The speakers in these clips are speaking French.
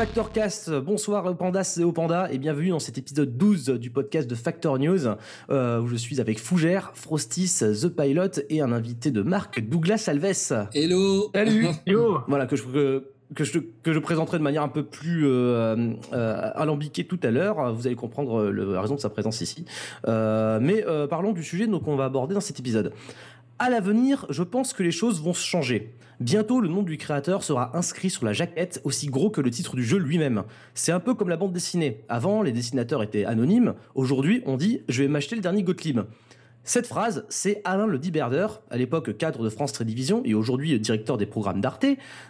Factor Cast. Bonsoir Pandas et Opanda et bienvenue dans cet épisode 12 du podcast de Factor News euh, où je suis avec Fougère, Frostis, The Pilot et un invité de marque, Douglas Alves. Hello Salut Yo Voilà, que je, que, que je, que je présenterai de manière un peu plus euh, euh, alambiquée tout à l'heure. Vous allez comprendre le- la raison de sa présence ici. Euh, mais euh, parlons du sujet donc, qu'on va aborder dans cet épisode. À l'avenir, je pense que les choses vont se changer. Bientôt, le nom du créateur sera inscrit sur la jaquette, aussi gros que le titre du jeu lui-même. C'est un peu comme la bande dessinée. Avant, les dessinateurs étaient anonymes. Aujourd'hui, on dit je vais m'acheter le dernier Gottlieb. Cette phrase, c'est Alain Le Diberder, à l'époque cadre de France Télévisions et aujourd'hui directeur des programmes d'Arte,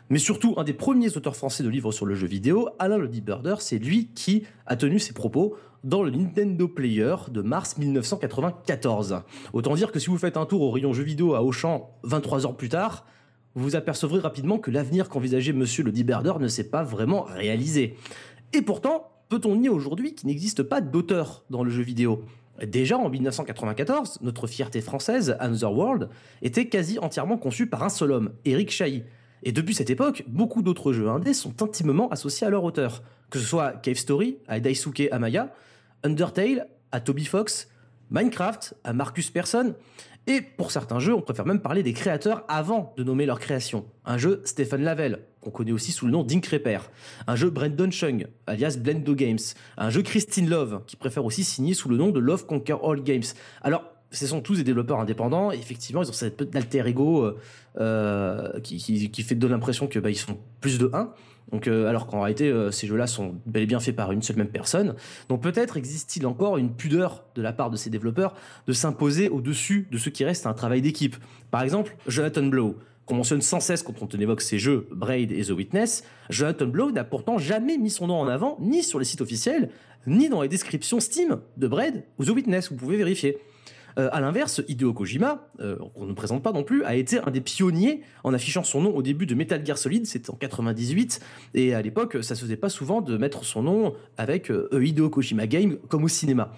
mais surtout un des premiers auteurs français de livres sur le jeu vidéo. Alain Le Diberder, c'est lui qui a tenu ses propos dans le Nintendo Player de mars 1994. Autant dire que si vous faites un tour au rayon jeux vidéo à Auchan 23 heures plus tard, vous vous apercevrez rapidement que l'avenir qu'envisageait Monsieur le Diberder ne s'est pas vraiment réalisé. Et pourtant, peut-on nier aujourd'hui qu'il n'existe pas d'auteur dans le jeu vidéo? Déjà en 1994, notre fierté française, Another World, était quasi entièrement conçue par un seul homme, Eric Chahi. Et depuis cette époque, beaucoup d'autres jeux indés sont intimement associés à leur auteur, que ce soit Cave Story à Amaya, Undertale à Toby Fox, Minecraft à Marcus Persson, et pour certains jeux, on préfère même parler des créateurs avant de nommer leur création. Un jeu Stephen Lavelle, qu'on connaît aussi sous le nom d'Inkreper. Un jeu Brandon Chung, alias Blendo Games. Un jeu Christine Love, qui préfère aussi signer sous le nom de Love Conquer All Games. Alors, ce sont tous des développeurs indépendants. Effectivement, ils ont cette petite alter ego euh, euh, qui, fait donner l'impression que bah, ils sont plus de 1. Donc, euh, alors qu'en réalité, euh, ces jeux-là sont bel et bien faits par une seule même personne. Donc peut-être existe-t-il encore une pudeur de la part de ces développeurs de s'imposer au-dessus de ce qui reste un travail d'équipe. Par exemple, Jonathan Blow, qu'on mentionne sans cesse quand on évoque ces jeux Braid et The Witness, Jonathan Blow n'a pourtant jamais mis son nom en avant, ni sur les sites officiels, ni dans les descriptions Steam de Braid ou The Witness, vous pouvez vérifier. Euh, à l'inverse, Hideo Kojima, euh, qu'on ne présente pas non plus, a été un des pionniers en affichant son nom au début de Metal Gear Solid, c'était en 98, et à l'époque, ça se faisait pas souvent de mettre son nom avec euh, Hideo Kojima Game comme au cinéma.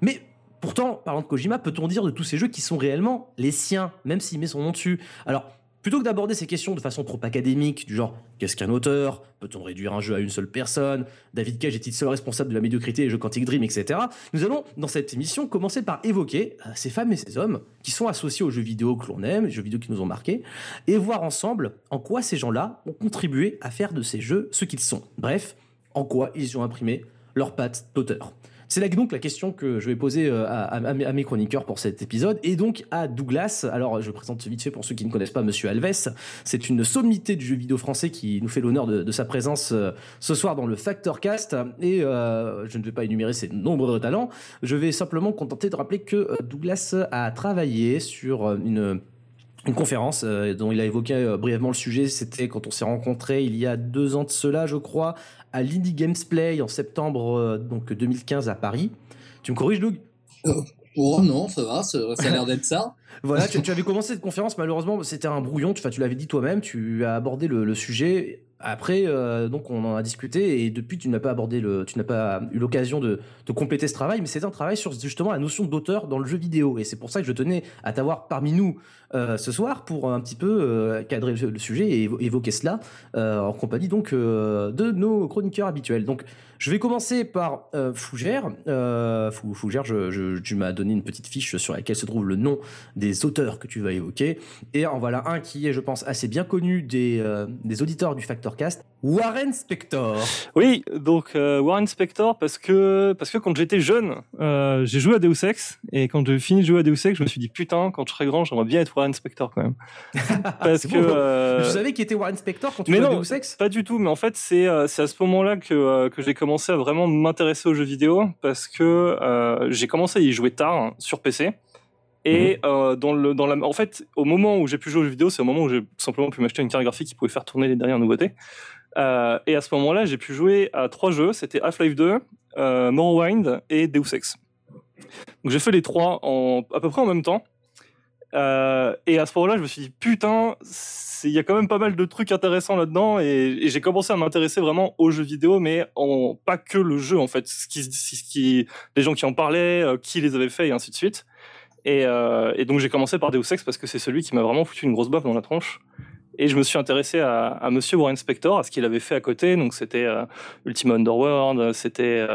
Mais pourtant, parlant de Kojima, peut-on dire de tous ces jeux qui sont réellement les siens, même s'il met son nom dessus? Alors, plutôt que d'aborder ces questions de façon trop académique, du genre qu'est-ce qu'un auteur? Peut-on réduire un jeu à une seule personne? David Cage est-il seul responsable de la médiocrité des jeux Quantic Dream, etc. Nous allons, dans cette émission, commencer par évoquer euh, ces femmes et ces hommes qui sont associés aux jeux vidéo que l'on aime, les jeux vidéo qui nous ont marqués, et voir ensemble en quoi ces gens-là ont contribué à faire de ces jeux ce qu'ils sont. Bref, en quoi ils ont imprimé leur patte d'auteur. C'est donc la question que je vais poser euh, à, mes- chroniqueurs pour cet épisode et donc à Douglas. Alors je présente vite fait pour ceux qui ne connaissent pas Monsieur Alves. C'est une sommité du jeu vidéo français qui nous fait l'honneur de, sa présence euh, ce soir dans le Factor Cast et euh, je ne vais pas énumérer ses nombreux talents. Je vais simplement me contenter de rappeler que Douglas a travaillé sur une une conférence euh, dont il a évoqué euh, brièvement le sujet, c'était quand on s'est rencontrés il y a deux ans de cela, je crois, à l'Indie Games Play en septembre euh, donc 2015 à Paris. Tu me corriges, Doug? Oh non, ça va, ça, ça a l'air d'être ça. Voilà, tu, tu avais commencé cette conférence, malheureusement, c'était un brouillon, tu, tu l'avais dit toi-même, tu as abordé le, le sujet. Après, euh, donc on en a discuté et depuis tu n'as pas abordé le, tu n'as pas eu l'occasion de, de compléter ce travail, mais c'est un travail sur justement la notion d'auteur dans le jeu vidéo et c'est pour ça que je tenais à t'avoir parmi nous euh, ce soir pour un petit peu euh, cadrer le, le sujet et évo- évoquer cela euh, en compagnie donc euh, de nos chroniqueurs habituels. Donc je vais commencer par euh, Fougère. Euh, Fou- Fougère, je, je- tu m'as donné une petite fiche sur laquelle se trouve le nom des auteurs que tu vas évoquer. Et en voilà un qui est, je pense, assez bien connu des, euh, des auditeurs du Factorcast, Warren Spector. Oui, donc Warren Spector parce que parce que quand j'étais jeune, j'ai joué à Deus Ex et quand j'ai fini de jouer à Deus Ex, je me suis dit putain, quand je serai grand, j'aimerais bien être Warren Spector quand même. Parce que bon. Je savais qui était Warren Spector quand tu mais jouais à Deus Ex pas du tout. Mais en fait, c'est à ce moment-là que que j'ai commencé à vraiment m'intéresser aux jeux vidéo parce que euh, j'ai commencé à y jouer tard hein, sur PC. Et euh, dans le, dans la, en fait, au moment où j'ai pu jouer aux jeux vidéo, c'est au moment où j'ai simplement pu m'acheter une carte graphique qui pouvait faire tourner les dernières nouveautés. Euh, et à ce moment-là, j'ai pu jouer à trois jeux. C'était Half-Life 2, euh, Morrowind et Deus Ex. Donc j'ai fait les trois en, à peu près en même temps. Euh, et à ce moment-là, je me suis dit, putain, il y a quand même pas mal de trucs intéressants là-dedans. Et, j'ai commencé à m'intéresser vraiment aux jeux vidéo, mais pas que le jeu, en fait. Ce qui, les gens qui en parlaient, euh, qui les avaient fait, et ainsi de suite. Et, euh, et donc j'ai commencé par Deus Ex parce que c'est celui qui m'a vraiment foutu une grosse baffe dans la tronche. Et je me suis intéressé à, à Monsieur Warren Spector, à ce qu'il avait fait à côté. Donc c'était Ultima Underworld, c'était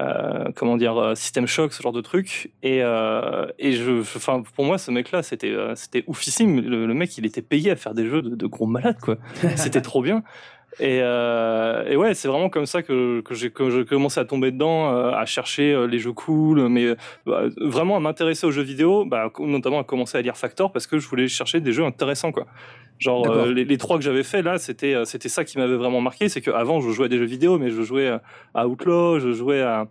euh, comment dire euh, System Shock, ce genre de truc. Et, euh, et je, enfin pour moi ce mec-là c'était c'était oufissime. Le, le, mec il était payé à faire des jeux de, de gros malades quoi. c'était trop bien. Et, euh, et, ouais, c'est vraiment comme ça que, que j'ai commencé à tomber dedans, euh, à chercher euh, les jeux cool, mais bah, vraiment à m'intéresser aux jeux vidéo, bah, notamment à commencer à lire Factor parce que je voulais chercher des jeux intéressants quoi. Genre euh, les, les, trois que j'avais fait là, c'était c'était ça qui m'avait vraiment marqué, c'est qu'avant je jouais à des jeux vidéo, mais je jouais à Outlaw, je jouais à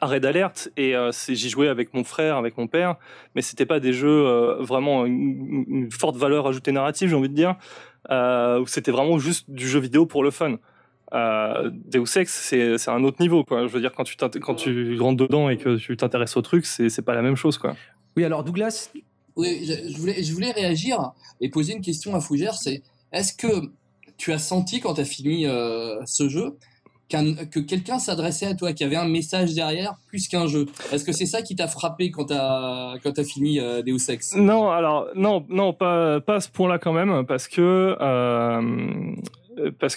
à Red Alert et euh, j'y jouais avec mon frère, avec mon père, mais c'était pas des jeux euh, vraiment une, une, forte valeur ajoutée narrative, j'ai envie de dire. Euh, c'était vraiment juste du jeu vidéo pour le fun. Euh, Deus Ex, c'est un autre niveau, quoi. Je veux dire, quand tu, quand tu rentres dedans et que tu t'intéresses au truc, c'est pas la même chose, quoi. Oui, alors Douglas? Oui, je, je, voulais, je voulais réagir et poser une question à Fougère, c'est est-ce que tu as senti quand tu as fini euh, ce jeu que quelqu'un s'adressait à toi, qu'il y avait un message derrière plus qu'un jeu. Est-ce que c'est ça qui t'a frappé quand t'as quand as fini euh, Deus Ex? Non, alors non, non, pas pas à ce point-là quand même, parce que euh,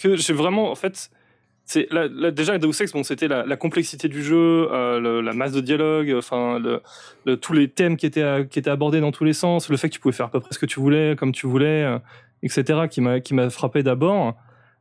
que j'ai vraiment en fait. Déjà Deus Ex, bon, c'était la, complexité du jeu, euh, la masse de dialogue, enfin tous les thèmes qui étaient qui étaient abordés dans tous les sens, le fait que tu pouvais faire à peu près ce que tu voulais, comme tu voulais, euh, etc. qui m'a qui m'a frappé d'abord.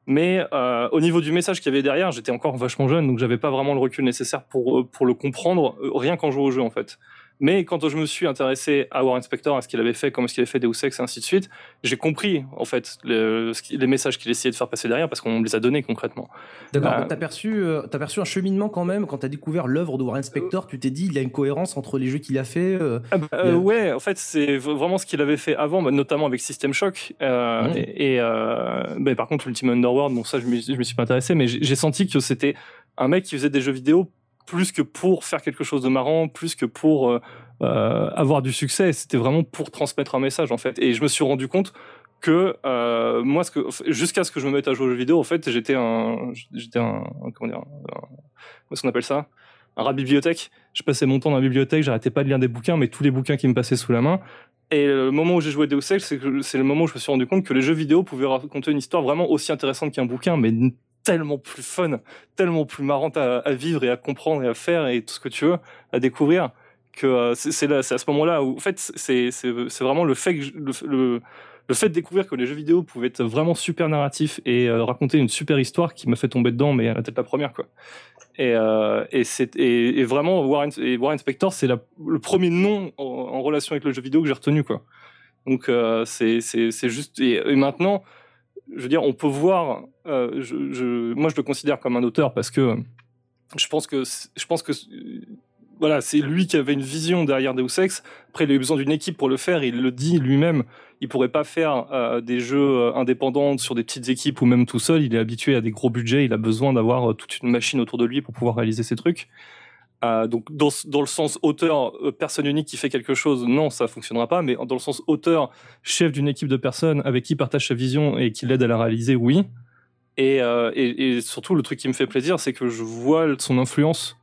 Mais euh, au niveau du message qu'il y avait derrière, j'étais encore vachement jeune, donc j'avais pas vraiment le recul nécessaire pour pour le comprendre, euh, rien qu'en jouant au jeu en fait. Mais quand je me suis intéressé à War Inspector, à ce qu'il avait fait, comment est-ce qu'il avait fait Deus Ex et ainsi de suite, j'ai compris en fait le, les messages qu'il essayait de faire passer derrière parce qu'on les a donnés concrètement. D'accord. Euh... T'as perçu, euh, as perçu un cheminement quand même quand t'as découvert l'œuvre de War Inspector. Tu t'es dit il y a une cohérence entre les jeux qu'il a fait. Euh, ah bah, euh, ouais, en fait c'est vraiment ce qu'il avait fait avant, bah, notamment avec System Shock. Mmh. Et, et bah, par contre Ultimate Underworld, bon ça je me, je me suis pas intéressé, mais j'ai senti que c'était un mec qui faisait des jeux vidéo plus que pour faire quelque chose de marrant, plus que pour euh, euh, avoir du succès. C'était vraiment pour transmettre un message en fait. Et je me suis rendu compte que euh, moi, jusqu'à ce que je me mette à jouer aux jeux vidéo, en fait, j'étais un, j'étais un, comment dire, comment qu'on appelle ça, un rat bibliothèque. Je passais mon temps dans la bibliothèque, j'arrêtais pas de lire des bouquins, mais tous les bouquins qui me passaient sous la main. Et le moment où j'ai joué Deus Ex, c'est le moment où je me suis rendu compte que les jeux vidéo pouvaient raconter une histoire vraiment aussi intéressante qu'un bouquin, mais tellement plus fun, tellement plus marrante à, vivre et à comprendre et à faire et tout ce que tu veux à découvrir que euh, c'est à ce moment-là où en fait c'est vraiment le fait le, le, fait de découvrir que les jeux vidéo pouvaient être vraiment super narratifs et euh, raconter une super histoire qui m'a fait tomber dedans mais à la tête la première quoi. Et, euh, et, et, et, vraiment Warren, et Warren Spector c'est le premier nom en, relation avec le jeu vidéo que j'ai retenu quoi. Donc euh, c'est juste et maintenant je veux dire, on peut voir. Euh, moi, je le considère comme un auteur parce que je pense que je pense que voilà, c'est lui qui avait une vision derrière Deus Ex. Après, il a eu besoin d'une équipe pour le faire. Il le dit lui-même. Il pourrait pas faire euh, des jeux indépendants sur des petites équipes ou même tout seul. Il est habitué à des gros budgets. Il a besoin d'avoir toute une machine autour de lui pour pouvoir réaliser ses trucs. Euh, donc dans, le sens auteur, euh, personne unique qui fait quelque chose, non, ça fonctionnera pas. Mais dans le sens auteur, chef d'une équipe de personnes avec qui partage sa vision et qui l'aide à la réaliser, oui. Et, euh, et, surtout, le truc qui me fait plaisir, c'est que je vois son influence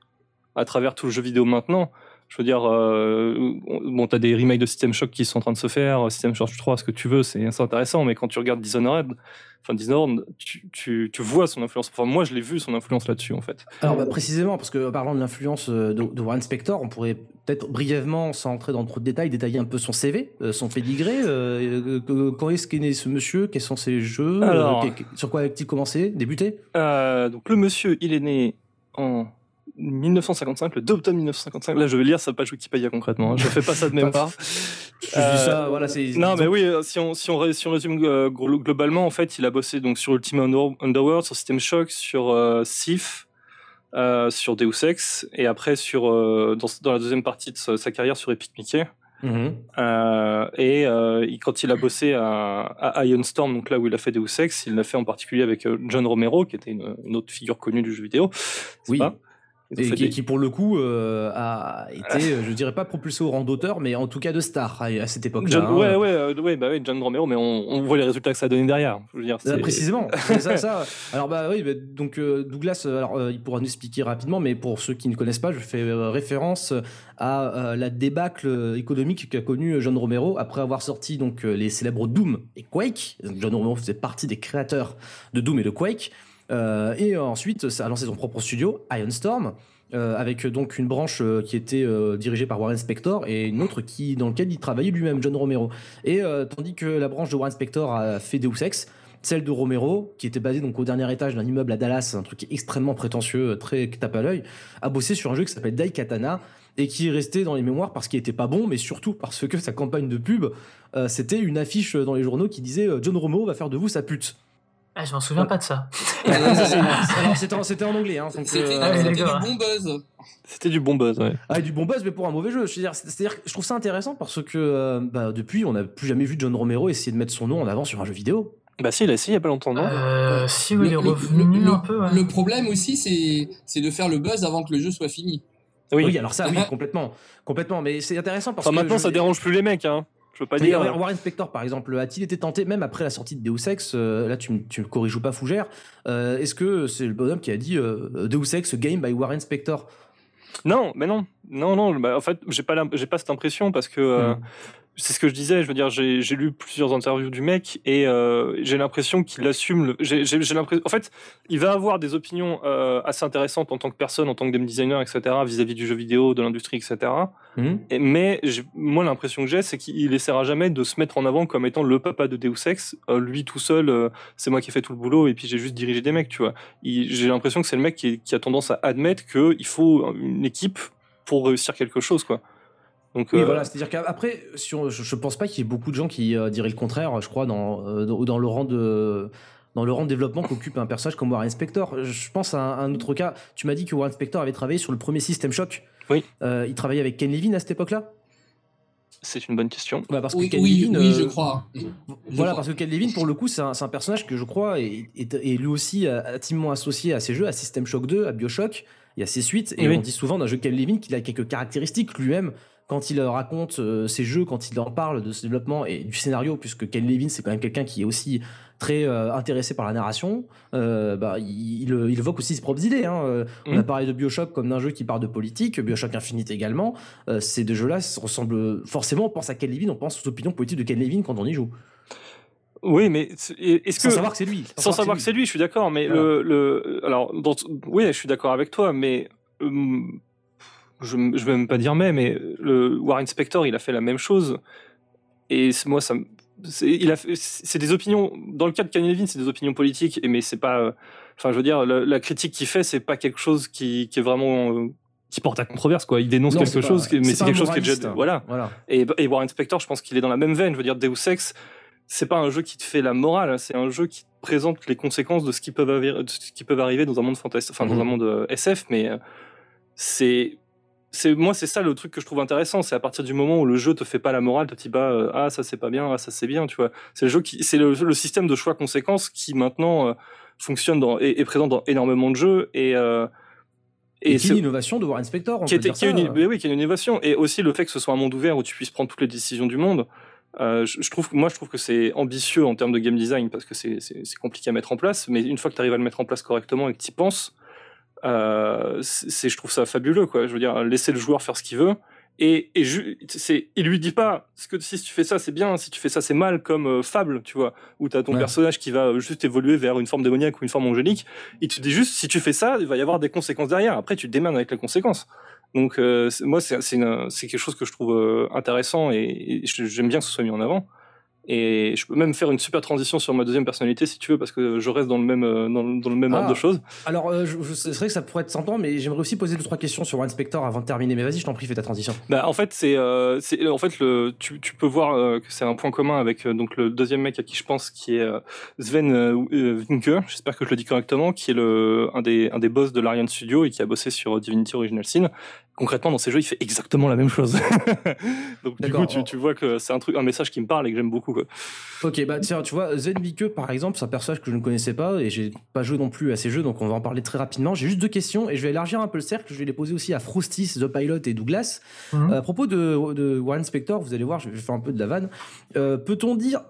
à travers tout le jeu vidéo maintenant. Je veux dire, euh, bon, t'as des remakes de System Shock qui sont en train de se faire, System Shock 3, ce que tu veux, c'est intéressant, mais quand tu regardes Dishonored, enfin Dishonored, tu, tu, tu vois son influence. Enfin, moi, je l'ai vu son influence là-dessus, en fait. Alors, bah, précisément, parce que parlant de l'influence de, de Warren Spector, on pourrait peut-être brièvement, sans entrer dans trop de détails, détailler un peu son CV, euh, son pédigré. Euh, quand est-ce qu'est né ce monsieur Quels sont ses jeux Alors, euh, Sur quoi a-t-il commencé Débuté? Donc, le monsieur, il est né en 1955, le 2 octobre 1955. Là, je vais lire sa page Wikipédia concrètement. Hein. Je fais pas ça de mémoire. je euh, dis ça, voilà, c'est. Non, mais oui, si on, si on, si on résume euh, globalement, en fait, il a bossé donc sur Ultima Underworld, sur System Shock, sur euh, Sif, euh, sur Deus Ex, et après sur euh, dans, dans, la deuxième partie de sa, sa carrière sur Epic Mickey. Mhm. et quand il a bossé à, à, Iron Storm, donc là où il a fait Deus Ex, il l'a fait en particulier avec John Romero, qui était une, autre figure connue du jeu vidéo. Oui. Et qui, pour le coup euh, a été, euh, je dirais pas propulsé au rang d'auteur, mais en tout cas de star à, cette époque-là. Hein. Ouais, ouais, euh, ouais, bah ouais, John Romero, mais on, on, voit les résultats que ça a donné derrière. Je veux dire, ah, précisément. ça, ça. Alors bah oui, bah, donc Douglas, alors il pourra nous expliquer rapidement, mais pour ceux qui ne connaissent pas, je fais référence à la débâcle économique qu'a connue John Romero après avoir sorti donc les célèbres Doom et Quake. John Romero faisait partie des créateurs de Doom et de Quake. Euh, et ensuite, ça a lancé son propre studio, Iron Storm. Euh, avec donc une branche euh, qui était dirigée par Warren Spector et une autre qui dans lequel il travaillait lui-même John Romero et tandis que la branche de Warren Spector a fait Deus Ex celle de Romero qui était basée donc au dernier étage d'un immeuble à Dallas un truc extrêmement prétentieux très tape à l'œil a bossé sur un jeu qui s'appelle Daikatana et qui est resté dans les mémoires parce qu'il était pas bon mais surtout parce que sa campagne de pub c'était une affiche dans les journaux qui disait John Romero va faire de vous sa pute ah, je m'en souviens pas de ça. C'était en, anglais. Hein, c'était euh, du bon buzz. C'était du bon buzz, ouais. Ah, du bon buzz, mais pour un mauvais jeu. C'est-à-dire, je trouve ça intéressant parce que euh, bah, depuis, on n'a plus jamais vu John Romero essayer de mettre son nom en avant sur un jeu vidéo. Bah si, il a essayé il y a pas longtemps, non euh, Si, oui, il est revenu le, un peu. Le problème aussi, c'est de faire le buzz avant que le jeu soit fini. Oui, alors ça, oui, complètement, complètement. Mais c'est intéressant parce enfin, que maintenant, ça dérange plus les mecs, hein. Je veux pas dire. Euh, Warren Spector, par exemple, a-t-il été tenté, même après la sortie de Deus Ex, euh, là tu, me corriges ou pas, Fougère, euh, est-ce que c'est le bonhomme qui a dit Deus Ex game by Warren Spector? Non, mais non. Non, non, bah, en fait, j'ai pas, pas cette impression parce que. Hmm c'est ce que je disais. Je veux dire, j'ai lu plusieurs interviews du mec et euh, j'ai l'impression qu'il assume. J'ai l'impression. En fait, il va avoir des opinions euh, assez intéressantes en tant que personne, en tant que game designer, etc., vis-à-vis du jeu vidéo, de l'industrie, etc. Et, mais moi, l'impression que j'ai, c'est qu'il essaiera jamais de se mettre en avant comme étant le papa de Deus Ex. Euh, lui tout seul, c'est moi qui ai fait tout le boulot et puis j'ai juste dirigé des mecs. Tu vois. J'ai l'impression que c'est le mec qui, qui, a tendance à admettre qu'il faut une équipe pour réussir quelque chose, quoi oui, euh, voilà, c'est-à-dire qu'après, je, ne pense pas qu'il y ait beaucoup de gens qui euh, diraient le contraire, je crois, dans, euh, dans, le rang de dans le rang de développement qu'occupe un personnage comme Warren Spector. Je pense à un, autre cas. Tu m'as dit que Warren Spector avait travaillé sur le premier System Shock. Oui. il travaillait avec Ken Levine à cette époque-là? C'est une bonne question. Bah parce que oui, Ken oui, oui, je crois. voilà, parce que Ken Levine, pour le coup, c'est un, un, personnage que je crois est, est, lui aussi intimement associé à ces jeux, à System Shock 2, à Bioshock. Il y a ses suites, et on dit souvent d'un jeu Ken Levine qu'il a quelques caractéristiques lui-même quand il raconte euh, ses jeux, quand il en parle de ce développement et du scénario, puisque Ken Levin, c'est quand même quelqu'un qui est aussi très euh, intéressé par la narration, euh, bah, il, il, évoque aussi ses propres idées. Hein. On a mm. parlé de Bioshock comme d'un jeu qui parle de politique, Bioshock Infinite également. ces deux jeux-là ressemblent forcément, on pense à Ken Levin, on pense aux opinions politiques de Ken Levin quand on y joue. Oui, mais est-ce que sans savoir que c'est lui, sans, savoir que c'est lui, je suis d'accord. Mais le, le, alors, oui, je suis d'accord avec toi, mais je, je vais même pas dire mais, mais le Warren Spector, il a fait la même chose. Et moi, ça, c'est des opinions. Dans le cas de Kanye Levine, c'est des opinions politiques, mais c'est pas. Enfin, je veux dire, la, critique qu'il fait, c'est pas quelque chose qui, qui est vraiment euh, qui porte à controverse quoi il dénonce quelque chose mais c'est quelque chose qui est déjà voilà, voilà. Et, et, Warren Spector je pense qu'il est dans la même veine je veux dire Deus Ex c'est pas un jeu qui te fait la morale c'est un jeu qui te présente les conséquences de ce qui peuvent, de ce qui peuvent arriver dans un monde fantastique enfin dans mhm. un monde euh, SF mais euh, c'est c'est moi c'est ça le truc que je trouve intéressant. C'est à partir du moment où le jeu te fait pas la morale te dit pas euh, ah ça c'est pas bien ah ça c'est bien tu vois. C'est le jeu qui c'est le, système de choix conséquences qui maintenant euh, fonctionne dans est, présent dans énormément de jeux et euh, et, qui est une innovation de Warren Spector qui, était, qui est une, oui, qui est une innovation. Et aussi le fait que ce soit un monde ouvert où tu puisses prendre toutes les décisions du monde je, trouve moi je trouve que c'est ambitieux en termes de game design parce que c'est compliqué à mettre en place. Mais une fois que tu arrives à le mettre en place correctement et que tu y penses euh, c'est, je trouve ça fabuleux, quoi. Je veux dire, laisser le joueur faire ce qu'il veut. Et, et c'est, il lui dit pas, ce que si tu fais ça, c'est bien, si tu fais ça, c'est mal, comme euh, Fable, tu vois, où t'as ton personnage qui va juste évoluer vers une forme démoniaque ou une forme angélique. Il te dit juste, si tu fais ça, il va y avoir des conséquences derrière. Après, tu te démerdes avec les conséquences. Donc, euh, moi, c'est, c'est, quelque chose que je trouve intéressant et, et j'aime bien que ce soit mis en avant. Et je peux même faire une super transition sur ma deuxième personnalité si tu veux, parce que je reste dans le même, euh, dans, le même ordre de ah. choses. Alors, euh, c'est vrai que ça pourrait être sympa, mais j'aimerais aussi poser deux trois questions sur One Spector avant de terminer. Mais vas-y, je t'en prie, fais ta transition. Bah, en fait, c'est, euh, en fait, le, tu, tu peux voir euh, que c'est un point commun avec donc le deuxième mec à qui je pense, qui est Sven Winker. J'espère que je le dis correctement, qui est le un des un des boss de l'Ariane Studio et qui a bossé sur Divinity Original Sin concrètement dans ces jeux il fait exactement la même chose donc du coup tu, tu vois que c'est un truc un message qui me parle et que j'aime beaucoup quoi. Ok, bah tiens, tu vois, Zen Bike, par exemple, c'est un personnage que je ne connaissais pas et j'ai pas joué non plus à ces jeux, donc on va en parler très rapidement. J'ai juste deux questions et je vais élargir un peu le cercle. Je vais les poser aussi à Frostis, The Pilot et Douglas. Mhm. Euh, à propos de, de Warren Spector, vous allez voir, je vais faire un peu de la vanne. Euh, Peut-on dire.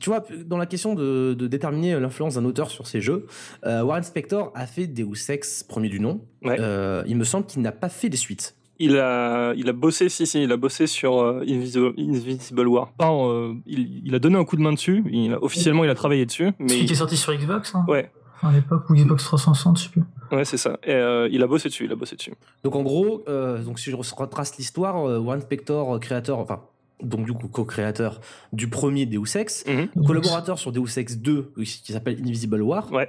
Tu vois, dans la question de, de déterminer l'influence d'un auteur sur ses jeux, euh, Warren Spector a fait Deus Ex, premier du nom. Ouais. Euh, il me semble qu'il n'a pas fait les suites. Il a, il a bossé, si, si, il a bossé sur euh, Invisible, Invisible War. Euh, il, il a donné un coup de main dessus. Il a- officiellement, il a travaillé dessus. Mais Celui qui est sorti sur Xbox, hein ouais, à l'époque, ou Xbox 360, je sais plus. ouais, c'est ça. Et, euh, il a bossé dessus. Il a bossé dessus. Donc en gros, euh, donc si je retrace l'histoire, euh, Warren Spector, créateur, enfin, donc du coup co-créateur du premier Deus Ex, Mhm. collaborateur sur Deus Ex 2 qui qui s'appelle Invisible War. Ouais.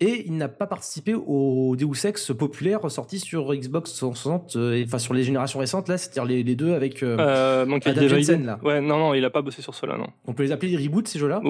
Et il n'a pas participé au Deus Ex populaire sorti sur Xbox 360, euh, et- enfin sur les générations récentes là, c'est-à-dire les, les deux avec. euh, Euh, Adam. Jensen, là. Ouais, non, non, il a pas bossé sur cela, non. On peut les appeler des reboots ces jeux-là?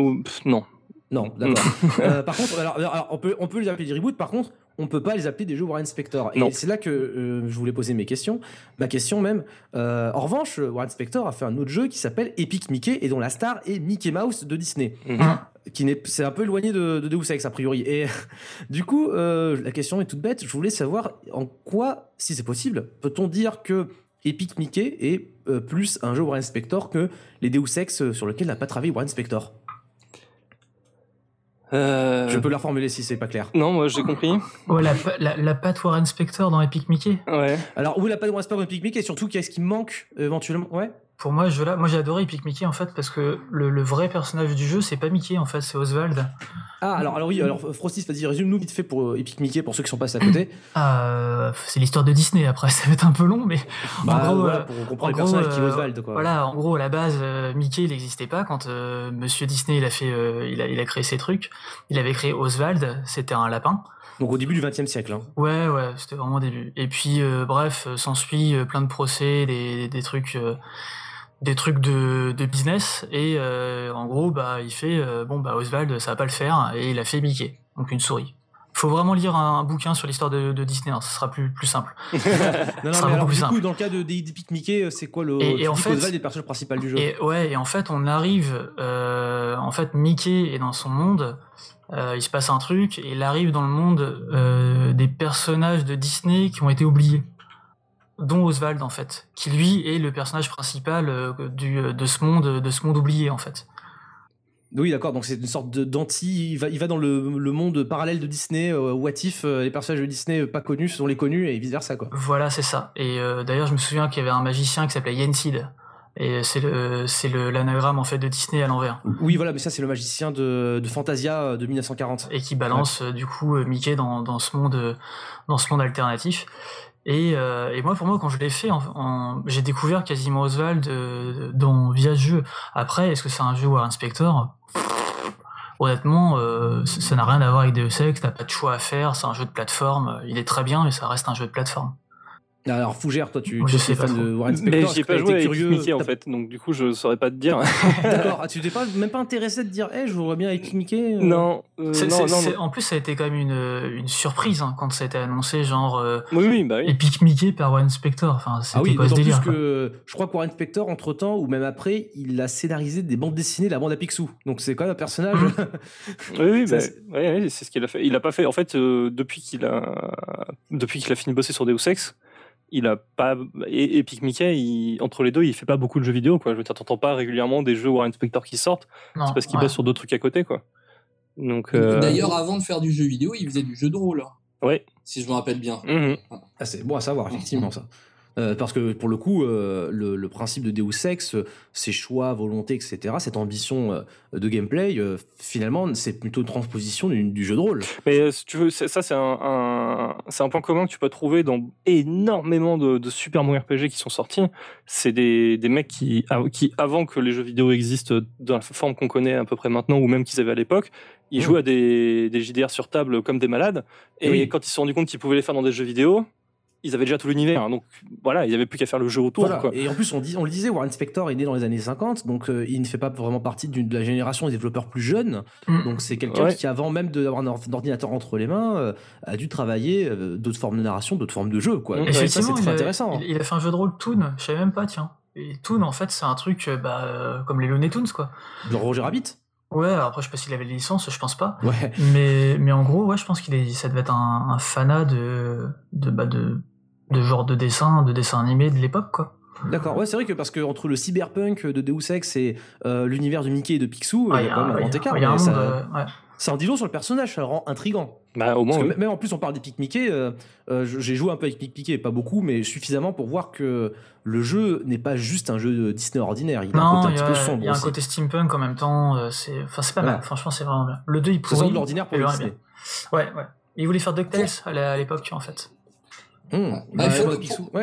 Non. Non, d'accord. Euh, par contre, alors, alors, on, peut, on peut les appeler des reboots, par contre, on peut pas les appeler des jeux Warren Spector. Et c'est là que euh, je voulais poser mes questions. Ma question même. Euh, en revanche, Warren Spector a fait un autre jeu qui s'appelle Epic Mickey et dont la star est Mickey Mouse de Disney. Mhm. Qui n'est, c'est un peu éloigné de, de Deus Ex a priori. Et du coup, euh, la question est toute bête. Je voulais savoir en quoi, si c'est possible, peut-on dire que Epic Mickey est euh, plus un jeu Warren Spector que les Deus Ex sur lesquels n'a pas travaillé Warren Spector Euh, Je peux la reformuler si c'est pas clair. Non, moi j'ai compris. Ouais, la, la, la patte Warren Spector dans Epic Mickey. Ouais. Alors, où pas de Warren Spector Epic Mickey et surtout qu'est-ce qui manque éventuellement? Ouais. Pour moi, moi j'ai adoré Epic Mickey en fait parce que le, le vrai personnage du jeu, c'est pas Mickey en fait, c'est Oswald. Ah, alors, alors oui, alors Frosty, vas-y, résume-nous vite fait pour euh, Epic Mickey pour ceux qui sont passés à côté. Euh, c'est l'histoire de Disney après, ça va être un peu long, mais Bah, en gros, voilà, euh, pour en comprendre le gros, personnage qui est Oswald, quoi. Voilà, en gros, à la base, Mickey, il n'existait pas quand euh, Monsieur Disney, il a fait, euh, il a, il a créé ses trucs. Il avait créé Oswald, c'était un lapin. Donc au début du XXe siècle. hein. Ouais, ouais, c'était vraiment au début. Et puis, bref, s'ensuit plein de procès, des, des trucs, des trucs de, de business. Et euh, en gros, bah, il fait, euh, bon, bah, Oswald, ça va pas le faire, et il a fait Mickey, donc une souris. Faut vraiment lire un, un bouquin sur l'histoire de, de Disney, hein, ce sera plus, plus simple. Non, non, Ça sera mais beaucoup alors, plus du coup, simple. dans le cas de d'Epic Mickey, euh, c'est quoi le. Et- en fait- qu'Oswald est le personnage principal du jeu? Et ouais, et en fait, on arrive, euh, en fait, Mickey est dans son monde, il se passe un truc, et il arrive dans le monde des personnages de Disney qui ont été oubliés, dont Oswald en fait, qui lui est le personnage principal euh, du, de ce monde, de ce monde oublié en fait. Oui, d'accord, donc c'est une sorte de- d'anti. Il va, il va dans le, le monde parallèle de Disney, euh, What If, euh, les personnages de Disney euh, pas connus sont les connus et vice versa, quoi. Voilà, c'est ça. Et euh, d'ailleurs, je me souviens qu'il y avait un magicien qui s'appelait Yensid, et c'est le, c'est l'anagramme en fait de Disney à l'envers. Oui, voilà, mais ça, c'est le magicien de, de Fantasia euh, de 1940. et qui balance euh, du coup euh, Mickey dans, dans ce monde euh, dans ce monde alternatif et, euh, et moi pour moi quand je l'ai fait j'ai découvert quasiment Oswald euh, dans via ce jeu. Après est-ce que c'est un jeu Warren Spector honnêtement euh, ça n'a rien à voir avec Deus Ex t'as pas de choix à faire c'est un jeu de plateforme il est très bien mais ça reste un jeu de plateforme Alors, Fougère, toi, tu je tu es sais pas fan trop. de Warren Spector. Mais est-ce j'y ai que pas joué avec curieux Mickey en fait, donc du coup je saurais pas te dire. D'accord, ah, tu t'es pas, même pas intéressé de dire, hé, je voudrais bien avec Mickey euh non, euh, C'est- non, non, en plus ça a été quand même une, une surprise hein, quand ça a été annoncé genre euh, Oui, oui, bah oui. Epic Mickey par Warren Spector enfin c'était Ah oui, quoi ce d'autant plus que je crois que Warren Spector, entre temps, ou même après, il a scénarisé des bandes dessinées de la bande à Picsou. Donc c'est quand même un personnage. Mhm. Oui, oui, bah, c'est- ouais, ouais, c'est ce qu'il a fait. Il a pas fait. En fait, euh, depuis qu'il a, depuis qu'il a fini de bosser sur Deus Ex, il a pas. Et Epic Mickey, il- entre les deux, il fait pas beaucoup de jeux vidéo, quoi. Je veux dire, t'entends pas régulièrement des jeux Warren Spector qui sortent. Non, C'est parce qu'il ouais. bosse sur d'autres trucs à côté, quoi. Donc. euh, D'ailleurs, avant de faire du jeu vidéo, il faisait du jeu de rôle, hein, Ouais. si je me rappelle bien. mhm. Ah, c'est bon à savoir, effectivement, ça. Euh, parce que pour le coup, euh, le, le principe de Deus Ex, euh, ses choix, volontés, etc., cette ambition de gameplay, euh, finalement, c'est plutôt une transposition du, du jeu de rôle. Mais si tu veux, ça, c'est un, un- c'est un point commun que tu peux trouver dans énormément de, de super bons RPG qui sont sortis. C'est des, des mecs qui, qui, avant que les jeux vidéo existent dans la forme qu'on connaît à peu près maintenant, ou même qu'ils avaient à l'époque, ils Mhm. jouaient à des, des JDR sur table comme des malades. Et Oui. quand ils se sont rendus compte qu'ils pouvaient les faire dans des jeux vidéo, ils avaient déjà tout l'univers, hein, donc voilà, il n'y avait plus qu'à faire le jeu autour. Voilà. Quoi. Et en plus, on, dit, on le disait, Warren Spector est né dans les années 50, donc euh, il ne fait pas vraiment partie d'une- de la génération des développeurs plus jeunes. Mm. Donc c'est quelqu'un Ouais. qui, avant même d'avoir un or- ordinateur entre les mains, euh, a dû travailler euh, d'autres formes de narration, d'autres formes de jeu. Quoi. Mm. Ça, c'est très il a, intéressant. il, il a fait un jeu de rôle Toon, je savais même pas, tiens. Et Toon, en fait, c'est un truc bah, euh, comme les Looney Tunes, quoi. Genre Roger Rabbit Ouais, alors après, je sais pas s'il avait les licences, je pense pas. Ouais. Mais, mais en gros, ouais, je pense qu'il est, ça devait être un, un fanat de, de, bah, de, de genre de dessin, de dessin animé de l'époque, quoi. D'accord, ouais, c'est vrai que parce que entre le cyberpunk de Deus Ex et euh, l'univers de Mickey et de Picsou, Ah, il y a quand même un il grand écart. il ça, euh, ouais. ça en dit long sur le personnage, ça le rend intrigant. Bah, au moins, Parce que oui. même en plus, on parle d'Epic Mickey. euh, euh, je- j'ai joué un peu avec Epic Mickey, pas beaucoup, mais suffisamment pour voir que le jeu n'est pas juste un jeu de Disney ordinaire. Il a un Non, côté un il y petit a, peu il sombre y a un aussi. côté steampunk en même temps. euh, c'est, enfin, c'est pas mal. Franchement, c'est vraiment bien. Le 2, il pourrit. de l'ordinaire pour le Disney. Ouais, ouais. Il voulait faire DuckTales à l'époque, en fait.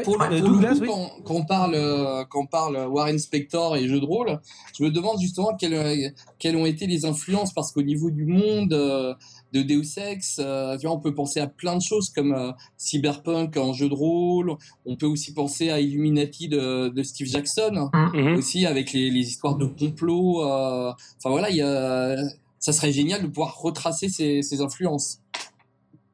Pour, le, Euh, coup, quand, quand on parle, euh, quand on parle Warren Spector et jeux de rôle, je me demande justement quelles, euh, quelles ont été les influences parce qu'au niveau du monde euh, de Deus Ex, euh, tu vois, on peut penser à plein de choses comme euh, Cyberpunk en jeu de rôle. On peut aussi penser à Illuminati de, de Steve Jackson Mhm. aussi avec les, les histoires de complot. euh, Enfin voilà, il y a, ça serait génial de pouvoir retracer ces, ces influences.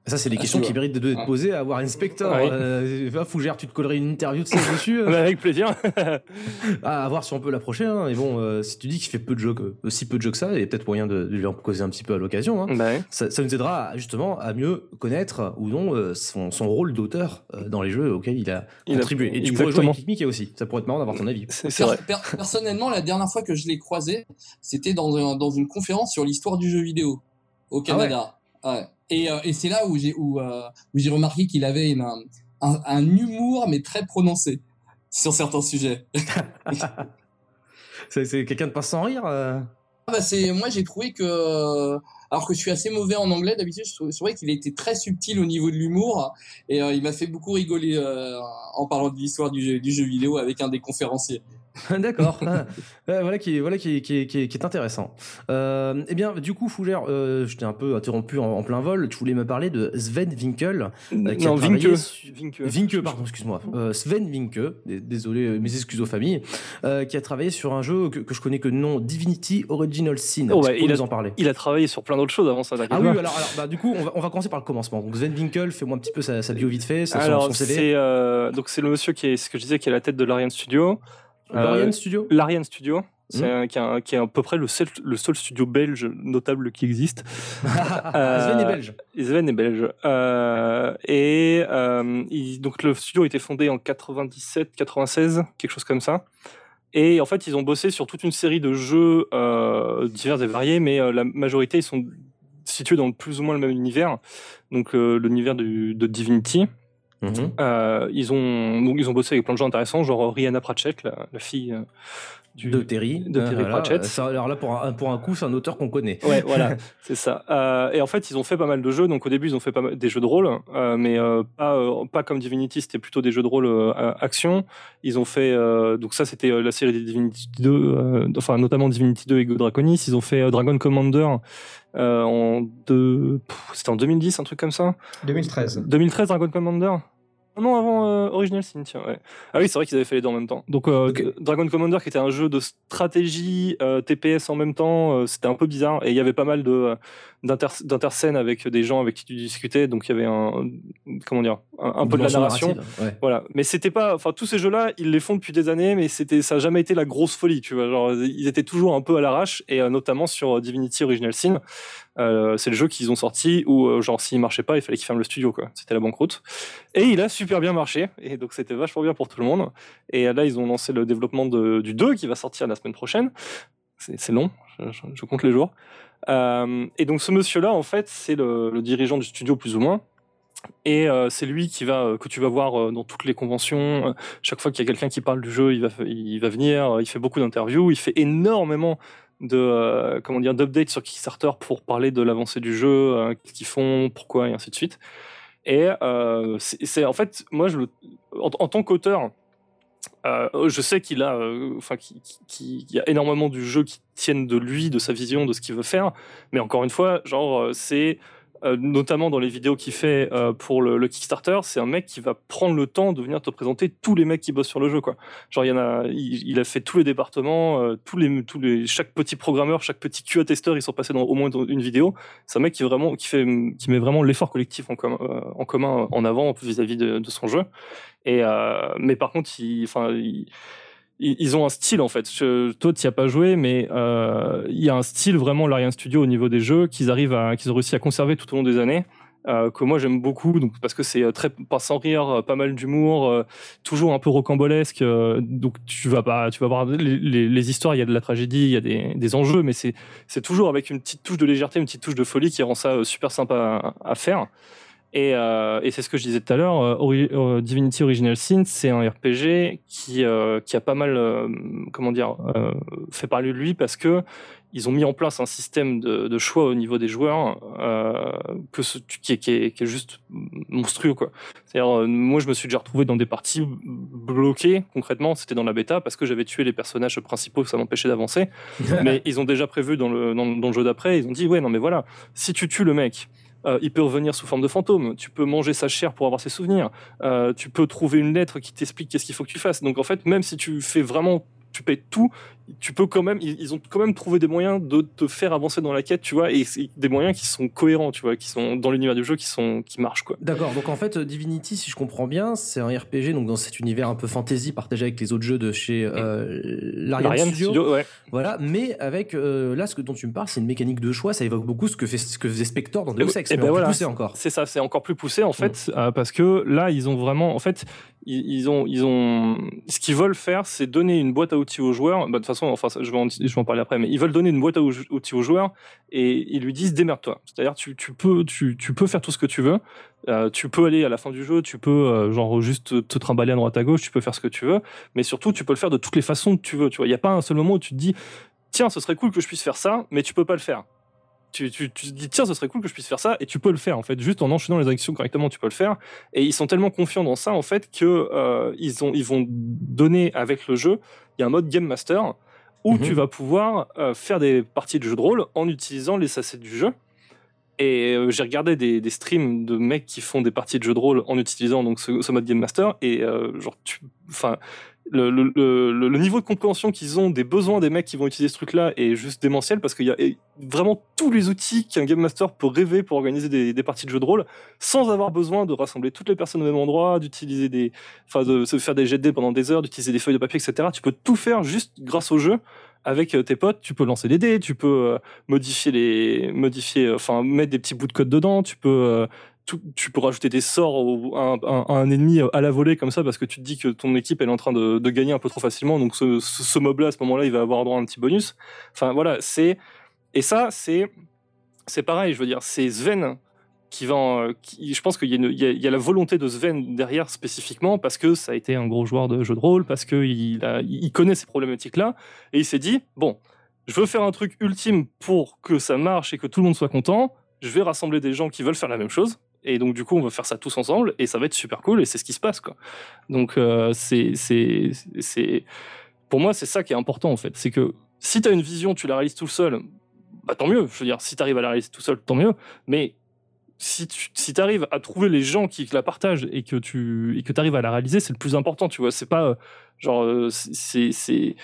Ça, c'est des Ah, questions qui méritent d'être Ouais. posées à Warren Spector. Ouais. Euh, va, Fougère, tu te collerais une interview de ça dessus euh Bah, avec plaisir. Ah, À voir si on peut l'approcher. Hein. Et bon, euh, si tu dis qu'il fait peu de jeux, que, si peu de jeux que ça, il y a peut-être moyen de, de lui en causer un petit peu à l'occasion. Hein. bah. Ça, ça nous aidera justement à mieux connaître ou non euh, son, son rôle d'auteur euh, dans les jeux auxquels il a Il a- contribué. Et tu pourrais jouer exactement. avec Mickey aussi. Ça pourrait être marrant d'avoir ton avis. C'est vrai. per- personnellement, la dernière fois que je l'ai croisé, c'était dans, un- dans une conférence sur l'histoire du jeu vidéo au Canada. Ouais. Et, euh, et c'est là où j'ai où, euh, où j'ai remarqué qu'il avait une- un, un, un humour mais très prononcé sur certains sujets. C'est quelqu'un de pas sans rire. euh. Ah bah c'est moi j'ai trouvé que alors que je suis assez mauvais en anglais d'habitude, je trouvais- c'est vrai qu'il était très subtil au niveau de l'humour et euh, il m'a fait beaucoup rigoler euh, en parlant de l'histoire du jeu vidéo avec un des conférenciers. D'accord. Ah, voilà qui est, voilà qui est, qui est, qui est- qui est intéressant. Euh, eh bien, du coup, Fougère, euh, je t'ai un peu interrompu en, en plein vol. Tu voulais me parler de Sven Winkel. euh, qui a non, su- Vinke. Vinke, pardon, excuse-moi. Euh, Sven Vinke, d- désolé, mes excuses aux familles, qui a travaillé sur un jeu que, que je connais que nom Divinity Original Sin. Oh, ouais, peux il a- en parler. Il a travaillé sur plein d'autres choses avant ça. Ah oui, alors, alors bah, du coup, on va, on va commencer par le commencement. Donc Sven Winkel, fais-moi un petit peu sa, sa bio vite fait, sa, Alors, son CV. c'est donc c'est le monsieur qui est ce que je disais qui est à la tête de l'Ariane Studio. Euh, Lorian Studio L'Ariane Studio, c'est un- qui, est un- qui est à peu près le seul, le seul studio belge notable qui existe. Sven est belge. Sven est belge. Euh, et euh, il- donc le studio a été fondé en 97, 96, quelque chose comme ça. Et en fait, ils ont bossé sur toute une série de jeux euh, divers et variés, mais euh, la majorité ils sont situés dans plus ou moins le même univers, donc euh, l'univers de Divinity. Mhm. Euh, ils ont donc ils ont bossé avec plein de gens intéressants, genre Rihanna Pratchett, la, la fille euh, du De Terry. de Terry Voilà. Pratchett. Ça, alors là, pour un, pour un coup, c'est un auteur qu'on connaît. Ouais, voilà, c'est ça. Euh, et en fait, ils ont fait pas mal de jeux. Donc au début, ils ont fait pas mal des jeux de rôle, euh, mais euh, pas euh, pas comme Divinity, c'était plutôt des jeux de rôle euh, action. Ils ont fait euh, donc ça, c'était euh, la série des Divinity 2, euh, enfin notamment Divinity 2 et Go Draconis. Ils ont fait euh, Dragon Commander euh, en deux, c'était en 2010, un truc comme ça. 2013. 2013, Dragon Commander. Ah Non, avant euh, Original Sin, tiens, ouais. Ah oui, c'est vrai qu'ils avaient fait les deux en même temps. Donc, euh, Ok. Dragon Commander, qui était un jeu de stratégie euh, TPS en même temps, euh, c'était un peu bizarre. Et il y avait pas mal de euh, d'inter- d'interscènes avec des gens avec qui tu discutais. Donc, il y avait un, comment dire, un, un peu de la narration. ouais. Voilà, mais c'était pas, enfin tous ces jeux-là, ils les font depuis des années, mais c'était, ça a jamais été la grosse folie, tu vois. Genre, ils étaient toujours un peu à l'arrache, et euh, notamment sur Divinity Original Sin, euh, c'est le jeu qu'ils ont sorti où, euh, genre, s'il marchait pas, il fallait qu'ils ferment le studio, quoi. C'était la banqueroute. Et il a super bien marché, et donc c'était vachement bien pour tout le monde. Et là, ils ont lancé le développement de- du 2 qui va sortir la semaine prochaine. C'est long, je, compte les jours. Euh, et donc ce monsieur-là, en fait, c'est le, dirigeant du studio plus ou moins. Et euh, c'est lui qui va que tu vas voir dans toutes les conventions. Chaque fois qu'il y a quelqu'un qui parle du jeu, il va il va venir. Il fait beaucoup d'interviews. Il fait énormément de euh, comment dire d'updates sur Kickstarter pour parler de l'avancée du jeu, euh, qu'est-ce qu'ils font, pourquoi et ainsi de suite. Et euh, c'est en fait moi je le, en, tant qu'auteur. je sais qu'il a, enfin, qu'il qu'il y a énormément du jeu qui tiennent de lui, de sa vision, de ce qu'il veut faire. Mais encore une fois, genre, c'est euh, notamment dans les vidéos qu'il fait euh, pour le, Kickstarter, c'est un mec qui va prendre le temps de venir te présenter tous les mecs qui bossent sur le jeu, quoi. Genre, il y en a, il, a fait tous les départements, euh, tous les, tous les, chaque petit programmeur, chaque petit QA testeur, ils sont passés dans au moins dans une vidéo. C'est un mec qui vraiment, qui fait, qui met vraiment l'effort collectif en, en commun en avant vis-à-vis de, son jeu. Et mais par contre, il, ils ont un style en fait. Toi, tu n'y as pas joué, mais euh, il y a un style vraiment Larian Studio au niveau des jeux qu'ils arrivent à, qu'ils ont réussi à conserver tout au long des années. Euh, que moi j'aime beaucoup, donc parce que c'est euh, très pas sans rire, pas mal d'humour, toujours un peu rocambolesque. Donc tu vas pas, tu vas voir les, histoires, il y a de la tragédie, il y a des, des enjeux, mais c'est toujours avec une petite touche de légèreté, une petite touche de folie qui rend ça super sympa à faire. Et, euh, et c'est ce que je disais tout à l'heure, euh, Divinity Original Sin, c'est un RPG qui, euh, qui a pas mal, euh, comment dire, euh, fait parler de lui parce que ils ont mis en place un système de, de choix au niveau des joueurs euh, que ce, qui, est, qui, est, qui, est, juste monstrueux. quoi. C'est-à-dire, moi, je me suis déjà retrouvé dans des parties bloquées, concrètement, c'était dans la bêta, parce que j'avais tué les personnages principaux, ça m'empêchait d'avancer. mais ils ont déjà prévu dans le, dans, dans le jeu d'après, ils ont dit, ouais, non, mais voilà, si tu tues le mec, euh, il peut revenir sous forme de fantôme. Tu peux manger sa chair pour avoir ses souvenirs. Euh, tu peux trouver une lettre qui t'explique qu'est-ce qu'il faut que tu fasses. Donc en fait, même si tu fais vraiment tu payes tout, tu peux quand même, ils ont quand même trouvé des moyens de te faire avancer dans la quête, tu vois, et des moyens qui sont cohérents, tu vois, qui sont dans l'univers du jeu, qui sont, qui marchent, quoi. D'accord. Donc en fait, Divinity, si je comprends bien, c'est un RPG, donc dans cet univers un peu fantasy partagé avec les autres jeux de chez euh, Larian Studio. Studio ouais. Voilà. Mais avec euh, là, ce que dont tu me parles, c'est une mécanique de choix. Ça évoque beaucoup ce que fait, ce que faisait Spector dans Deus Ex, et mais ben en voilà, plus poussé encore. C'est ça, c'est encore plus poussé en fait, mmh. euh, parce que là, ils ont vraiment, en fait, ils, ils ont, ils ont, ce qu'ils veulent faire, c'est donner une boîte à outils aux joueurs. Bah, de toute façon, enfin, je vais en, je vais parler après, mais ils veulent donner une boîte à outils aux joueurs et ils lui disent démerde-toi. C'est-à-dire tu, tu peux tu, tu peux faire tout ce que tu veux. Euh, tu peux aller à la fin du jeu, tu peux euh, genre juste te trimballer à droite à gauche, tu peux faire ce que tu veux, mais surtout tu peux le faire de toutes les façons que tu veux. Tu vois, il y a pas un seul moment où tu te dis tiens, ce serait cool que je puisse faire ça, mais tu peux pas le faire. Tu, tu, tu, te dis tiens ce serait cool que je puisse faire ça et tu peux le faire en fait juste en enchaînant les actions correctement tu peux le faire et ils sont tellement confiants dans ça en fait que euh, ils ont ils vont donner avec le jeu il y a un mode game master où mmh. tu vas pouvoir euh, faire des parties de jeu de rôle en utilisant les assets du jeu. Et euh, j'ai regardé des, des, streams de mecs qui font des parties de jeu de rôle en utilisant donc ce, ce mode Game Master et euh, genre tu, le, niveau de compréhension qu'ils ont des besoins des mecs qui vont utiliser ce truc-là est juste démentiel parce qu'il y a vraiment tous les outils qu'un Game Master peut rêver pour organiser des, parties de jeux de rôle sans avoir besoin de rassembler toutes les personnes au même endroit, d'utiliser des, enfin de se faire des jets de dés pendant des heures, d'utiliser des feuilles de papier, etc. Tu peux tout faire juste grâce au jeu avec tes potes, tu peux lancer des dés, tu peux euh, modifier les, modifier, enfin mettre des petits bouts de code dedans, tu peux euh, tu peux rajouter des sorts à, un, ennemi à la volée comme ça parce que tu te dis que ton équipe est en train de, gagner un peu trop facilement. Donc ce, ce, ce mob là à ce moment là il va avoir droit à un petit bonus. Enfin voilà c'est et ça c'est c'est pareil je veux dire c'est Sven qui va je pense qu'il y, a la volonté de Sven derrière spécifiquement parce que ça a été un gros joueur de jeu de rôle parce que il, a, il connaît ces problématiques là et il s'est dit bon je veux faire un truc ultime pour que ça marche et que tout le monde soit content. Je vais rassembler des gens qui veulent faire la même chose et donc du coup on va faire ça tous ensemble et ça va être super cool et c'est ce qui se passe quoi. Donc euh, c'est pour moi c'est ça qui est important en fait. C'est que si tu as une vision tu la réalises tout seul bah tant mieux. Je veux dire si tu arrives à la réaliser tout seul tant mieux. Mais si tu si arrives à trouver les gens qui la partagent et que tu et que arrives à la réaliser c'est le plus important tu vois. C'est pas genre euh, c'est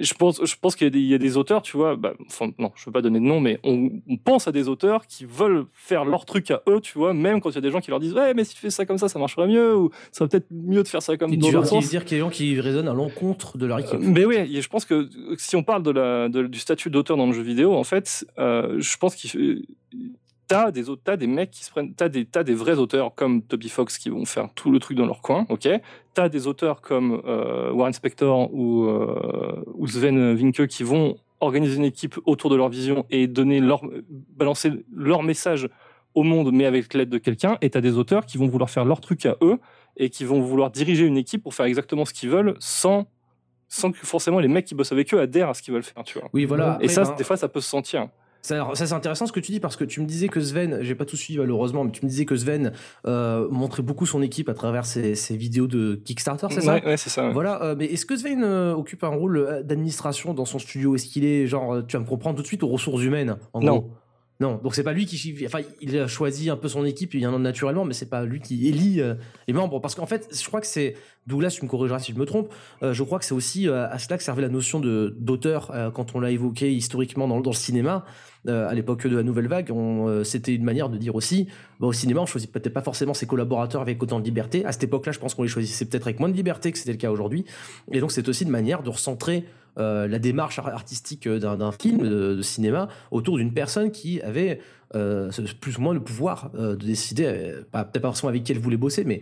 je pense je pense qu'il y, y, a des auteurs tu vois bah, enfin non je veux pas donner de nom mais on, on, pense à des auteurs qui veulent faire leur truc à eux tu vois même quand il y a des gens qui leur disent ouais mais si tu fais ça comme ça ça marcherait mieux ou ça va peut-être mieux de faire ça comme dans l'autre sens. dire qu'il y a des gens qui raisonnent à l'encontre de leur équipe. Euh, mais oui je pense que si on parle de la de, du statut d'auteur dans le jeu vidéo en fait euh, je pense qu'il t'as des autres, t'as des mecs qui se prennent, t'as des, t'as des vrais auteurs comme Toby Fox qui vont faire tout le truc dans leur coin, ok? T'as des auteurs comme euh, Warren Spector ou, euh, ou Sven Vinke qui vont organiser une équipe autour de leur vision et donner leur, balancer leur message au monde, mais avec l'aide de quelqu'un. Et t'as des auteurs qui vont vouloir faire leur truc à eux et qui vont vouloir diriger une équipe pour faire exactement ce qu'ils veulent sans sans que forcément les mecs qui bossent avec eux adhèrent à ce qu'ils veulent faire, tu vois? Oui, voilà. Après, et ça, ben... des fois, ça peut se sentir. Ça, ça c'est intéressant ce que tu dis parce que tu me disais que Sven, j'ai pas tout suivi malheureusement, mais tu me disais que Sven euh, montrait beaucoup son équipe à travers ses, ses vidéos de Kickstarter, c'est ça Ouais, ouais c'est ça. Ouais. Voilà, euh, mais est-ce que Sven euh, occupe un rôle d'administration dans son studio? Est-ce qu'il est genre, tu vas me comprendre tout de suite aux ressources humaines en Non. Gros Non, donc c'est pas lui qui, enfin, il a choisi un peu son équipe, il y en a naturellement, mais c'est pas lui qui élit euh, les membres, parce qu'en fait, je crois que c'est Douglas, tu me corrigeras si je me trompe. Euh, je crois que c'est aussi euh, à cela que servait la notion de d'auteur quand on l'a évoqué historiquement dans, dans le cinéma. à l'époque de la Nouvelle Vague, c'était une manière de dire aussi, bah, au cinéma, on choisit peut-être pas forcément ses collaborateurs avec autant de liberté. À cette époque-là, je pense qu'on les choisissait peut-être avec moins de liberté que c'était le cas aujourd'hui. Et donc, c'est aussi une manière de recentrer euh, la démarche artistique d'un film de, cinéma autour d'une personne qui avait euh, plus ou moins le pouvoir euh, de décider, peut-être pas forcément avec qui elle voulait bosser, mais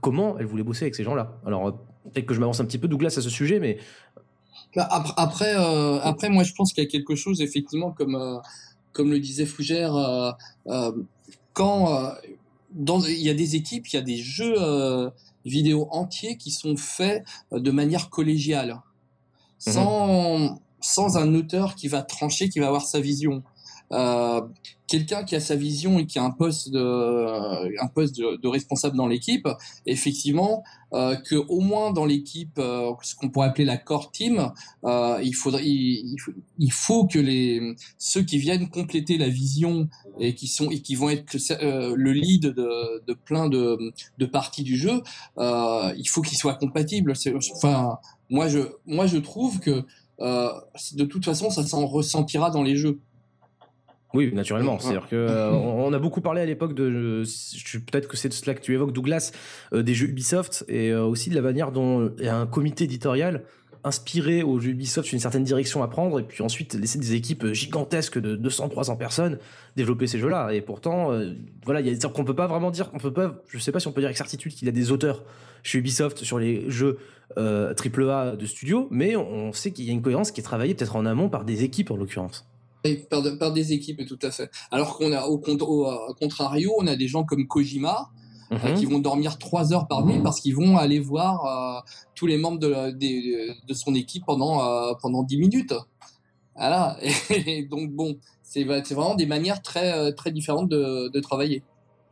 comment elle voulait bosser avec ces gens-là. Alors, peut-être que je m'avance un petit peu, Douglas, à ce sujet, mais. Bah, après, après, moi, je pense qu'il y a quelque chose, effectivement, comme, comme le disait Fougère, quand il y a des équipes, il y a des jeux vidéo entiers qui sont faits de manière collégiale. Mhm. sans, sans un auteur qui va trancher, qui va avoir sa vision. Euh, quelqu'un qui a sa vision et qui a un poste de, un poste de, responsable dans l'équipe, effectivement, euh, que au moins dans l'équipe, euh, ce qu'on pourrait appeler la core team, euh, il faudrait, il, il, faut que les ceux qui viennent compléter la vision et qui sont et qui vont être euh, le lead de, de plein de, de parties du jeu, euh, il faut qu'ils soient compatibles. Enfin, moi je, moi je trouve que euh, de toute façon, ça s'en ressentira dans les jeux. Oui, naturellement. C'est-à-dire que euh, on a beaucoup parlé à l'époque de, peut-être que c'est de cela que tu évoques, Douglas, euh, des jeux Ubisoft et aussi de la manière dont il y a un comité éditorial inspiré aux jeux Ubisoft une certaine direction à prendre et puis ensuite laisser des équipes gigantesques de 200-300 personnes développer ces jeux-là. Et pourtant, voilà, il y a qu'on peut pas vraiment dire, qu'on peut pas, je sais pas si on peut dire avec certitude qu'il y a des auteurs chez Ubisoft sur les jeux euh, AAA de studio, mais on sait qu'il y a une cohérence qui est travaillée peut-être en amont par des équipes en l'occurrence. Par, par, des équipes, tout à fait. Alors qu'on a au, au, contrario, on a des gens comme Kojima, euh, mhm. qui vont dormir trois heures par nuit parce qu'ils vont aller voir euh, tous les membres de, de, de son équipe pendant, euh, pendant 10 minutes. Voilà. Et, donc, bon, c'est vraiment des manières très, très différentes de, de travailler.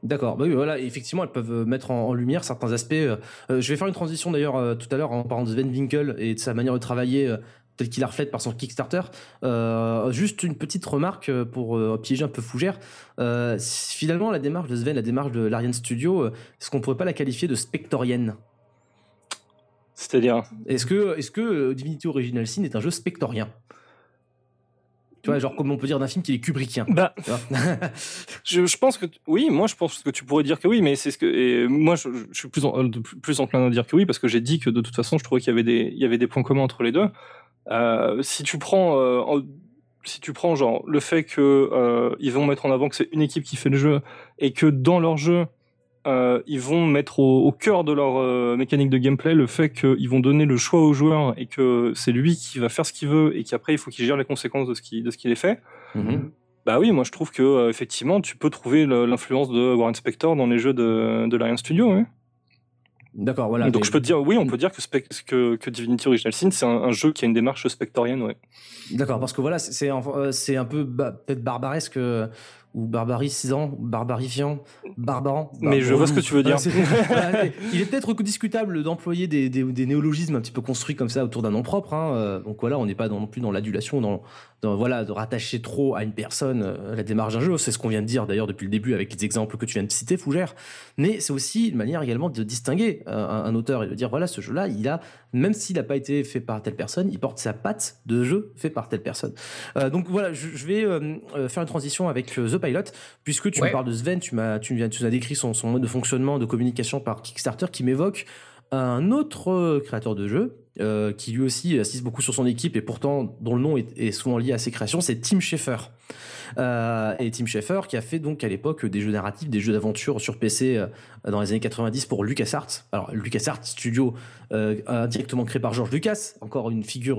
D'accord, bah oui, voilà, effectivement, elles peuvent mettre en, lumière certains aspects. Euh, je vais faire une transition d'ailleurs tout à l'heure en parlant de Sven Winkel et de sa manière de travailler tel qu'il la reflète par son Kickstarter. juste une petite remarque pour piéger un peu Fougère. finalement, la démarche de Sven, la démarche de l'Ariane Studio, est-ce qu'on pourrait pas la qualifier de spectorienne? C'est-à-dire? Est-ce que, est que Divinity Original Sin est un jeu spectorien? Tu vois, genre, comme on peut dire d'un film qu'il est kubrickien. Bah, je, je, pense que oui, moi je pense que tu pourrais dire que oui, mais c'est ce que et moi je, je suis plus en, plus enclin à dire que oui parce que j'ai dit que de toute façon je trouvais qu'il y avait des il y avait des points communs entre les deux. Euh, si tu prends euh, si tu prends genre le fait que euh, ils vont mettre en avant que c'est une équipe qui fait le jeu et que dans leur jeu ils vont mettre au, cœur de leur mécanique de gameplay le fait qu'ils vont donner le choix au joueur et que c'est lui qui va faire ce qu'il veut et qu'après il faut qu'il gère les conséquences de ce qui de ce qu'il est fait. Mhm. Bah oui, moi je trouve que effectivement tu peux trouver l'influence de Warren Spector dans les jeux de, de l'Ariane Studio. Oui. D'accord, voilà. Donc je peux te dire, oui, on peut dire que, que, que Divinity Original Sin, c'est un, jeu qui a une démarche spectorienne, ouais. D'accord, parce que voilà, c'est c'est un peu peut-être barbaresque ou barbarisant, barbarifiant, barbarant. Mais je vois ce que tu veux dire. il est peut-être discutable d'employer des, des, des, néologismes un petit peu construits comme ça autour d'un nom propre. Hein. Euh, donc voilà, on n'est pas non plus dans l'adulation, dans, dans, voilà, de rattacher trop à une personne euh, la démarche d'un jeu. C'est ce qu'on vient de dire d'ailleurs depuis le début avec les exemples que tu viens de citer, Fougère. Mais c'est aussi une manière également de distinguer un, un, auteur et de dire voilà, ce jeu-là, il a, même s'il n'a pas été fait par telle personne, il porte sa patte de jeu fait par telle personne. Euh, donc voilà, je, je vais euh, faire une transition avec The Pilot, puisque tu me parles de Sven, tu m'as, tu tu as décrit son, son mode de fonctionnement, de communication par Kickstarter, qui m'évoque un autre euh, créateur de jeu euh, qui lui aussi assiste beaucoup sur son équipe et pourtant dont le nom est, souvent lié à ses créations, c'est Tim Schafer. Euh, et Tim Schafer qui a fait donc à l'époque des jeux narratifs, des jeux d'aventure sur PC euh, dans les années 90 pour LucasArts. Alors LucasArts Studio euh, directement créé par George Lucas, encore une figure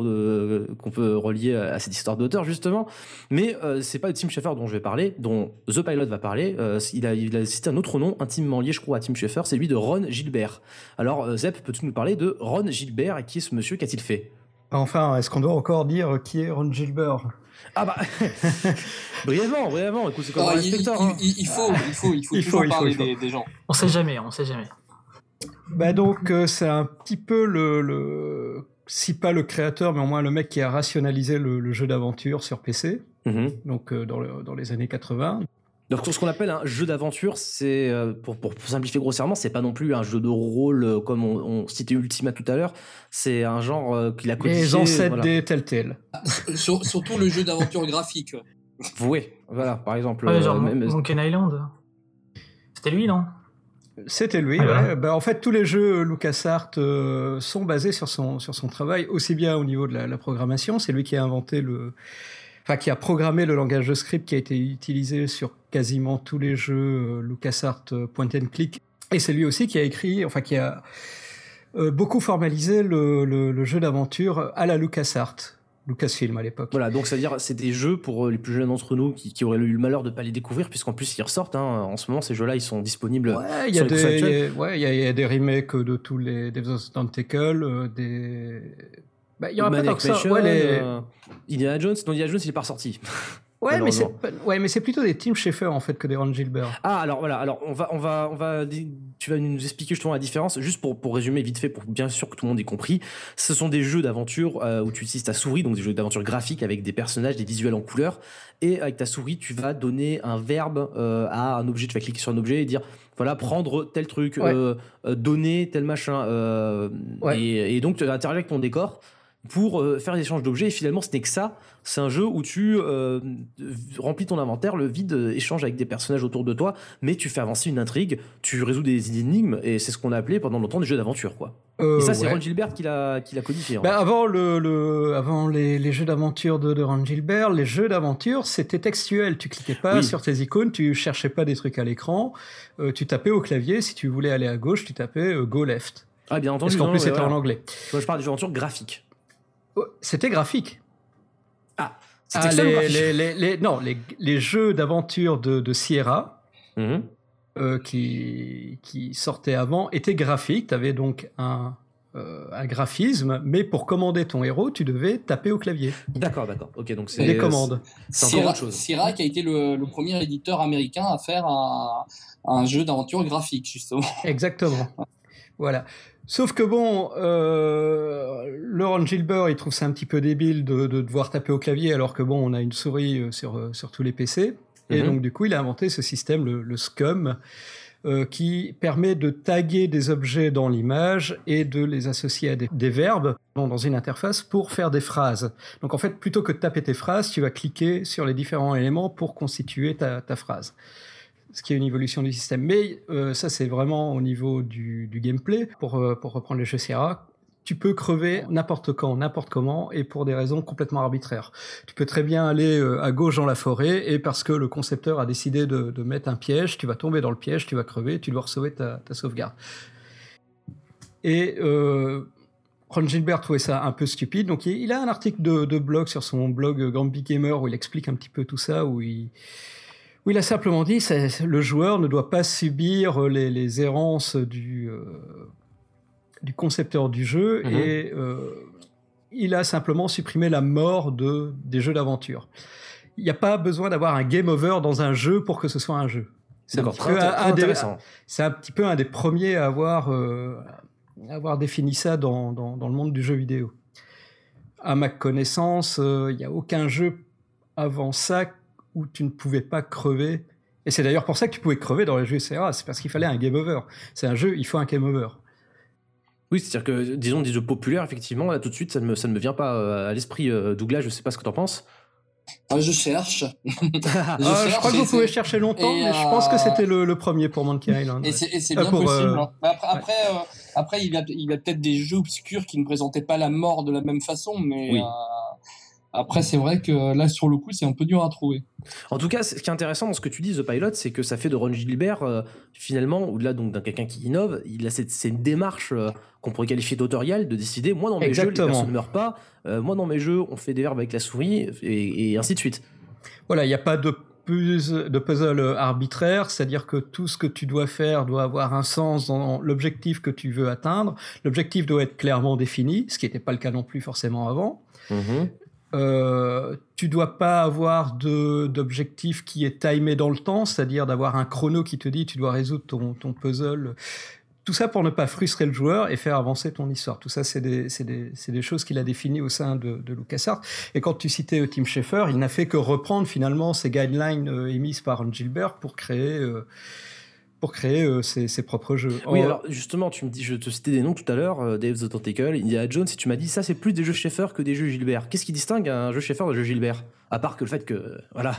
qu'on peut relier à cette histoire d'auteur justement. Mais c'est pas Tim Schafer dont je vais parler, dont The Pilot va parler. il, a, il a cité un autre nom intimement lié, je crois, à Tim Schafer, c'est lui de Ron Gilbert. Alors Zep, peux-tu nous parler de Ron Gilbert et qui est ce monsieur Qu'a-t-il fait? Enfin, est-ce qu'on doit encore dire qui est Ron Gilbert? Ah bah brièvement, brièvement. Écoute, c'est comme un inspecteur. Hein. Il, faut, il faut, il faut, il faut, parler des, gens. On sait jamais, on sait jamais. Bah donc euh, c'est un petit peu le, le, si pas le créateur, mais au moins le mec qui a rationalisé le, jeu d'aventure sur PC. Mhm. donc euh, dans, le- dans les années 80. Donc ce qu'on appelle un jeu d'aventure, c'est euh, pour, pour simplifier grossièrement, c'est pas non plus un jeu de rôle euh, comme on, on citait Ultima tout à l'heure. C'est un genre euh, qu'il a codifié. Les ancêtres voilà. des Telltale. Sur- surtout le jeu d'aventure graphique. Oui, voilà, par exemple. Ouais, euh, genre même- Monkey Island. C'était lui, non? C'était lui. Ah, ouais. ouais. Bah, en fait, tous les jeux LucasArts euh, sont basés sur son, sur son travail, aussi bien au niveau de la, la programmation. C'est lui qui a inventé le. Enfin, qui a programmé le langage de script qui a été utilisé sur quasiment tous les jeux euh, LucasArts euh, point and click. Et c'est lui aussi qui a écrit, enfin, qui a euh, beaucoup formalisé le, le- le jeu d'aventure à la LucasArts, Lucasfilm à l'époque. Voilà, donc c'est-à-dire c'est des jeux pour les plus jeunes d'entre nous qui, qui auraient eu le malheur de pas les découvrir, puisqu'en plus ils ressortent. Hein, en ce moment, ces jeux-là, ils sont disponibles. Ouais, il y, a des- ouais, y y a remakes de tous les Devs of Tentacle, des. Bah, il y aura pas tant que ça. Mansion, Ouais, les- euh, Indiana Jones, non Indiana Jones, il est pas ressorti. Ouais, mais c'est ouais, mais c'est plutôt des Tim Schafer en fait que des Ron Gilbert. Ah alors voilà, alors on va on va on va tu vas nous expliquer justement la différence juste pour pour résumer vite fait pour bien sûr que tout le monde ait compris. Ce sont des jeux d'aventure euh, où tu utilises ta souris donc des jeux d'aventure graphiques avec des personnages, des visuels en couleur et avec ta souris, tu vas donner un verbe euh, à un objet, tu vas cliquer sur un objet et dire voilà, prendre tel truc, Ouais. euh, donner tel machin euh, Ouais. et, et donc tu vas interagir avec ton décor pour euh, faire des échanges d'objets et finalement ce n'est que ça c'est un jeu où tu euh, remplis ton inventaire, le vide euh, échange avec des personnages autour de toi, mais tu fais avancer une intrigue, tu résous des énigmes, et c'est ce qu'on a appelé pendant longtemps des jeux d'aventure, quoi. Et ça, c'est ouais. Ron Gilbert qui l'a qui l'a codifié. en fait. avant le, le- avant les, les jeux d'aventure de, de Ron Gilbert, les jeux d'aventure c'était textuel. Tu cliquais pas Oui. sur tes icônes, tu cherchais pas des trucs à l'écran, tu tapais au clavier. Si tu voulais aller à gauche, tu tapais go left. ah, bien entendu. Parce qu'en plus c'était en anglais. Moi, je parle des jeux d'aventure graphiques. Oh, C'était graphique. C'est Ah, textuel ou les, graphique les- les- les- non, les, les jeux d'aventure de, de Sierra, Mhm. euh, qui, qui sortaient avant étaient graphiques. Tu avais donc un, euh, un graphisme, mais pour commander ton héros, tu devais taper au clavier. D'accord, d'accord. Ok, donc c'est Des commandes. C'est encore Sierra, autre chose. Sierra qui a été le, le premier éditeur américain à faire un, un jeu d'aventure graphique, justement. Exactement. Voilà. Sauf que bon, euh, Laurent Gilbert, il trouve ça un petit peu débile de, de devoir taper au clavier alors que bon, on a une souris euh, sur, euh, sur tous les PC. Et Mhm. donc du coup, il a inventé ce système, le, le SCUM, euh, qui permet de taguer des objets dans l'image et de les associer à des, des verbes dans dans une interface pour faire des phrases. Donc en fait, plutôt que de taper tes phrases, tu vas cliquer sur les différents éléments pour constituer ta, ta phrase ce qui est une évolution du système. Mais euh, ça, c'est vraiment au niveau du, du gameplay. Pour, euh, pour reprendre les jeux Sierra, tu peux crever n'importe quand, n'importe comment, et pour des raisons complètement arbitraires. Tu peux très bien aller euh, à gauche dans la forêt, et parce que le concepteur a décidé de, de mettre un piège, tu vas tomber dans le piège, tu vas crever, tu dois recevoir ta, ta sauvegarde. Et euh, Ron Gilbert trouvait ça un peu stupide, donc il, il a un article de, de blog sur son blog Grumpy Gamer où il explique un petit peu tout ça, où il, où il a simplement dit que le joueur ne doit pas subir euh, les, les errances du, euh, du concepteur du jeu Mhm. et euh, il a simplement supprimé la mort de, des jeux d'aventure. Il n'y a pas besoin d'avoir un game over dans un jeu pour que ce soit un jeu. C'est un, intéressant. c'est un petit peu un des premiers à avoir, euh, à avoir défini ça dans, dans, dans le monde du jeu vidéo. À ma connaissance, il n'y a aucun jeu avant ça où tu ne pouvais pas crever. Et c'est d'ailleurs pour ça que tu pouvais crever dans les jeux CRA, c'est parce qu'il fallait un game over. C'est un jeu, il faut un game over. Oui, c'est-à-dire que, disons, des jeux populaires, effectivement, là, tout de suite, ça ne me, ça ne me vient pas euh, à l'esprit. euh, Douglas, je sais pas ce que t'en penses. Ah, je cherche. Je, Ah, je crois que vous pouvez chercher longtemps, et, mais je pense que euh, c'était le, le premier pour Monkey Island. Et ouais. c'est Ah, bien pour, possible. euh, hein. Après, après, euh, après, il y a, a peut-être des jeux obscurs qui ne présentaient pas la mort de la même façon, mais Oui. Après, c'est vrai que là, sur le coup, c'est un peu dur à trouver. En tout cas, ce qui est intéressant dans ce que tu dis, The Pilot, c'est que ça fait de Ron Gilbert, euh, finalement, au-delà donc d'un quelqu'un qui innove, il a cette, c'est une démarche euh, qu'on pourrait qualifier d'autoriale, de décider, moi dans mes jeux, les personnes ne meurent pas, euh, moi dans mes jeux, on fait des verbes avec la souris, et, et ainsi de suite. Voilà, il n'y a pas de, puz- de puzzle arbitraire, c'est-à-dire que tout ce que tu dois faire doit avoir un sens dans l'objectif que tu veux atteindre. L'objectif doit être clairement défini, ce qui n'était pas le cas non plus forcément avant. Euh, tu dois pas avoir d'objectif qui est timé dans le temps, c'est-à-dire d'avoir un chrono qui te dit tu dois résoudre ton, ton puzzle tout ça pour ne pas frustrer le joueur et faire avancer ton histoire. Tout ça, c'est des, des, des, choses qu'il a définies au sein de, de LucasArts. Et quand tu citais Tim Schafer, il n'a fait que reprendre finalement ces guidelines euh, émises par Gilbert pour créer euh, pour créer euh, ses, ses, propres jeux. Oui, alors justement, tu me dis, je te citais des noms tout à l'heure, euh, Dave the Tentacle, Indiana Jones, et tu m'as dit ça, c'est plus des jeux Schaeffer que des jeux Gilbert. Qu'est-ce qui distingue un jeu Schaeffer d'un jeu Gilbert? À part que le fait que, voilà.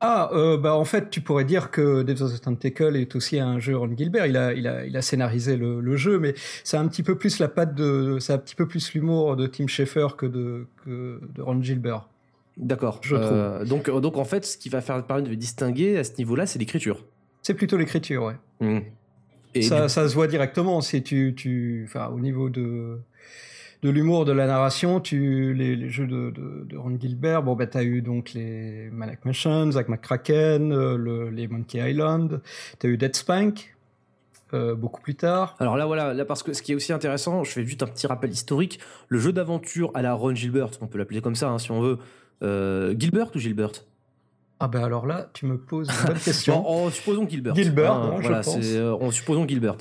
Ah, euh, bah en fait, tu pourrais dire que Dave the Tentacle est aussi un jeu Ron Gilbert. Il a, il a, il a scénarisé le, le jeu, mais c'est un petit peu plus la patte de, c'est un petit peu plus l'humour de Tim Schafer que de, que de Ron Gilbert. D'accord. Euh, donc, donc en fait, ce qui va faire permettre de distinguer à ce niveau-là, c'est l'écriture. C'est plutôt l'écriture, ouais. Mmh. Et ça, ça, se voit directement. Si tu, tu, enfin, au niveau de de l'humour de la narration, tu les, les jeux de, de, de, Ron Gilbert, bon ben t'as eu donc les Manic Mansion, Zack McCracken, euh, le, les Monkey Island, t'as eu Dead Spank. Euh, beaucoup plus tard. Alors là, voilà, là parce que ce qui est aussi intéressant, je fais juste un petit rappel historique. Le jeu d'aventure à la Ron Gilbert, on peut l'appeler comme ça hein, si on veut. Euh, Gilbert ou Gilbert? Ah ben alors là, tu me poses une bonne question. en, supposons Gilbert. Gilbert, hein, voilà, je pense. Euh, en supposons Gilbert.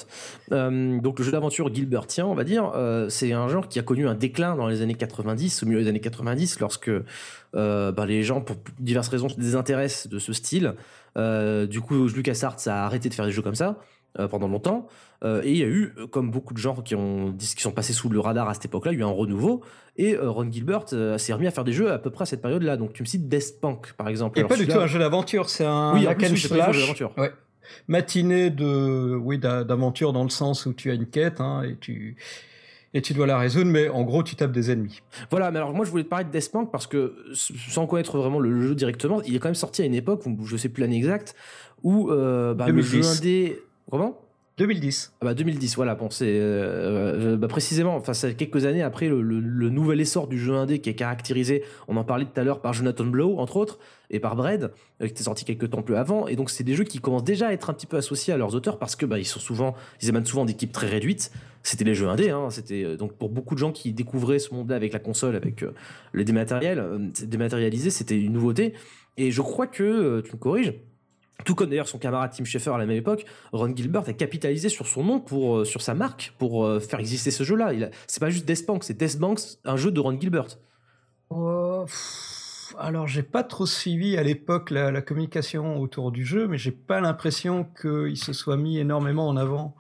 Euh, donc le jeu d'aventure Gilbertien, on va dire, euh, c'est un genre qui a connu un déclin dans les années 90, au milieu des années 90, lorsque ben, les gens, pour diverses raisons, se désintéressent de ce style. du coup, LucasArts a arrêté de faire des jeux comme ça pendant longtemps. et il y a eu, comme beaucoup de genres qui, ont, qui sont passés sous le radar à cette époque-là, il y a eu un renouveau. Et euh, Ron Gilbert euh, s'est remis à faire des jeux à peu près à cette période-là. Donc tu me cites Death Punk, par exemple. Et pas du tout un jeu d'aventure, c'est un oui, hack and slash. Ouais. Matinée de, oui, d'aventure dans le sens où tu as une quête hein, et tu et tu dois la résoudre, mais en gros, tu tapes des ennemis. Voilà, mais alors moi, je voulais te parler de Death Punk parce que, sans connaître vraiment le jeu directement, il est quand même sorti à une époque, où, je sais plus l'année exacte, où euh, bah, le jeu indé... Comment 2010. Ah bah 2010, voilà. Bon, c'est euh, bah précisément, enfin, c'est quelques années après le, le, nouvel essor du jeu indé qui est caractérisé, on en parlait tout à l'heure, par Jonathan Blow, entre autres, et par Bread, euh, qui était sorti quelques temps plus avant. Et donc, c'est des jeux qui commencent déjà à être un petit peu associés à leurs auteurs parce que bah, ils sont souvent, ils émanent souvent d'équipes très réduites. C'était les jeux indés, hein. C'était euh, donc pour beaucoup de gens qui découvraient ce monde-là avec la console, avec le dématériel, dématérialisé, c'était une nouveauté. Et je crois que, tu me corriges, tout comme d'ailleurs son camarade Tim Schafer à la même époque, Ron Gilbert a capitalisé sur son nom, pour, euh, sur sa marque, pour euh, faire exister ce jeu-là. C'est pas juste Death Bank, c'est Death Bank, un jeu de Ron Gilbert. Oh, alors j'ai pas trop suivi à l'époque la, communication autour du jeu, mais j'ai pas l'impression qu'il se soit mis énormément en avant.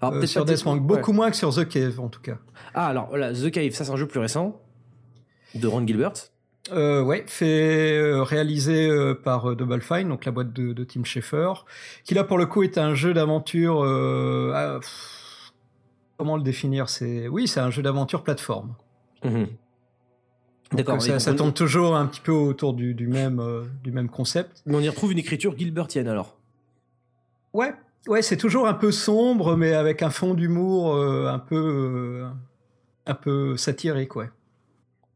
Alors, euh, sur Death Bank, beaucoup moins que sur The Cave en tout cas. Ah alors voilà, The Cave, ça c'est un jeu plus récent de Ron Gilbert. Euh, ouais, fait euh, réalisé euh, par euh, Double Fine, donc la boîte de, de, Tim Schafer, qui là pour le coup est un jeu d'aventure. Ah, comment le définir C'est oui, c'est un jeu d'aventure plateforme. Mhm. D'accord. Ça, ça tourne toujours un petit peu autour du, du même du même concept. Mais on y retrouve une écriture Gilbertienne alors. Ouais, ouais, c'est toujours un peu sombre, mais avec un fond d'humour un peu un peu satirique, ouais.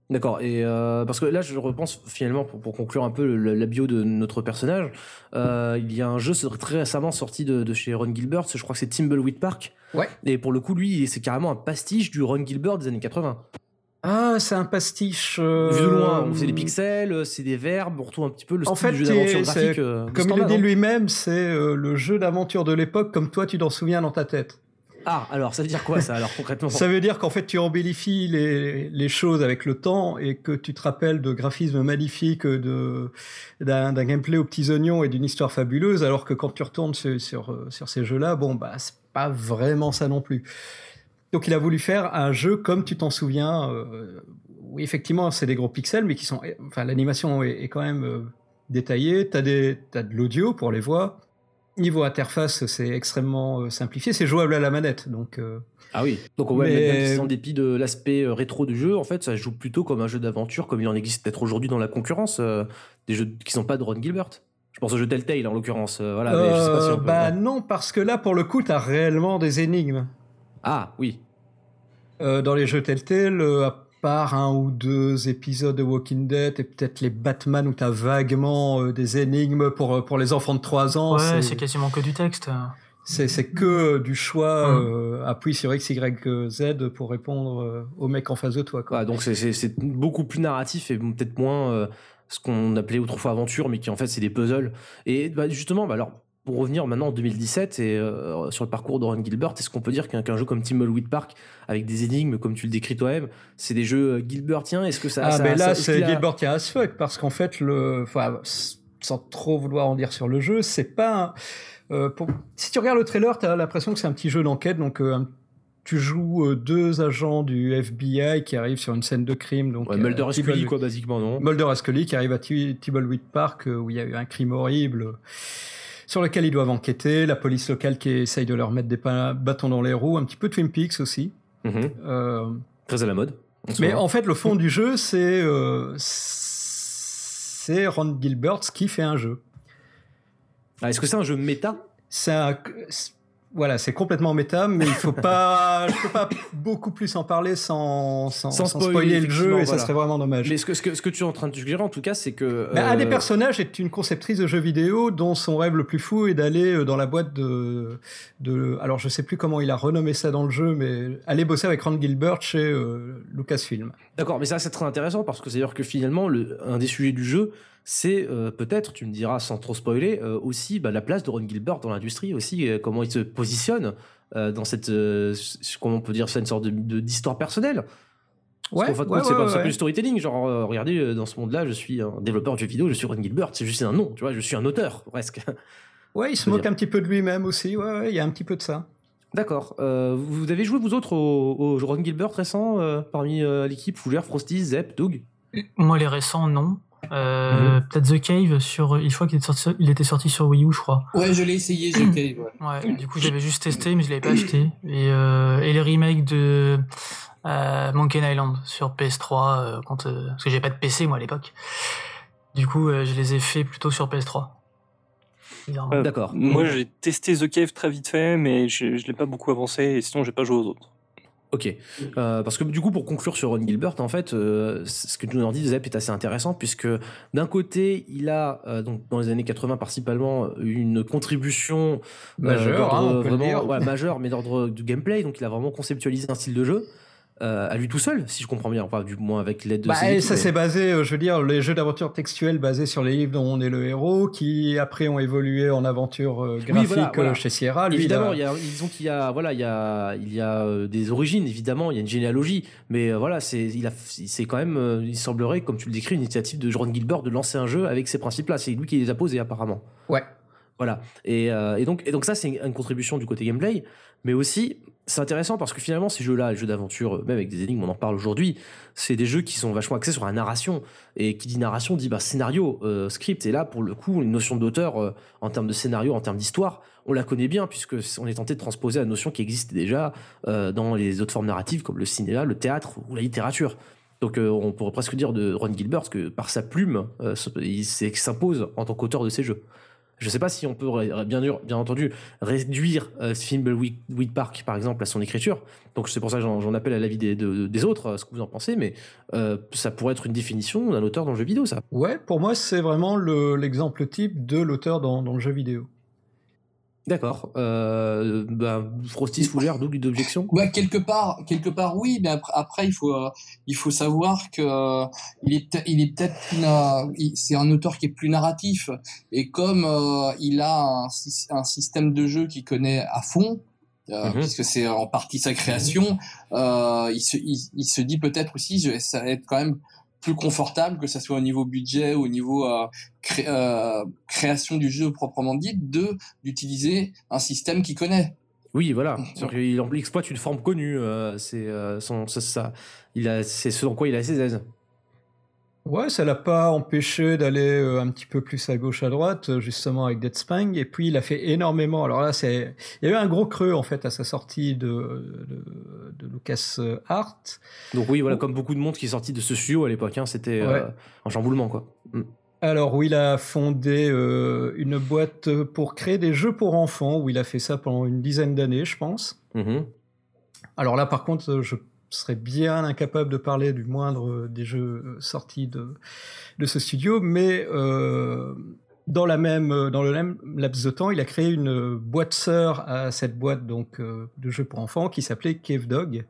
D'accord. Et euh, parce que là, je repense finalement pour, pour conclure un peu la bio de notre personnage. Euh, il y a un jeu très récemment sorti de, de chez Ron Gilbert. Je crois que c'est Timbleweed Park. Ouais. Et pour le coup, lui, c'est carrément un pastiche du Ron Gilbert des années 80. Ah, c'est un pastiche. Euh... Vu de loin, c'est des pixels, c'est des verbes, on retrouve un petit peu le style fait, du jeu d'aventure graphique. Euh, comme il le dit hein. lui-même, c'est euh, le jeu d'aventure de l'époque, comme toi tu t'en souviens dans ta tête. Ah, alors ça veut dire quoi ça alors concrètement Ça veut dire qu'en fait tu embellifies les, les, choses avec le temps et que tu te rappelles de graphismes magnifiques, d'un gameplay aux petits oignons et d'une histoire fabuleuse, alors que quand tu retournes sur, sur, ces jeux-là, bon bah c'est pas vraiment ça non plus. Donc il a voulu faire un jeu comme tu t'en souviens. Euh, oui effectivement c'est des gros pixels, mais qui sont, enfin l'animation est, quand même euh, détaillée. T'as des t'as de l'audio pour les voix Niveau interface, c'est extrêmement euh, simplifié. C'est jouable à la manette, donc. Euh, ah oui. Donc mais... en dépit de l'aspect euh, rétro du jeu, en fait, ça joue plutôt comme un jeu d'aventure, comme il en existe peut-être aujourd'hui dans la concurrence, des jeux qui sont pas de Ron Gilbert. Je pense au jeu Telltale en l'occurrence. voilà. Mais je sais pas si on peut... Bah non, parce que là, pour le coup, t'as réellement des énigmes. Ah oui. dans les jeux Telltale, par un ou deux épisodes de Walking Dead et peut-être les Batman où tu as vaguement euh, des énigmes pour, euh, pour les enfants de 3 ans. Ouais, c'est quasiment que du texte. C'est que du choix, euh, appuie sur X, Y, Z pour répondre au mec en face de toi. Quoi. donc c'est beaucoup plus narratif et peut-être moins ce qu'on appelait autrefois aventure, mais qui en fait c'est des puzzles. Et bah, justement, bah, alors pour revenir maintenant en 2017 et euh, sur le parcours d'Oran Gilbert, est-ce qu'on peut dire qu'un jeu comme Timbleweed Park, avec des énigmes comme tu le décris toi-même, c'est des jeux Gilbertiens Est-ce que ça. Ah, ça, ben là, c'est qu'il a- Gilbertien as fuck, parce qu'en fait, le, enfin, sans trop vouloir en dire sur le jeu, c'est pas. euh, pour- Si tu regardes le trailer, tu as l'impression que c'est un petit jeu d'enquête, donc euh, un- tu joues euh, deux agents du FBI qui arrivent sur une scène de crime. Donc, Ouais, euh, Mulder et Scully, quoi, basiquement, non? Mulder et Scully qui arrivent à Ti- Tibbleweed Park euh, où il y a eu un crime horrible euh, sur lequel ils doivent enquêter. La police locale qui essaye de leur mettre des bâtons dans les roues. Un petit peu Twin Peaks aussi. Mhm. Euh, Très à la mode. mais en fait, le fond du jeu, c'est euh, c'est Ron Gilbert qui fait un jeu. Ah, est-ce que c'est un jeu méta? Un- voilà, c'est complètement méta, mais il faut pas, je peux pas beaucoup plus en parler sans, sans, Sans sans spoiler, le jeu et ça serait vraiment dommage. Mais ce que, ce, que, ce que tu es en train de suggérer, en tout cas, c'est que. Mais un des euh, personnages est une conceptrice de jeux vidéo dont son rêve le plus fou est d'aller euh, dans la boîte de, de. Alors je sais plus comment il a renommé ça dans le jeu, mais aller bosser avec Ron Gilbert chez euh, Lucasfilm. D'accord, mais ça c'est très intéressant parce que c'est-à-dire que finalement, le, un des sujets du jeu, c'est euh, peut-être, tu me diras sans trop spoiler, euh, aussi bah, la place de Ron Gilbert dans l'industrie, aussi euh, comment il se positionne euh, dans cette, euh, comment on peut dire ça, une sorte de- de- d'histoire personnelle. Parce qu'en fin de compte, c'est pas pas du storytelling. Genre, euh, regardez, euh, dans ce monde-là, je suis un développeur de jeux vidéo, je suis Ron Gilbert, c'est juste un nom, tu vois, je suis un auteur, presque. Ouais, il se moque dire. un petit peu de lui-même aussi. Ouais, ouais, il y a un petit peu de ça. D'accord. Euh, vous avez joué, vous autres, au, au Ron Gilbert récent, euh, parmi euh, l'équipe Fougère, Frosty, Zep, Doug? Moi, les récents, non. Euh, Peut-être The Cave sur. Une fois qu'il était sorti, il était sorti sur Wii U, je crois. Ouais, je l'ai essayé, j'ai cave, ouais. Ouais. Du coup, j'avais juste testé, mais je l'avais pas acheté. Et, euh, et les remakes de euh, Monkey Island sur PS3, euh, quand, euh, parce que j'avais pas de PC moi à l'époque. Du coup, euh, je les ai fait plutôt sur PS3. Bizarrement. Euh, D'accord. Moi, j'ai testé The Cave très vite fait, mais je, je l'ai pas beaucoup avancé, et sinon, j'ai pas joué aux autres. Ok. Euh, parce que du coup, pour conclure sur Ron Gilbert, en fait, euh, ce que tu nous en dis, Zep, est assez intéressant, puisque d'un côté, il a, euh, donc, dans les années 80 principalement, une contribution Majeure, hein, vraiment ouais, majeure, mais d'ordre du gameplay. Donc, il a vraiment conceptualisé un style de jeu. Euh, à lui tout seul, si je comprends bien, enfin, du moins avec l'aide de Bah, ses ça mais- s'est basé, euh, je veux dire, les jeux d'aventure textuelle basés sur les livres dont on est le héros, qui après ont évolué en aventure euh, graphique voilà, voilà. euh, chez Sierra. Lui, il évidemment, a- il y a, disons qu'il y a, voilà, il y a, il y a des origines, évidemment, il y a une généalogie, mais voilà, c'est, il a, c'est quand même, il semblerait, comme tu le décris, une initiative de Ron Gilbert de lancer un jeu avec ces principes-là. C'est lui qui les a posés apparemment. Ouais. Voilà. Et, et donc, et donc ça, c'est une contribution du côté gameplay, mais aussi, c'est intéressant parce que finalement, ces jeux-là, les jeux d'aventure, euh, même avec des énigmes, on en parle aujourd'hui, c'est des jeux qui sont vachement axés sur la narration. Et qui dit narration dit bah, scénario, euh, script. Et là, pour le coup, une notion d'auteur euh, en termes de scénario, en termes d'histoire, on la connaît bien puisque on est tenté de transposer la notion qui existe déjà dans les autres formes narratives comme le cinéma, le théâtre ou la littérature. Donc on pourrait presque dire de Ron Gilbert que par sa plume, il s'impose en tant qu'auteur de ces jeux. Je ne sais pas si on peut bien, entendu réduire euh, Thimbleweed Weed Park par exemple à son écriture. Donc c'est pour ça que j'en appelle à l'avis des, de- des autres, ce que vous en pensez, mais euh, ça pourrait être une définition d'un auteur dans le jeu vidéo, ça. Ouais, pour moi, c'est vraiment le- l'exemple type de l'auteur dans, dans le jeu vidéo. D'accord. Euh, bah, Frosty, Fougère, double d'objection Ouais, quelque part, quelque part, oui, mais après, après il faut, euh, il faut savoir que euh, il est, il est peut-être c'est un auteur qui est plus narratif, et comme euh, il a un, sy- un système de jeu qu'il connaît à fond, euh, Mhm. puisque c'est en partie sa création, euh, il se, il, il se dit peut-être aussi, je, ça va être quand même plus confortable que ça soit au niveau budget ou au niveau euh, cré- euh, création du jeu proprement dit, de d'utiliser un système qu'il connaît. Oui, voilà. Qu'il em- exploite une forme connue. euh, c'est son, ça, ça- il a, c'est ce dans quoi il a ses aises. Ouais, ça l'a pas empêché d'aller euh, un petit peu plus à gauche, à droite, euh, justement avec Dead Spang. Et puis il a fait énormément. Alors là, c'est, il y a eu un gros creux en fait à sa sortie de, de, de Lucas Art. Donc oui, voilà, comme beaucoup de monde qui est sorti de ce studio à l'époque, hein, c'était euh, un chamboulement, quoi. Mm. Alors où il a fondé euh, une boîte pour créer des jeux pour enfants, où il a fait ça pendant une dizaine d'années, je pense. Mhm. Alors là, par contre, euh, je serais bien incapable de parler du moindre euh, des jeux euh, sortis de, de ce studio, mais euh, dans, la même, dans le même laps de temps, il a créé une boîte sœur à cette boîte donc, de jeux pour enfants qui s'appelait Cave Dog,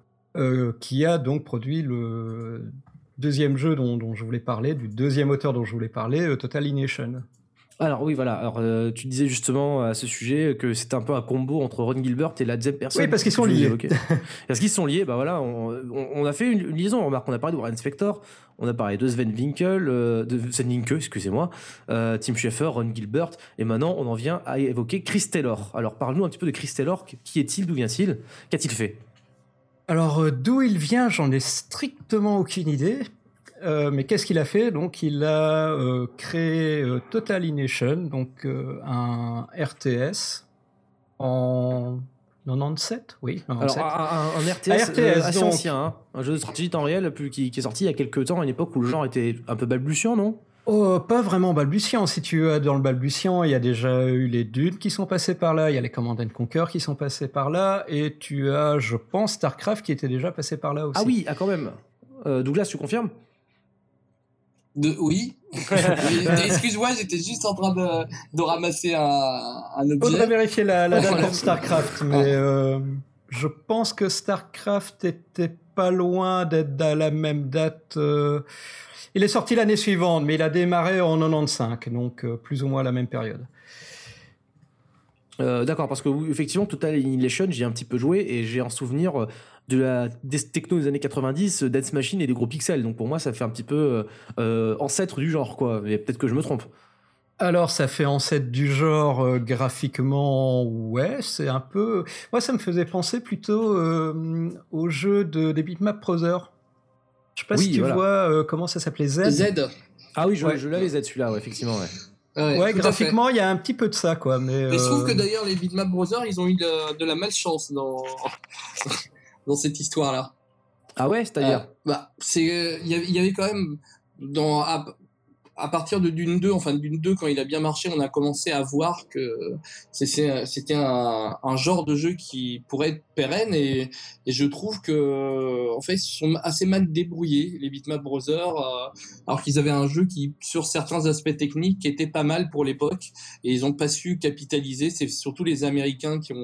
qui a donc produit le deuxième jeu dont, dont je voulais parler, du deuxième auteur dont je voulais parler, Total Innation. Alors oui, voilà. Alors euh, tu disais justement à ce sujet que c'était un peu un combo entre Ron Gilbert et la deuxième personne. Oui, parce qu'ils sont liés. parce qu'ils sont liés. Bah voilà, on, a fait une, liaison. On remarque, on a parlé de Warren Spector, on a parlé de Sven Winkel, euh, de Sven Winke, excusez-moi, euh, Tim Schafer, Ron Gilbert, et maintenant on en vient à évoquer Chris Taylor. Alors parle-nous un petit peu de Chris Taylor. Qui est-il? D'où vient-il? Qu'a-t-il fait? Alors d'où il vient, j'en ai strictement aucune idée. Euh, mais qu'est-ce qu'il a fait? Donc, il a euh, créé euh, Total Ination, donc un RTS en 97, oui. Alors, un, RTS, assez ancien, hein. un jeu de stratégie temps réel qui, qui, est sorti il y a quelques temps, à une époque où le genre était un peu balbutiant, non? Oh, pas vraiment balbutiant. Si tu as dans le balbutiant, il y a déjà eu les Dunes qui sont passés par là, il y a les Command Conquer qui sont passés par là, et tu as, je pense, Starcraft qui était déjà passé par là aussi. Ah oui, ah quand même. Douglas, tu confirmes? Oui. Excuse-moi, j'étais juste en train de, de ramasser un, un objet. Faudrait vérifier la, la date pour StarCraft, mais euh, je pense que StarCraft était pas loin d'être à la même date. Euh, il est sorti l'année suivante, mais il a démarré en 95, donc euh, plus ou moins à la même période. D'accord, parce que effectivement, Total Annihilation, j'ai un petit peu joué et j'ai un souvenir de la des techno des années 90, Dance Machine et des gros pixels. Donc pour moi, ça fait un petit peu euh, euh, ancêtre du genre, quoi. Mais peut-être que je me trompe. Alors, ça fait ancêtre du genre euh, graphiquement, ouais, c'est un peu. Moi, ça me faisait penser plutôt au jeu de, des Bitmap Brothers. Je sais pas si tu vois comment ça s'appelait Z. Z. Ah oui, je, je l'avais Z celui-là, ouais, effectivement, ouais. Ouais, graphiquement, il y a un petit peu de ça, quoi. Mais, je trouve que d'ailleurs, les Bitmap Brothers, ils ont eu de, de la malchance dans, dans cette histoire-là. Ah ouais, c'est-à-dire euh, Bah, c'est, euh, il y, avait quand même dans à, partir de Dune 2, enfin Dune 2, quand il a bien marché, on a commencé à voir que c'était un, genre de jeu qui pourrait être pérenne et, je trouve que en fait ils sont assez mal débrouillés les Bitmap Brothers euh, alors qu'ils avaient un jeu qui sur certains aspects techniques était pas mal pour l'époque et ils ont pas su capitaliser c'est surtout les Américains qui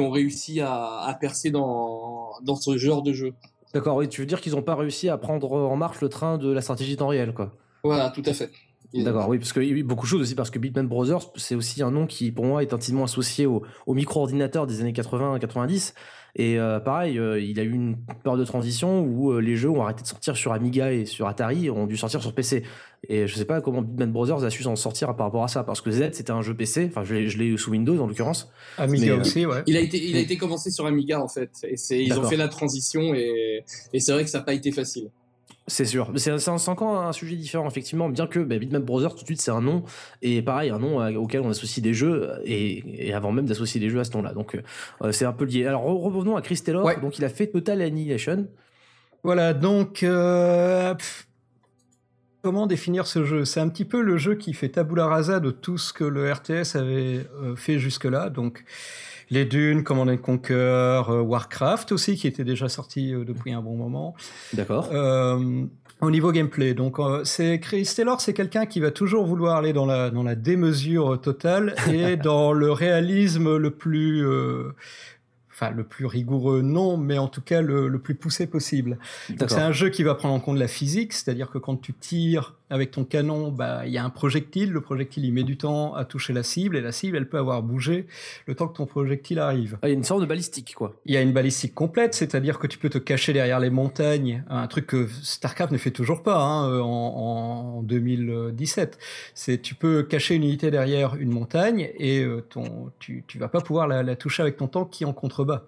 ont réussi à, à percer dans dans ce genre de jeu. D'accord, oui, tu veux dire qu'ils n'ont pas réussi à prendre en marche le train de la stratégie temps réel, quoi. Voilà, tout à fait. D'accord, oui, parce a eu beaucoup de choses aussi, parce que Bitman Brothers, c'est aussi un nom qui, pour moi, est intimement associé au, au micro-ordinateur des années 80-90. Et euh, pareil, euh, il a eu une période de transition où euh, les jeux ont arrêté de sortir sur Amiga et sur Atari, et ont dû sortir sur PC. Et je sais pas comment Bitman Brothers a su s'en sortir par rapport à ça, parce que Z c'était un jeu PC, enfin je l'ai sous Windows en l'occurrence. Amiga aussi, ouais. Il a été, il a été commencé sur Amiga en fait, et ils ont fait la transition, et, et c'est vrai que ça n'a pas été facile. C'est sûr. C'est encore un sujet différent, effectivement, bien que bah, Bitmap Brothers, tout de suite, c'est un nom, et pareil, un nom euh, auquel on associe des jeux, et, avant même d'associer des jeux à ce nom-là. Donc, euh, c'est un peu lié. Alors, revenons à Chris Taylor. Donc, il a fait Total Annihilation. Voilà, donc, euh, comment définir ce jeu? C'est un petit peu le jeu qui fait tabula rasa de tout ce que le RTS avait fait jusque-là. Donc, les Dunes, Command Conquer, euh, Warcraft aussi, qui était déjà sorti euh, depuis un bon moment. D'accord. Euh, au niveau gameplay, donc c'est Chris Taylor, c'est quelqu'un qui va toujours vouloir aller dans la dans la démesure totale et dans le réalisme le plus enfin le plus rigoureux non, mais en tout cas le, le plus poussé possible. Donc c'est un jeu qui va prendre en compte la physique, c'est-à-dire que quand tu tires avec ton canon, bah il y a un projectile, le projectile il met du temps à toucher la cible et la cible elle peut avoir bougé le temps que ton projectile arrive. Il y a une sorte de balistique quoi. Il y a une balistique complète, c'est-à-dire que tu peux te cacher derrière les montagnes, un truc que Starcraft ne fait toujours pas hein, euh, en, en, 2017. C'est tu peux cacher une unité derrière une montagne et euh, ton tu tu vas pas pouvoir la, la toucher avec ton tank qui en contrebas.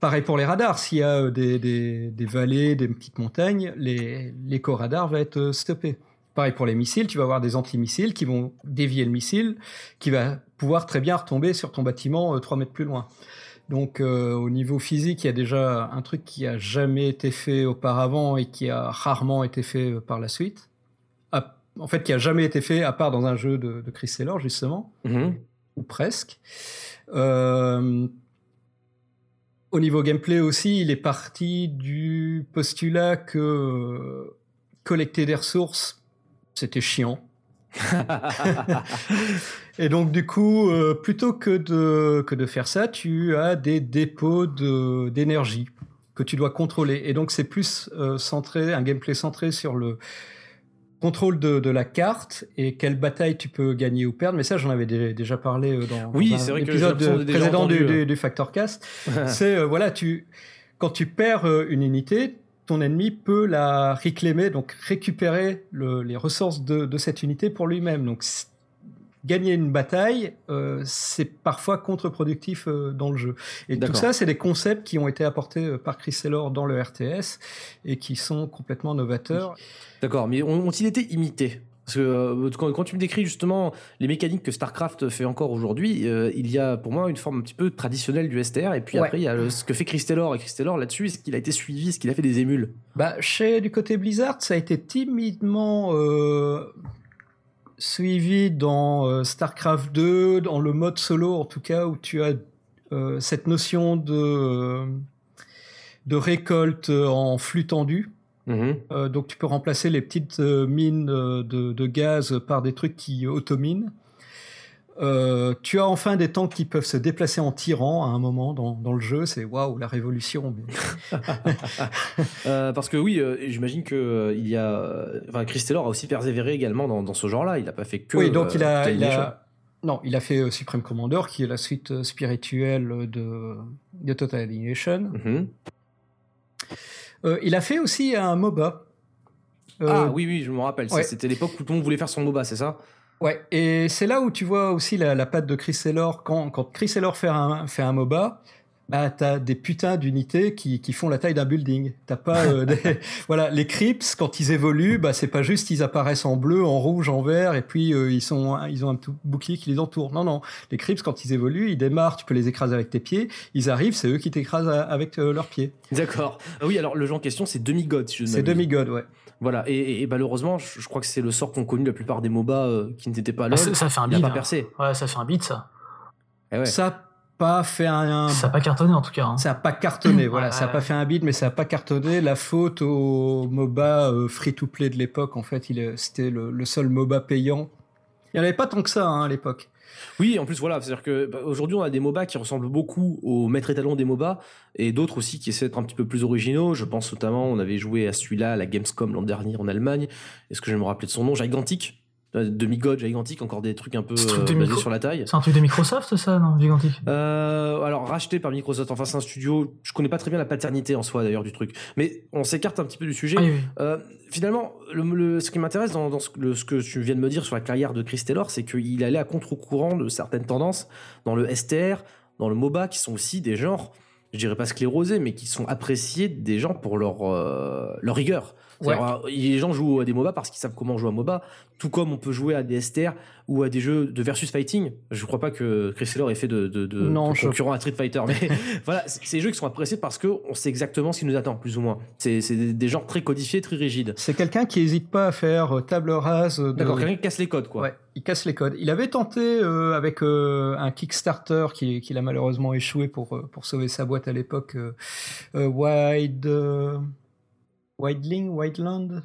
Pareil pour les radars, s'il y a euh, des, des, des, vallées, des petites montagnes, l'éco-radar va être stoppé. Pareil pour les missiles, tu vas avoir des antimissiles qui vont dévier le missile, qui va pouvoir très bien retomber sur ton bâtiment 3 euh, mètres plus loin. Donc euh, au niveau physique, il y a déjà un truc qui a jamais été fait auparavant et qui a rarement été fait euh, par la suite. en fait, qui a jamais été fait à part dans un jeu de, de Chris Taylor justement, mm-hmm. ou presque. Euh, au niveau gameplay aussi, il est parti du postulat que collecter des ressources c'était chiant. et donc du coup, euh, plutôt que de, que de faire ça, tu as des dépôts d'énergie que tu dois contrôler. Et donc c'est plus euh, centré, un gameplay centré sur le contrôle de, la carte et quelle bataille tu peux gagner ou perdre. Mais ça, j'en avais déjà parlé euh, dans, oui, l'épisode précédent du, du, Factor Cast. c'est euh, voilà, tu quand tu perds une unité, ton ennemi peut la réclamer, donc récupérer les ressources de, cette unité pour lui-même. Donc gagner une bataille, c'est parfois contre-productif dans le jeu. Et tout ça, c'est des concepts qui ont été apportés par Chris Taylor dans le RTS et qui sont complètement novateurs. D'accord, mais ont-ils été imités? Parce que euh, quand, tu me décris justement les mécaniques que StarCraft fait encore aujourd'hui, euh, il y a pour moi une forme un petit peu traditionnelle du STR, et puis après il y a ce que fait Chris Taylor. Et Chris Taylor là-dessus, est-ce qu'il a été suivi, est-ce qu'il a fait des émules? Bah, Chez du côté Blizzard, ça a été timidement euh, suivi dans StarCraft 2, dans le mode solo en tout cas, où tu as cette notion de, de récolte en flux tendu. Mhm. Euh, donc tu peux remplacer les petites euh, mines euh, de, gaz par des trucs qui autominent. tu as enfin des tanks qui peuvent se déplacer en tirant à un moment dans, le jeu. C'est waouh, la révolution. parce que oui, j'imagine que il y a. Enfin, Chris Taylor a aussi persévéré également dans, ce genre-là. Il n'a pas fait que. Oui, donc il a. Non, il a fait Supreme Commander, qui est la suite spirituelle de, de Total Annihilation. Mhm. Euh, il a fait aussi un MOBA. Euh, ah oui, oui, je me rappelle. C'était l'époque où tout le monde voulait faire son MOBA, c'est ça? Ouais, et c'est là où tu vois aussi la, patte de Chris Taylor. Quand, quand Chris Taylor fait un, fait un MOBA, bah, t'as des putains d'unités qui, qui, font la taille d'un building. T'as pas euh, des... voilà les Crips quand ils évoluent, bah c'est pas juste ils apparaissent en bleu, en rouge, en vert et puis euh, ils sont ils ont un tout bouclier qui les entoure. Non non, les Crips quand ils évoluent, ils démarrent, tu peux les écraser avec tes pieds. Ils arrivent, c'est eux qui t'écrasent avec euh, leurs pieds. D'accord. Ah oui alors le jeu en question c'est demi-god. Si c'est demi-god ouais. Voilà, et, malheureusement, je, crois que c'est le sort qu'ont connu la plupart des MOBA qui n'étaient pas là. Ah, ça, fait un bid. pas hein. percé. Ouais, ça fait un bid, ça. Eh ouais. Ça pas fait un. Ça n'a pas cartonné en tout cas. Hein. Ça n'a pas cartonné, voilà. Ça n'a pas fait un bid, mais ça n'a pas cartonné. La faute au MOBA euh, free-to-play de l'époque, en fait, il c'était le, seul MOBA payant. Il n'y en avait pas tant que ça hein, à l'époque. Oui, en plus voilà, c'est-à-dire que bah, aujourd'hui on a des MOBA qui ressemblent beaucoup aux maîtres étalons des MOBA et d'autres aussi qui essaient d'être un petit peu plus originaux. Je pense notamment, on avait joué à celui-là à la Gamescom l'an dernier en Allemagne. Est-ce que je vais me rappeler de son nom? Gigantic demi-god gigantique, encore des trucs un peu euh, basés sur la taille. C'est un truc de Microsoft, ça, non Gigantique euh, Alors, racheté par Microsoft. Enfin, c'est un studio. Je connais pas très bien la paternité en soi, d'ailleurs, du truc. Mais on s'écarte un petit peu du sujet. Ah euh, finalement, le, ce qui m'intéresse dans, ce, ce, que tu viens de me dire sur la carrière de Chris Taylor, c'est qu'il allait à contre-courant de certaines tendances dans le STR, dans le MOBA, qui sont aussi des genres, je dirais pas sclérosés, mais qui sont appréciés des gens pour leur, leur rigueur. Les gens jouent à des MOBA parce qu'ils savent comment jouer à MOBA, tout comme on peut jouer à des STR ou à des jeux de versus fighting. Je crois pas que Chris Taylor ait fait de, de, de, concurrent à Street Fighter, mais voilà, c'est des jeux qui sont appréciés parce qu'on sait exactement ce qui nous attend, plus ou moins. C'est des genres très codifiés, très rigides. C'est quelqu'un qui hésite pas à faire euh, table rase. D'accord, quelqu'un qui casse les codes, quoi. Ouais, il casse les codes. Il avait tenté euh, avec euh, un Kickstarter qui, qui a malheureusement échoué pour, pour sauver sa boîte à l'époque, Wide. Wideling, Wideland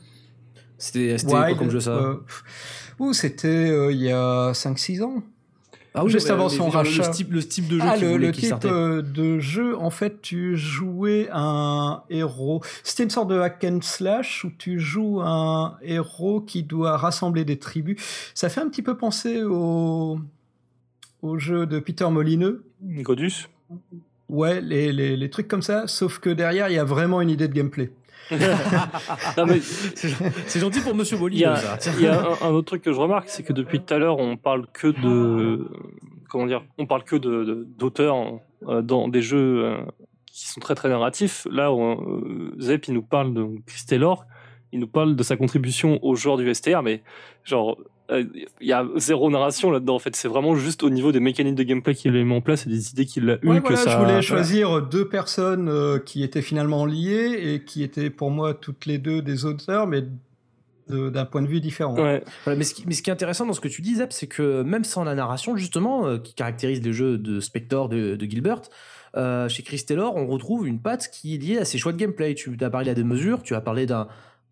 C'était quoi comme jeu ça euh, Ou c'était euh, il y a 5-6 ans ah oui, juste avant son rachat. Le type, le type de jeu ah, le, le type euh, de jeu, en fait, tu jouais un héros. C'était une sorte de hack and slash où tu joues un héros qui doit rassembler des tribus. Ça fait un petit peu penser au, au jeu de Peter Molineux. Godus Ouais, les, les, les, trucs comme ça, sauf que derrière, il y a vraiment une idée de gameplay. c'est gentil pour Monsieur Bolly. Il y a, un, autre truc que je remarque, c'est que depuis tout à l'heure, on parle que de comment dire, on parle que de d'auteurs euh, dans des jeux euh, qui sont très très narratifs. Là, euh, Zep il nous parle de Chris Taylor, il nous parle de sa contribution aux joueurs du STR, mais genre il y a zéro narration là-dedans en fait c'est vraiment juste au niveau des mécaniques de gameplay qu'il a mis en place et des idées qu'il a eues que ça je voulais choisir deux personnes euh, qui étaient finalement liées et qui étaient pour moi toutes les deux des auteurs mais d'un point de vue différent. Ouais. mais, ce qui, mais, ce qui, est intéressant dans ce que tu dis, Zep, c'est que même sans la narration, justement, euh, qui caractérise les jeux de Spector de, de Gilbert, euh, chez Chris Taylor, on retrouve une patte qui est liée à ses choix de gameplay. Tu as parlé à des mesures, tu as parlé d'un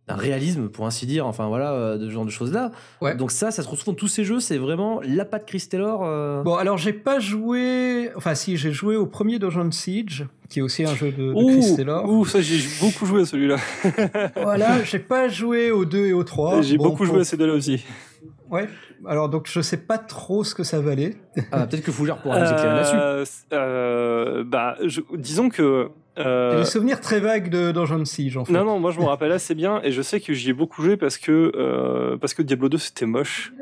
d'un réalisme, pour ainsi dire, enfin voilà, euh, de ce genre de choses-là. Ouais. Donc ça, ça se retrouve dans tous ces jeux, c'est vraiment la patte Chris Taylor. euh, Bon, alors j'ai pas joué. Enfin, si, j'ai joué au premier Dungeon Siege, qui est aussi un jeu de, de Ouh, Chris Taylor. ouh, ça j'ai beaucoup joué à celui-là. Voilà, j'ai pas joué au 2 et au 3. j'ai Bon, beaucoup pour- joué à ces deux-là aussi. Ouais, alors donc je sais pas trop ce que ça valait. ah, Peut-être que Fougère pourra nous éclairer là-dessus. Euh, euh, bah, je- disons que. Euh, J'ai des souvenirs très vagues de Dungeon Siege en fait. Non, non, moi je me rappelle assez bien et je sais que j'y ai beaucoup joué parce que, euh, parce que Diablo 2 c'était moche.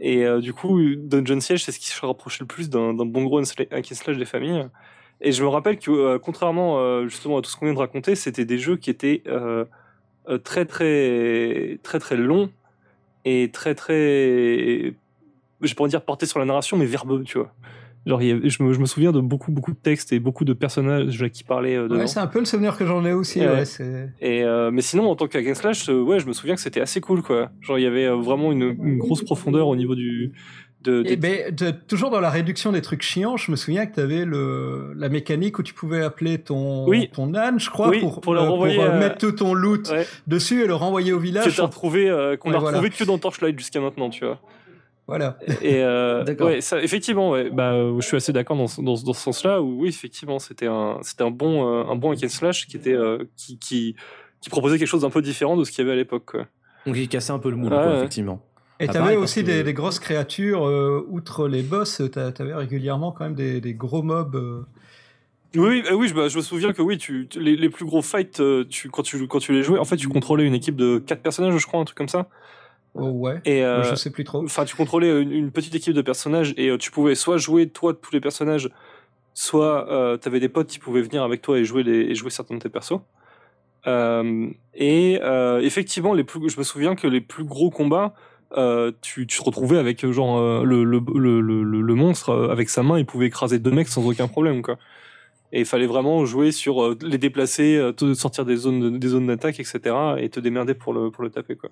Et euh, du coup, Dungeon Siege c'est ce qui se rapprochait le plus d'un bon gros hack and slash des familles. Et je me rappelle que, euh, contrairement justement à tout ce qu'on vient de raconter, c'était des jeux qui étaient très, très, très, très longs et très, très. Je pourrais dire portés sur la narration, mais verbeux, tu vois. Genre, je, me, je me souviens de beaucoup, beaucoup de textes et beaucoup de personnages qui parlaient euh, dedans. Ouais, c'est un peu le souvenir que j'en ai aussi. Ouais. Ouais, c'est- Et euh, mais sinon, en tant qu'hack slash, euh, ouais, je me souviens que c'était assez cool, quoi. Genre, il y avait euh, vraiment une, une grosse profondeur au niveau du. De, Et des- ben, de- toujours dans la réduction des trucs chiants, je me souviens que tu avais le, la mécanique où tu pouvais appeler ton, Oui. ton âne, je crois, Oui, pour, pour le euh, renvoyer euh, à- mettre tout ton loot Ouais. dessus et le renvoyer au que village. t'as retrouvé, euh, qu'on a voilà. retrouvé que dans Torchlight jusqu'à maintenant, tu vois. Voilà. Et euh, D'accord. ouais, ça, effectivement, ouais, bah, euh, je suis assez d'accord dans, ce- dans, dans ce sens-là. Où oui, effectivement, c'était un, c'était un bon, euh, un bon hack and slash qui était, euh, qui, qui, qui proposait quelque chose d'un peu différent de ce qu'il y avait à l'époque. quoi. Donc il cassait un peu le moule, Ouais, quoi, ouais. effectivement. Et Ah, tu avais pareil, parce aussi que- des, des grosses créatures, euh, outre les boss, tu avais régulièrement quand même des, des gros mobs. euh. Oui, oui, je, bah, je me souviens que oui, tu, les, les plus gros fights, tu, quand tu, quand tu les jouais, en fait, tu contrôlais une équipe de quatre personnages, je crois, un truc comme ça. Oh ouais, Et euh, je sais plus trop. Enfin, tu contrôlais une, une petite équipe de personnages et euh, tu pouvais soit jouer toi de tous les personnages, soit euh, t'avais des potes qui pouvaient venir avec toi et jouer, les, et jouer certains de tes persos. Euh, et euh, effectivement, les plus, je me souviens que les plus gros combats, euh, tu, tu te retrouvais avec euh, genre euh, le, le, le, le, monstre euh, avec sa main, il pouvait écraser deux mecs sans aucun problème, quoi. Et il fallait vraiment jouer sur euh, les déplacer, euh, te sortir des zones, de- des zones d'attaque, etc. et te démerder pour le, pour le taper, quoi.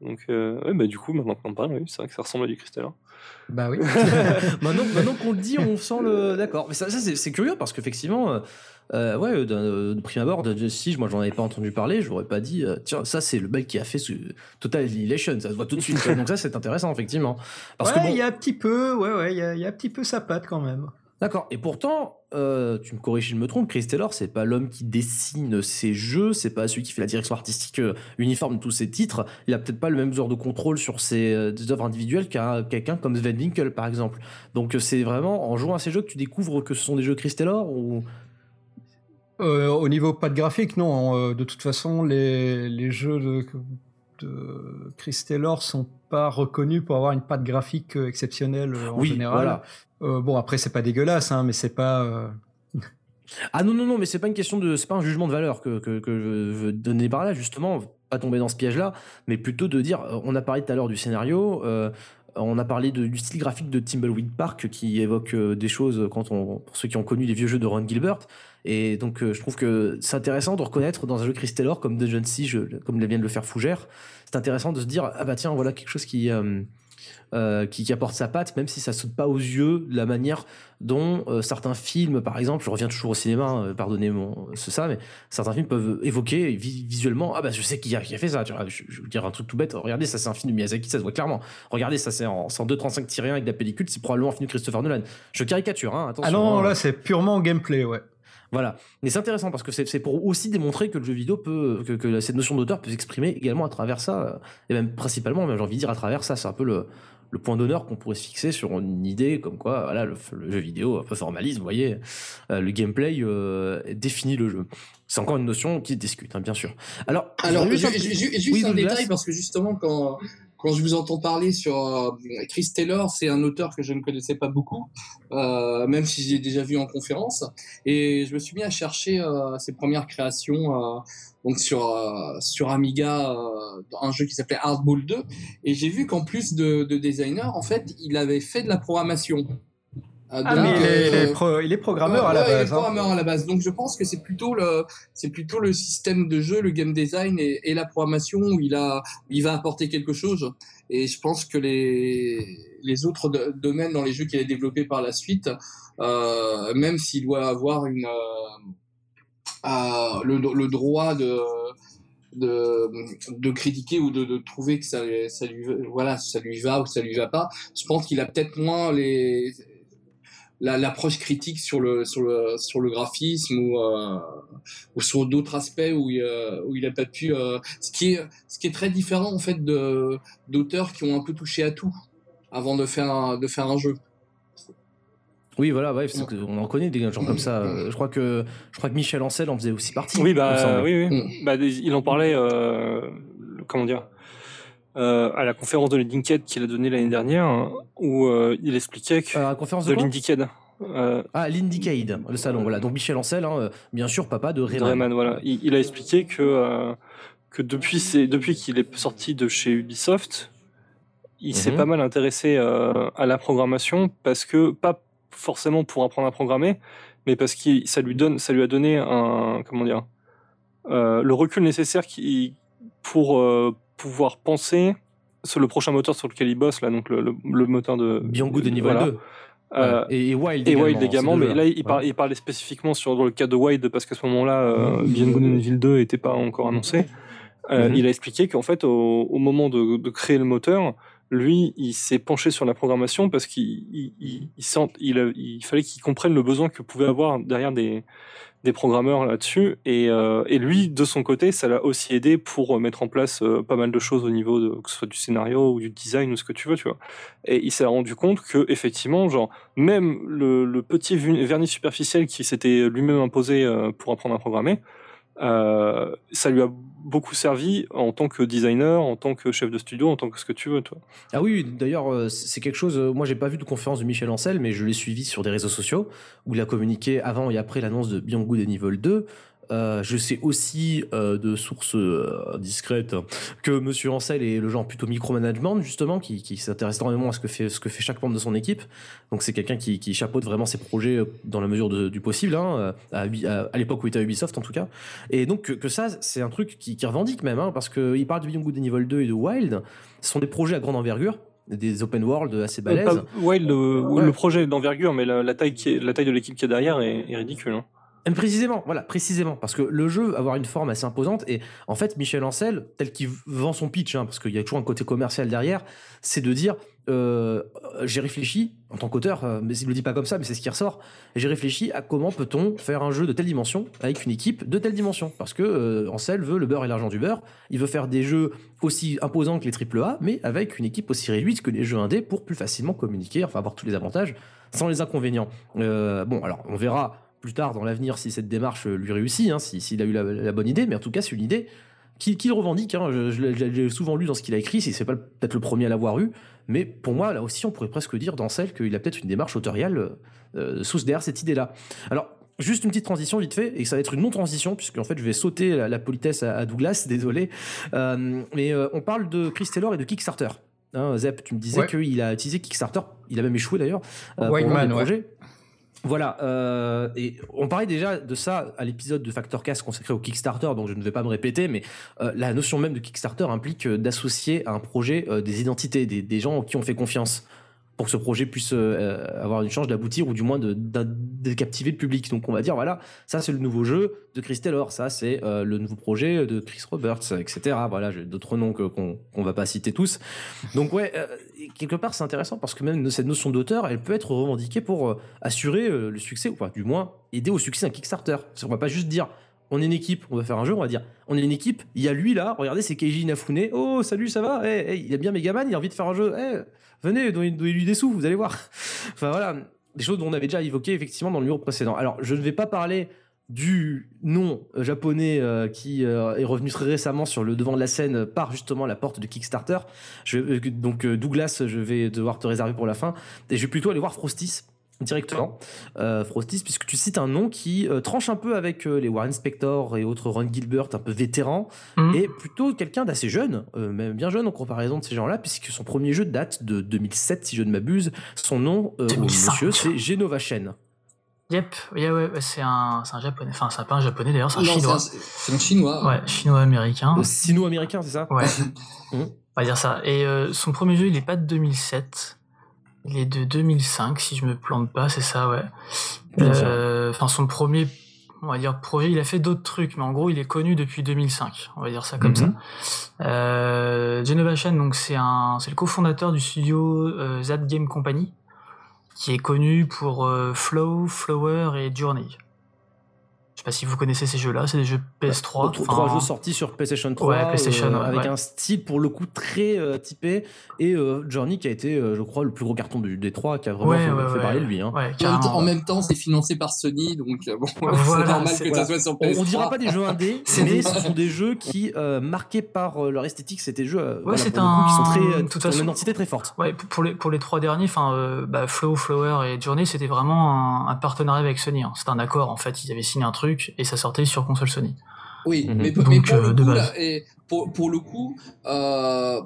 Donc, euh, ouais, bah, du coup, maintenant qu'on en parle, oui, c'est vrai que ça ressemble à du cristal. hein. Bah oui. maintenant, maintenant qu'on le dit, on sent le. D'accord. Mais ça, ça, c'est c'est curieux parce qu'effectivement, euh, euh, ouais, de, de prime abord, de, de Siege, moi j'en avais pas entendu parler, je n'aurais pas dit, euh, tiens, ça c'est le mec qui a fait ce Total Annihilation, ça se voit tout de suite. Donc ça c'est intéressant, effectivement. Parce ouais, bon, il y a un petit peu, ouais, ouais, il y a, il y a un petit peu sa patte quand même. D'accord. Et pourtant, euh, tu me corriges si je me trompe, Chris Taylor, c'est pas l'homme qui dessine ses jeux, c'est pas celui qui fait la direction artistique euh, uniforme de tous ses titres. Il a peut-être pas le même genre de contrôle sur ses euh, œuvres individuelles qu'un quelqu'un comme Sven Winkel, par exemple. Donc c'est vraiment en jouant à ces jeux que tu découvres que ce sont des jeux Chris Taylor ou? Euh, au niveau pas de graphique, non. de toute façon, les, les jeux de, de Chris Taylor sont pas reconnus pour avoir une patte graphique euh, exceptionnelle euh, en Oui, général. voilà. Euh, bon, après, c'est pas dégueulasse, hein, mais c'est pas. euh, Ah non, non, non, mais c'est pas une question de. C'est pas un jugement de valeur que, que, que je veux donner par là, justement, pas tomber dans ce piège-là, mais plutôt de dire. On a parlé tout à l'heure du scénario, euh, on a parlé de- du style graphique de Timbleweed Park qui évoque euh, des choses quand on, pour ceux qui ont connu les vieux jeux de Ron Gilbert. Et donc, euh, je trouve que c'est intéressant de reconnaître dans un jeu Chris Taylor comme Dungeon Siege, comme vient de le faire Fougère, c'est intéressant de se dire ah bah tiens, voilà quelque chose qui. euh, euh, qui, qui apporte sa patte, même si ça saute pas aux yeux de la manière dont euh, certains films, par exemple, je reviens toujours au cinéma, euh, pardonnez mon c'est ça, mais certains films peuvent évoquer vi- visuellement, ah bah je sais qui a, qui a fait ça, tu vois, je, je veux dire un truc tout bête, regardez ça c'est un film de Miyazaki, ça se voit clairement, regardez ça c'est en, c'est en 2.35-1 avec de la pellicule, c'est probablement un film de Christopher Nolan. Je caricature, hein, attention. Ah non, hein. là, c'est purement gameplay, ouais. Voilà. Mais c'est intéressant parce que c'est c'est pour aussi démontrer que le jeu vidéo peut, que, que cette notion d'auteur peut s'exprimer également à travers ça, euh, et même principalement, même j'ai envie de dire à travers ça. C'est un peu le, le point d'honneur qu'on pourrait se fixer sur une idée comme quoi, voilà, le, le jeu vidéo un peu formaliste, vous voyez, euh, le gameplay euh, définit le jeu. C'est encore une notion qui se discute, hein, bien sûr. Alors, Alors, ju- juste un- ju- ju- juste Oui, un détail, parce que justement, quand, quand je vous entends parler sur euh, Chris Taylor, c'est un auteur que je ne connaissais pas beaucoup, euh, même si j'ai déjà vu en conférence. Et je me suis mis à chercher euh, ses premières créations euh, donc sur, euh, sur Amiga, euh, un jeu qui s'appelait Hardball 2. Et j'ai vu qu'en plus de, de designer, en fait, il avait fait de la programmation. Ah, donc, mais il est, il est pro- il est programmeur à la ouais, il est base. hein. programmeur à la base. Donc je pense que c'est plutôt le, c'est plutôt le système de jeu, le game design et, et la programmation où il a, il va apporter quelque chose. Et je pense que les, les autres do- domaines dans les jeux qu'il a développés par la suite, euh, même s'il doit avoir une, euh, euh, le, le droit de, de, de critiquer ou de, de trouver que ça, ça lui voilà ça lui va ou ça lui va pas je pense qu'il a peut-être moins les l'approche critique sur le sur le sur le graphisme ou euh, ou sur d'autres aspects où il où il a pas pu euh, ce qui est ce qui est très différent en fait de d'auteurs qui ont un peu touché à tout avant de faire un, de faire un jeu oui, voilà, ouais, on en connaît des gens comme ça. Je crois que je crois que Michel Ancel en faisait aussi partie. Oui, bah, oui, oui. Mm. Bah, il en parlait, euh, comment dire, euh, à la conférence de Linked qu'il a donnée l'année dernière, hein, où euh, il expliquait que euh, la conférence de, de Euh, ah, l'Indicade, le salon, voilà. Donc Michel Ancel, hein, bien sûr, papa de Rayman. Rayman voilà. Il, il, a expliqué que que depuis depuis qu'il est sorti de chez Ubisoft, il s'est mhm. pas mal intéressé à la programmation parce que pas forcément pour apprendre à programmer, mais parce que ça lui donne, ça lui a donné un, comment dire, le recul nécessaire qui, pour pouvoir penser sur le prochain moteur sur lequel il bosse là, donc le, le, moteur de Good de niveau 2. Euh, et, Wild et également, Wild également mais là il, il, parlait spécifiquement sur le cas de Wild parce qu'à ce moment-là euh, Evil 2 n'était pas encore annoncé. Euh, mm-hmm. Il a expliqué qu'en fait au, au moment de, de, créer le moteur, lui, il s'est penché sur la programmation parce qu'il il, il, il, il fallait qu'il comprenne le besoin que pouvait avoir derrière des, des programmeurs là-dessus. Et, euh, et, lui, de son côté, ça l'a aussi aidé pour euh, mettre en place euh, pas mal de choses au niveau de que ce soit du scénario ou du design ou ce que tu veux, tu vois. Et il s'est rendu compte que effectivement, genre même le, le petit vernis superficiel qui s'était lui-même imposé pour apprendre à programmer, euh, ça lui a beaucoup servi en tant que designer, en tant que chef de studio, en tant que ce que tu veux, toi. Ah oui, d'ailleurs, euh, c'est quelque chose. Euh, moi, j'ai pas vu de conférence de Michel Ancel, mais je l'ai suivi sur des réseaux sociaux où il a communiqué avant et après l'annonce de Beyond Good and Evil 2. Euh, je sais aussi euh, de sources euh, discrètes que Monsieur Ancel est le genre plutôt micromanagement justement, qui, qui s'intéresse énormément à ce que fait ce que fait chaque membre de son équipe. Donc c'est quelqu'un qui, qui chapeaute vraiment ses projets dans la mesure de, du possible, hein, à, à, l'époque où il était à Ubisoft en tout cas. Et donc que, que ça, c'est un truc qui, qui revendique même, hein, parce qu'il parle de Beyond Good and Evil 2 et de Wild. Ce sont des projets à grande envergure des open world assez balèzes. Wild, le, le projet d'envergure, mais la, la, taille qui est, la taille de l'équipe qui est derrière est, est ridicule. Hein. Précisément, voilà, précisément, parce que le jeu va avoir une forme assez imposante et en fait Michel Ancel, tel qu'il vend son pitch, hein, parce qu'il y a toujours un côté commercial derrière, c'est de dire euh, j'ai réfléchi en tant qu'auteur, euh, mais il le dit pas comme ça, mais c'est ce qui ressort. J'ai réfléchi à comment peut-on faire un jeu de telle dimension avec une équipe de telle dimension, parce que euh, veut le beurre et l'argent du beurre. Il veut faire des jeux aussi imposants que les AAA, mais avec une équipe aussi réduite que les jeux indés pour plus facilement communiquer, enfin avoir tous les avantages sans les inconvénients. Euh, bon, alors on verra plus tard dans l'avenir si cette démarche lui réussit, hein, s'il a eu la, bonne idée, mais en tout cas c'est une idée qu'il revendique. Hein, je, l'ai souvent lu dans ce qu'il a écrit, si c'est pas peut-être le premier à l'avoir eu, mais pour moi là aussi on pourrait presque dire dans celle qu'il a peut-être une démarche autoriale euh, sous derrière cette idée-là. Alors Juste une petite transition vite fait, et ça va être une non-transition, puisque en fait je vais sauter la, politesse à, Douglas, désolé. Euh, mais euh, on parle de Chris Taylor et de Kickstarter. Hein, Zep, tu me disais qu'il a utilisé Kickstarter, il a même échoué d'ailleurs. Euh, pour Man, ouais. Voilà, euh, et on parlait déjà de ça à l'épisode de Factor Cast consacré au Kickstarter, donc je ne vais pas me répéter, mais euh, la notion même de Kickstarter implique euh, d'associer à un projet euh, des identités, des, des gens qui ont fait confiance pour que ce projet puisse euh, avoir une chance d'aboutir ou du moins de, captiver le public. Donc on va dire voilà, ça c'est le nouveau jeu de Chris Taylor, ça c'est euh, le nouveau projet de Chris Roberts, etc. Voilà, j'ai d'autres noms qu'on qu'on va pas citer tous. Donc ouais, euh, quelque part c'est intéressant parce que même cette notion d'auteur, elle peut être revendiquée pour assurer le succès ou du moins aider au succès d'un Kickstarter. On va pas juste dire on est une équipe, on va faire un jeu, on va dire, on est une équipe, il y a lui là, regardez, c'est Keiji Inafune, oh salut, ça va, hey, il a bien Megaman, il a envie de faire un jeu, hey, venez, donnez-lui des sous, vous allez voir. enfin voilà, des choses dont on avait déjà évoqué effectivement dans le numéro précédent. Alors, je ne vais pas parler du nom japonais euh, qui euh, est revenu très récemment sur le devant de la scène par justement la porte de Kickstarter. Euh, donc Douglas, je vais devoir te réserver pour la fin. Et je vais plutôt aller voir Frostis directement, euh, Frostis, puisque tu cites un nom qui euh, tranche un peu avec euh, les Warren Spector et autres Ron Gilbert, un peu vétéran, mhm. et plutôt quelqu'un d'assez jeune, euh, même bien jeune en comparaison de ces gens-là, puisque son premier jeu date de 2007, si je ne m'abuse. Son nom, monsieur, c'est Genova Shen. Yep, yeah, ouais, c'est un, un japonais, enfin c'est pas un japonais d'ailleurs, c'est un chinois. C'est un, chinois. Ouais, chinois-américain. Sino-américain, c'est ça? Ouais. On va dire ça. Et son premier jeu, il est pas de 2007. Il est de 2005, si je me plante pas, c'est ça, ouais. Euh, enfin, son premier on va dire, projet. Il a fait d'autres trucs, mais en gros, il est connu depuis 2005. On va dire ça comme ça. Mhm. Euh, Genova Chan, donc c'est un, c'est le cofondateur du studio euh, Game Company, qui est connu pour euh, Flow, Flower et Journey. Je sais pas si vous connaissez ces jeux-là, c'est des jeux PS3. Trois, trois enfin, jeux sortis sur PlayStation 3 Ouais, PlayStation, euh, ouais, avec ouais. un style pour le coup très euh, typé et euh, Journey qui a été euh, je crois le plus gros carton du D3 qui a vraiment Ouais, fait, ouais, fait ouais. parler de lui hein. Ouais, En même, temps, en même temps, c'est financé par Sony, donc bon, Voilà, c'est normal que voilà. ça soit sur On, PS3. on dira pas des jeux indés, C'est mais des- ce sont des jeux qui, euh, marqués par leur esthétique, c'est des jeux euh, voilà, c'est coup, qui sont très, euh, de toute façon- une identité très forte. Ouais, pour- les, pour les trois derniers, enfin, euh, bah, Flow, Flower et Journey, c'était vraiment un, un partenariat avec Sony. hein. C'était un accord, en fait. Ils avaient signé un truc et ça sortait sur console Sony. Oui, mais, Donc, mais pour, euh, le de coup, base. là, et pour, pour le coup, euh,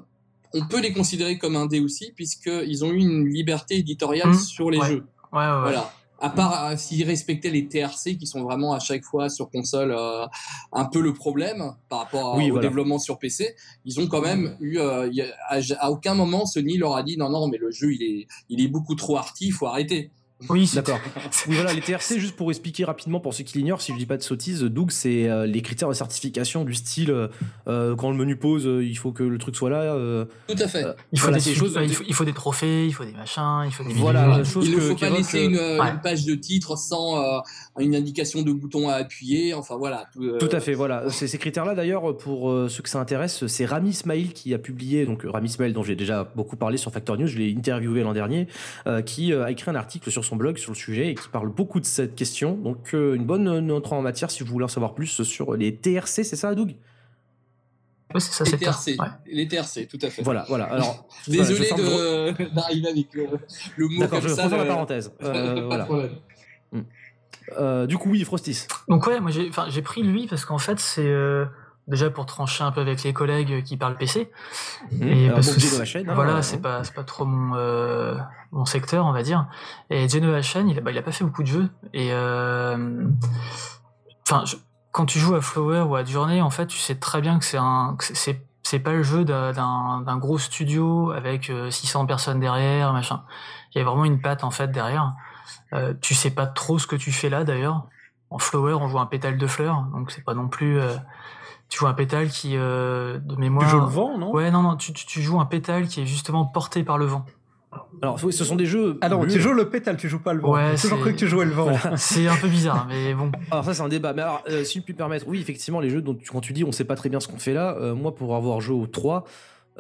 on peut les considérer comme indés aussi, puisqu'ils ont eu une liberté éditoriale Mhm. sur les Ouais. jeux. Ouais, ouais, ouais. Voilà. À part euh, s'ils respectaient les TRC qui sont vraiment à chaque fois sur console euh, un peu le problème par rapport à- Oui, au voilà. développement sur PC, ils ont quand même eu euh, a- à, à aucun moment Sony leur a dit non non mais le jeu il est il est beaucoup trop arty, il faut arrêter. Oui, D'accord. Oui, voilà, les TRC, juste pour expliquer rapidement pour ceux qui l'ignorent, si je dis pas de sottises, Doug, c'est euh, les critères de certification du style euh, euh, quand le menu pose, euh, il faut que le truc soit là. euh, Tout à fait. Euh, Il faut, Voilà, des, des choses- il, faut, il faut des trophées, il faut des machins, il faut des Voilà, vidéos. il ne que- faut pas qu'évoque, laisser une, ouais. une page de titre sans euh, une indication de bouton à appuyer. Enfin voilà. Tout, euh, Tout à fait, voilà. Ces critères-là, d'ailleurs, pour euh, ceux que ça intéresse, c'est Rami Ismail qui a publié, donc Rami Ismail, dont j'ai déjà beaucoup parlé sur Factor News, je l'ai interviewé l'an dernier, euh, qui euh, a écrit un article sur son blog sur le sujet et qui parle beaucoup de cette question. Donc, euh, une bonne euh, entrée en matière si vous voulez en savoir plus sur les TRC, c'est ça, Doug? Ouais, c'est ça, Les TRC, Ouais. les TRC, tout à fait. Voilà, voilà. Alors, Désolé voilà, d'arriver avec le, le mot D'accord, comme je ça. la parenthèse. Euh, Pas de voilà. problème. Euh, du coup, oui, Frostis. Donc ouais, moi j'ai, pris lui parce qu'en fait c'est euh, déjà pour trancher un peu avec les collègues qui parlent PC. Et Alors, parce que hein, voilà, euh, c'est pas pas trop mon euh, mon secteur, on va dire. Et Genova Shen, il a, bah, il a pas fait beaucoup de jeux et euh, enfin quand tu joues à Flower ou à Journey, en fait, tu sais très bien que c'est un c'est- c'est pas le jeu d'un gros studio avec euh, 600 personnes derrière, machin. Il y a vraiment une patte en fait derrière. Euh, tu sais pas trop ce que tu fais là d'ailleurs. En flower, on joue un pétale de fleurs, donc c'est pas non plus. euh, tu joues un pétale qui, euh, de mémoire. Tu joues le vent, non Ouais, non, non, tu, tu, tu joues un pétale qui est justement porté par le vent. Alors, oui, ce sont des jeux. Ah non, tu joues le pétale, tu joues pas le vent. Ouais, J'ai toujours cru que tu jouais le vent. C'est un peu bizarre, mais bon. Alors ça c'est un débat, mais alors euh, si je puis me permettre, oui effectivement les jeux dont tu, quand tu dis on sait pas très bien ce qu'on fait là, euh, moi pour avoir joué aux 3,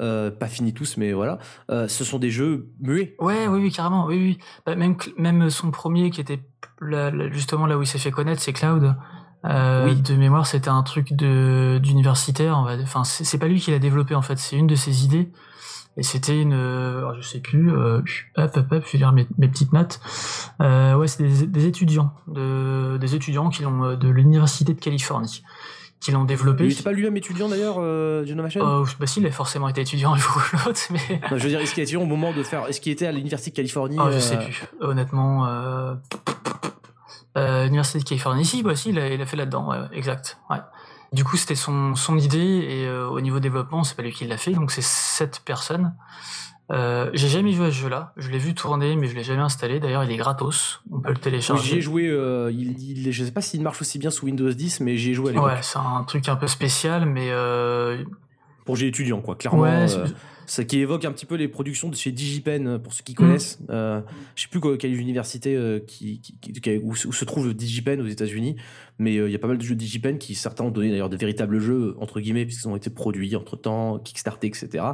euh, pas fini tous mais voilà, euh, ce sont des jeux muets. Ouais, oui, oui, carrément, oui, oui. Bah, même, même son premier qui était là- là- justement là où il s'est fait connaître, c'est Cloud. Euh, Oui. De mémoire, c'était un truc de d'universitaire. on va- Enfin, c'est pas lui qui l'a développé en fait, c'est une de ses idées. Et c'était une, euh, je sais plus, euh, hop, hop, hop, je vais lire mes, mes petites notes. Euh, ouais, c'est des, des étudiants, de, des étudiants qui l'ont euh, de l'université de Californie, qui l'ont développé. Il était pas lui-même étudiant d'ailleurs, euh, Chain Euh, bah si, il a forcément été étudiant, il faut l'autre, mais Non, Je veux dire, est-ce qu'il était étudiant au moment de faire, est-ce qu'il était à l'université de Californie Ah, je euh, sais plus. Honnêtement, euh... euh, Université de Californie. Si, bah, si, il a, il a fait là-dedans, ouais, exact. Ouais. Du coup, c'était son, son idée, et euh, au niveau développement, c'est pas lui qui l'a fait, donc c'est sept personnes. Euh, j'ai jamais joué à ce jeu-là. Je l'ai vu tourner, mais je l'ai jamais installé. D'ailleurs, il est gratos. On peut le oui, J'y télécharger. ai joué, euh, il, il- je sais pas s'il marche aussi bien sous Windows 10, mais j'y ai joué à l'époque. Ouais, c'est un truc un peu spécial, mais euh... Pour j'ai étudiant quoi, clairement. ouais, euh, ça qui évoque un petit peu les productions de chez DigiPen euh, pour ceux Mm. qui connaissent. Euh, je sais plus quelle université euh, qui, qui- qui- où, se- où se trouve DigiPen aux États-Unis, mais euh, il y a pas mal de jeux DigiPen qui certains ont donné d'ailleurs de véritables jeux entre guillemets puisqu'ils ont été produits entre temps, kickstartés, etc.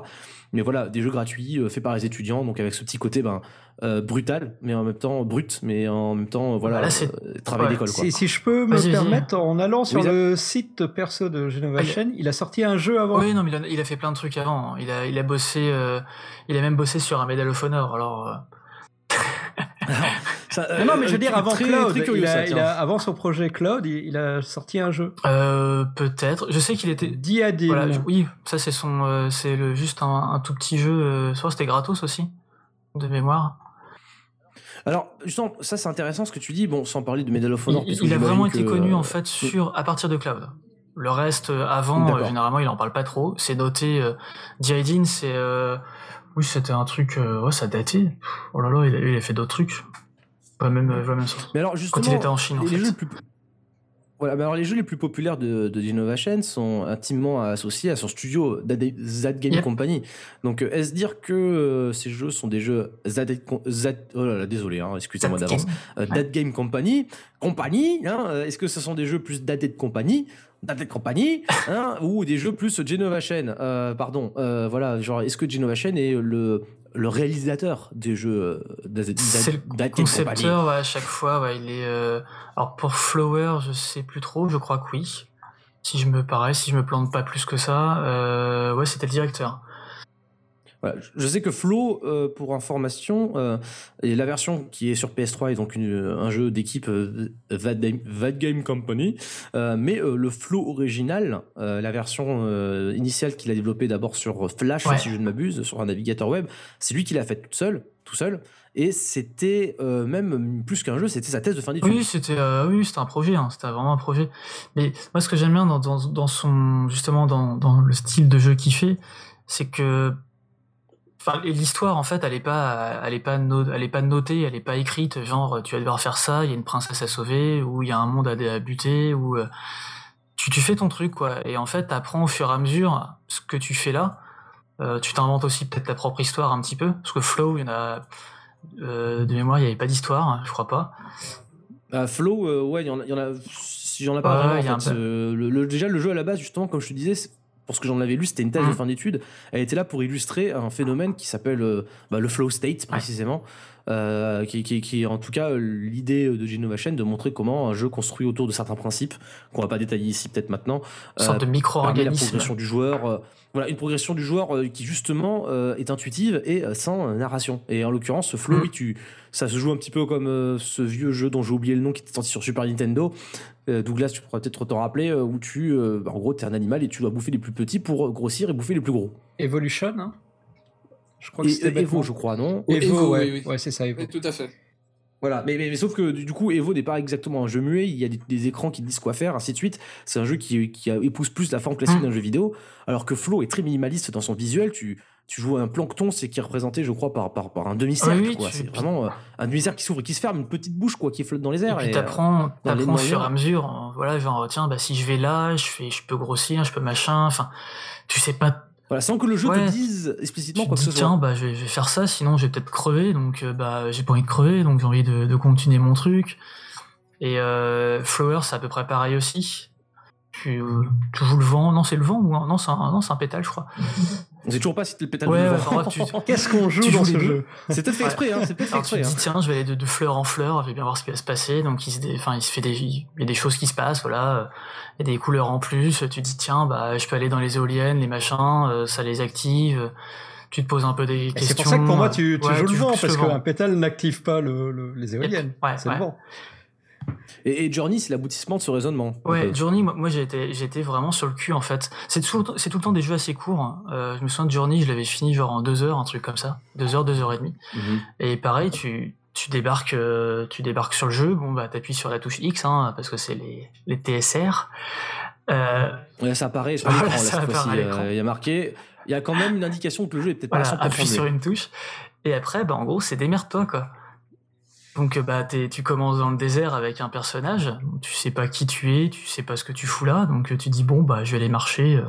Mais voilà, des jeux gratuits euh, faits par les étudiants, donc avec ce petit côté ben euh, brutal, mais en même temps brut, mais en même temps euh, voilà Bah euh, travail ouais. d'école quoi. Si, si je peux me Vas-y, vas-y. permettre, en allant sur Oui, le site perso de Genova Ah, il- Chain, il a sorti un jeu avant. Oui, non, mais il a, il a fait plein de trucs avant. Il a, il a bossé, euh, il a même bossé sur un Medal of Honor. Alors, euh, Ça, Non, non, mais je veux euh, dire, avant très- Cloud, très curieux, il a- ça, il tiens. a- avant son projet Cloud, il, il a sorti un jeu. euh, peut-être. Je sais qu'il était. Diadem. Voilà, oui, ça c'est son, euh, c'est le juste un, un tout petit jeu. Euh, soit c'était gratos aussi, de mémoire. Alors, justement, ça c'est intéressant ce que tu dis, bon, sans parler de Medal of Il, Honor. puisque il a vraiment été que, connu en fait sur à partir de Cloud. Le reste, avant, euh, généralement, il en parle pas trop. C'est noté. Euh, Diadine, c'est, euh, oui, c'était un truc. Euh, ouais, ça datait. Oh là là, il a, il a fait d'autres trucs. Pas même, euh, pas même ça. Mais alors, justement, Quand il était en Chine, en les fait. jeux les plus... Voilà, bah alors les jeux les plus populaires de, de Genovation sont intimement associés à son studio Zad Game. Company. Donc, euh, est-ce dire que euh, ces jeux sont des jeux Zad, Zad- oh là là, désolé, hein, excusez-moi d'avance. Euh, Game Company, compagnie, hein, est-ce que ce sont des jeux plus Dated Company Dated Company, hein, ou des jeux plus Genovation, euh, pardon, euh, voilà, genre, est-ce que Genovation est le, le réalisateur des jeux euh, C'est le concepteur, ouais, à chaque fois, ouais, il est. euh, Alors pour Flower, je sais plus trop, je crois que oui. Si je me parais, si je me plante pas plus que ça, euh, ouais, c'était le directeur. Voilà, je- sais que Flow, euh, pour information, euh, et la version qui est sur PS3 est donc une- un jeu d'équipe euh, Vad Game, Company, euh, mais euh, le Flow original, euh, la version euh, initiale qu'il a développée d'abord sur Flash, Ouais. si je ne m'abuse, sur un navigateur web, c'est lui qui l'a fait tout seul, tout seul, et c'était euh, même plus qu'un jeu, c'était sa thèse de fin d'études. Oui, c'était euh, oui, c'était un projet, hein, c'était vraiment un projet. Mais moi, ce que j'aime bien dans, dans, dans son justement dans, dans le style de jeu qu'il fait, c'est que enfin l'histoire en fait, elle est pas elle est pas no- elle est pas notée, elle est pas écrite. Genre, tu vas devoir faire ça, il y a une princesse à sauver, ou il y a un monde à, buter, ou euh, tu, tu fais ton truc quoi. Et en fait, t'apprends au fur et à mesure ce que tu fais là. Euh, tu t'inventes aussi peut-être ta propre histoire un petit peu, parce que Flow, il y en a euh, de mémoire, il n'y avait pas d'histoire, hein, je crois pas. Ah, Flow, euh, ouais, il y en a, il y en a, il y en a pas Ouais, vraiment. en fait. le, le- déjà, le jeu à la base, justement, comme je te disais, pour ce que j'en avais lu, c'était une thèse de Mhm. fin d'études. Elle était là pour illustrer un phénomène qui s'appelle euh, bah, le flow state, précisément. Euh, qui, qui, qui est en tout cas euh, l'idée de Genovation de montrer comment un jeu construit autour de certains principes qu'on va pas détailler ici peut-être maintenant Une sorte de la micro-organisme. progression du joueur. euh, voilà, une progression du joueur euh, qui justement euh, est intuitive et euh, sans euh, narration. Et en l'occurrence, ce flow, Mm. oui, tu, ça se joue un petit peu comme euh, ce vieux jeu dont j'ai oublié le nom qui était sorti sur Super Nintendo. Euh, Douglas, tu pourrais peut-être t'en rappeler, euh, où tu, euh, bah, en gros, t'es un animal et tu dois bouffer les plus petits pour euh, grossir et bouffer les plus gros. Evolution, hein Je crois Et, que c'était Evo, je crois, non Evo, Evo, ouais, oui, oui. ouais c'est ça, Evo. Oui, tout à fait. Voilà, mais, mais, mais sauf que du coup, Evo n'est pas exactement un jeu muet, il y a des, des écrans qui te disent quoi faire, ainsi de suite. C'est un jeu qui, qui épouse plus la forme classique Mm. d'un jeu vidéo, alors que Flow est très minimaliste dans son visuel. Tu, tu joues un plancton, c'est qui est représenté, je crois, par, par, par un demi-cercle. Oui, oui, C'est vraiment euh, un demi-cercle qui s'ouvre et qui se ferme, une petite bouche quoi, qui flotte dans les airs. et, euh, t'apprends, au fur et à mesure. hein, Voilà, genre tiens, bah si je vais là, je fais, je peux grossir, je peux machin. Enfin, tu sais pas. Voilà, sans que le jeu Ouais. te dise explicitement Tu quoi te que dis ce soit. tiens, bah je vais, je vais faire ça, sinon je vais peut-être crever. Donc euh, bah j'ai pas envie de crever, donc j'ai envie de, de continuer mon truc. Et euh, Flower, c'est à peu près pareil aussi. Tu, euh, tu joues le vent. Non, c'est le vent ou un- non, c'est un, non, un pétale, je crois. On sait toujours pas si t'es le pétale Ouais, tu, Qu'est-ce qu'on joue dans ce jeu C'est peut-être fait exprès, hein, c'est peut-être fait Alors tu exprès. te hein. dis tiens je vais aller de, de fleur en fleur, je vais bien voir ce qui va se passer. Donc il se, dé- enfin il se fait des, il y a des choses qui se passent, voilà. Il y a des couleurs en plus. Tu te dis tiens bah je peux aller dans les éoliennes, les machins, euh, ça les active. Tu te poses un peu des Et questions. C'est pour ça que pour moi, tu, tu Ouais, joues le vent, parce qu'un pétale n'active pas le, le- les éoliennes. Ouais, c'est ouais. le vent. Et, et Journey, c'est l'aboutissement de ce raisonnement. Ouais, Journey, moi, été vraiment sur le cul en fait. C'est tout, le temps- c'est tout le temps des jeux assez courts. hein. Euh, je me souviens de Journey, je l'avais fini genre en deux heures, un truc comme ça, deux heures, deux heures et demie. mhm. Et pareil, tu, tu débarques, euh, tu débarques sur le jeu. Bon bah t'appuies sur la touche X, hein, parce que c'est les, les TSR. Euh, Ouais, ça apparaît sur l'écran, euh, Il y a marqué. Il y a quand même une indication que le jeu est peut-être voilà, pas à 100% appuie sur une touche. Et après, bah en gros, c'est démerde-toi quoi. Donc euh, bah tu commences dans le désert avec un personnage, tu sais pas qui tu es, tu sais pas ce que tu fous là, donc euh, tu dis bon bah je vais aller marcher, euh,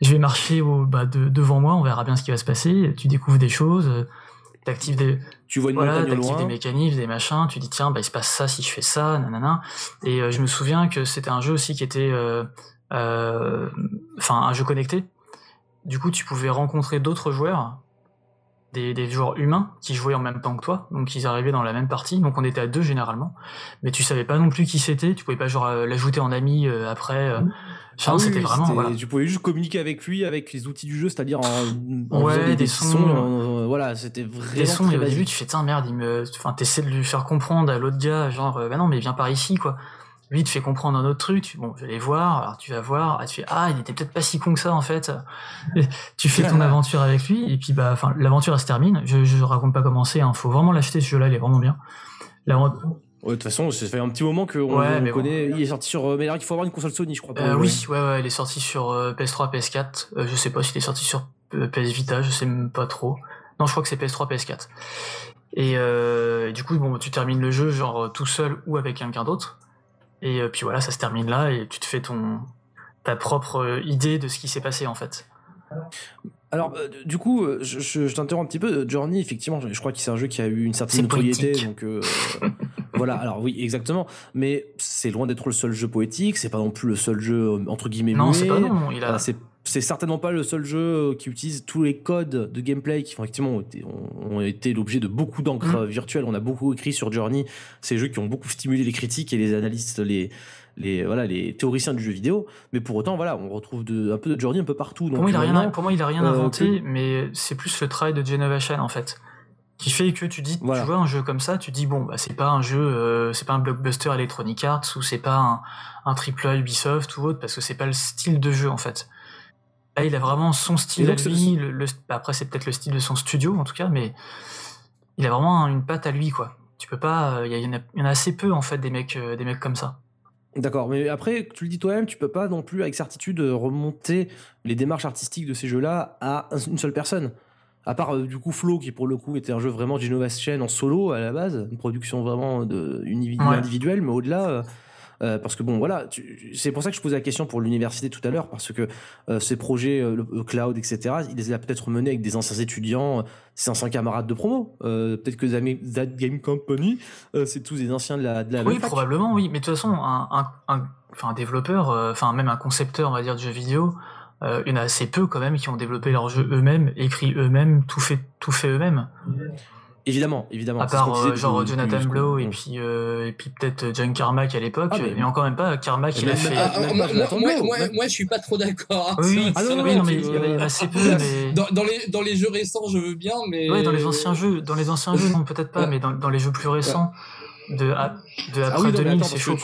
je vais marcher au, bah, de- devant moi, on verra bien ce qui va se passer. Tu découvres des choses, euh, t'actives des, Tu vois une voilà, t'actives des mécanismes, des machins, tu dis tiens, bah, il se passe ça si je fais ça, nanana. Et euh, je me souviens que c'était un jeu aussi qui était, enfin, un jeu connecté. Du coup, tu pouvais rencontrer d'autres joueurs, des, des joueurs humains qui jouaient en même temps que toi, donc ils arrivaient dans la même partie, donc on était à deux généralement, mais tu savais pas non plus qui c'était, tu pouvais pas genre euh, l'ajouter en ami euh, après. euh. Enfin, Ah oui, c'était vraiment, voilà. Tu pouvais juste communiquer avec lui avec les outils du jeu, c'est-à-dire en, en Ouais, des, des sons, sons. en- voilà, c'était vraiment des sons très et au début tu fais tiens merde il me enfin t'essaies de lui faire comprendre à l'autre gars genre euh, bah non mais viens par ici quoi lui il te fait comprendre un autre truc bon je vais aller voir alors tu vas voir ah, tu fais ah il était peut-être pas si con que ça en fait Et tu fais ton aventure avec lui et puis bah enfin l'aventure elle se termine je, je raconte pas comment c'est hein. faut vraiment l'acheter ce jeu là il est vraiment bien de toute façon, ça fait un petit moment qu'on Ouais, on mais connaît. Il est sorti sur. euh, Mais alors, il faut avoir une console Sony, je crois. pour Euh, le oui ouais ouais il est sorti sur euh, PS3 PS4 Euh, je sais pas s'il est sorti sur euh, PS Vita je sais même pas trop non je crois que c'est PS3 PS4 et, euh, et du coup bon tu termines le jeu genre tout seul ou avec quelqu'un d'autre Et puis voilà, ça se termine là et tu te fais ton ta propre idée de ce qui s'est passé en fait. Alors, euh, du coup, euh, je, je, t'interromps un petit peu. Journey, effectivement, je, crois que c'est un jeu qui a eu une certaine notoriété. Donc, euh, voilà, alors oui, exactement. Mais c'est loin d'être le seul jeu poétique. C'est pas non plus le seul jeu, entre guillemets, Non, c'est pas non. Il a... c'est certainement pas le seul jeu qui utilise tous les codes de gameplay qui effectivement ont été, l'objet de beaucoup d'encre mm. virtuelle. On a beaucoup écrit sur Journey. Ces jeux qui ont beaucoup stimulé les critiques et les analystes, les, les voilà les théoriciens du jeu vidéo mais pour autant voilà on retrouve de, un peu de Journey un peu partout pour, moi, il a rien, pour moi il a rien inventé mais c'est plus le travail de Genovation en fait qui fait que tu dis tu vois un jeu comme ça tu dis bon bah c'est pas un jeu euh, c'est pas un blockbuster Electronic Arts ou c'est pas un, un triple Ubisoft ou autre parce que c'est pas le style de jeu en fait là il a vraiment son style à lui le, bah, après c'est peut-être le style de son studio en tout cas mais il a vraiment une patte à lui quoi. Tu peux pas il y, en a, y en a assez peu en fait des mecs euh, des mecs comme ça. D'accord, mais après, tu le dis toi-même, tu peux pas non plus avec certitude remonter les démarches artistiques de ces jeux-là à une seule personne. À part euh, du coup Flow, qui pour le coup était un jeu vraiment d'innovation en solo à la base, une production vraiment de, individuelle, mais au-delà, euh, euh, parce que bon, voilà, c'est pour ça que je posais la question pour l'université tout à l'heure, parce que euh, ces projets, euh, le, cloud, etc., il les a peut-être menés avec des anciens étudiants, ses anciens camarades de promo. peut-être que That Game Company, c'est tous des anciens de la, de la Oui, probablement, oui. Mais de toute façon, un, un, un, un développeur, enfin même un concepteur, on va dire, de jeux vidéo, il y en a assez peu quand même qui ont développé leur jeu eux-mêmes, écrit eux-mêmes, tout fait, tout fait eux-mêmes. Évidemment, évidemment. À part euh, genre Jonathan Blow et puis euh, et puis peut-être John Carmack à l'époque, ah, mais, encore même pas Carmack il a fait. moi, je suis pas trop d'accord. Oui, ah, non, mais il y avait assez peu. Mais... Dans, les dans les jeux récents, je veux bien, mais. Ouais, dans les anciens jeux, dans les anciens jeux, non peut-être pas, mais dans, dans les jeux plus récents de de ah après 2000, c'est chaud.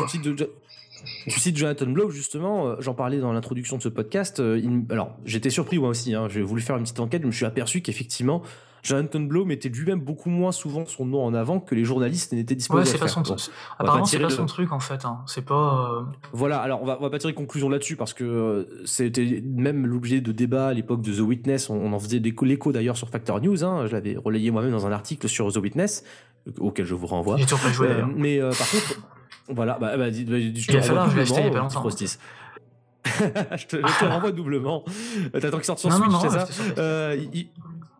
Tu cites Jonathan Blow, justement, euh, j'en parlais dans l'introduction de ce podcast. alors, j'étais surpris moi aussi, hein, j'ai voulu faire une petite enquête, je me suis aperçu qu'effectivement, Jonathan Blow mettait lui-même beaucoup moins souvent son nom en avant que les journalistes n'étaient disposés ouais, c'est pas son truc. Apparemment, c'est pas son truc en fait. Hein. C'est pas. Euh, voilà. Alors, on va, on va pas tirer conclusion là-dessus parce que euh, c'était même l'objet de débat à l'époque de The Witness. On, en faisait l'écho d'ailleurs sur Factor News. Hein. Je l'avais relayé moi-même dans un article sur The Witness auquel je vous renvoie. J'ai toujours pas joué. Euh, mais par contre, voilà. Bah, bah, je te renvoie doublement. Il pas je, te, je te renvoie doublement. T'attends qu'il sorte sur Switch, c'est ça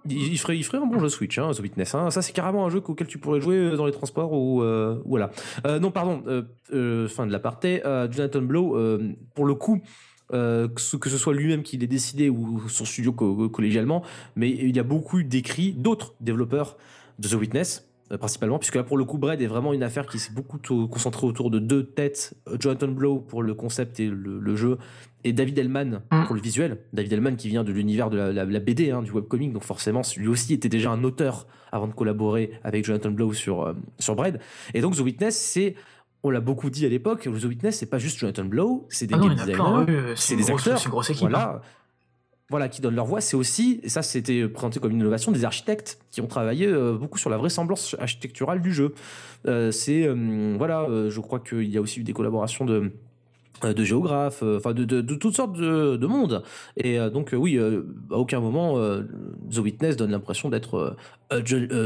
il, ferait, il ferait un bon jeu Switch, hein, The Witness. Hein. Ça, c'est carrément un jeu auquel tu pourrais jouer euh, dans les transports ou euh, voilà. Euh, non, pardon. fin de l'aparté. Jonathan Blow, pour le coup, que ce soit lui-même qui l'ait décidé ou son studio collégialement, mais il y a beaucoup d'écrits d'autres développeurs de The Witness principalement, puisque là pour le coup Bread est vraiment une affaire qui s'est beaucoup concentrée autour de deux têtes, Jonathan Blow pour le concept et le jeu, et David Hellman mm. pour le visuel. David Hellman qui vient de l'univers de la, BD, hein, du webcomic, donc forcément lui aussi était déjà un auteur avant de collaborer avec Jonathan Blow sur, euh, sur Bread. Et donc The Witness, c'est on l'a beaucoup dit à l'époque, The Witness, c'est pas juste Jonathan Blow, c'est des ah game designers, c'est des acteurs, une grosse équipe, voilà, hein. Voilà, qui donnent leur voix. C'est aussi, et ça c'était présenté comme une innovation, des architectes qui ont travaillé euh, beaucoup sur la vraisemblance architecturale du jeu. Euh, c'est, voilà, je crois qu'il y a aussi eu des collaborations de euh, de géographes, euh, enfin de, toutes sortes de, de mondes. Et euh, donc oui, à aucun moment The Witness donne l'impression d'être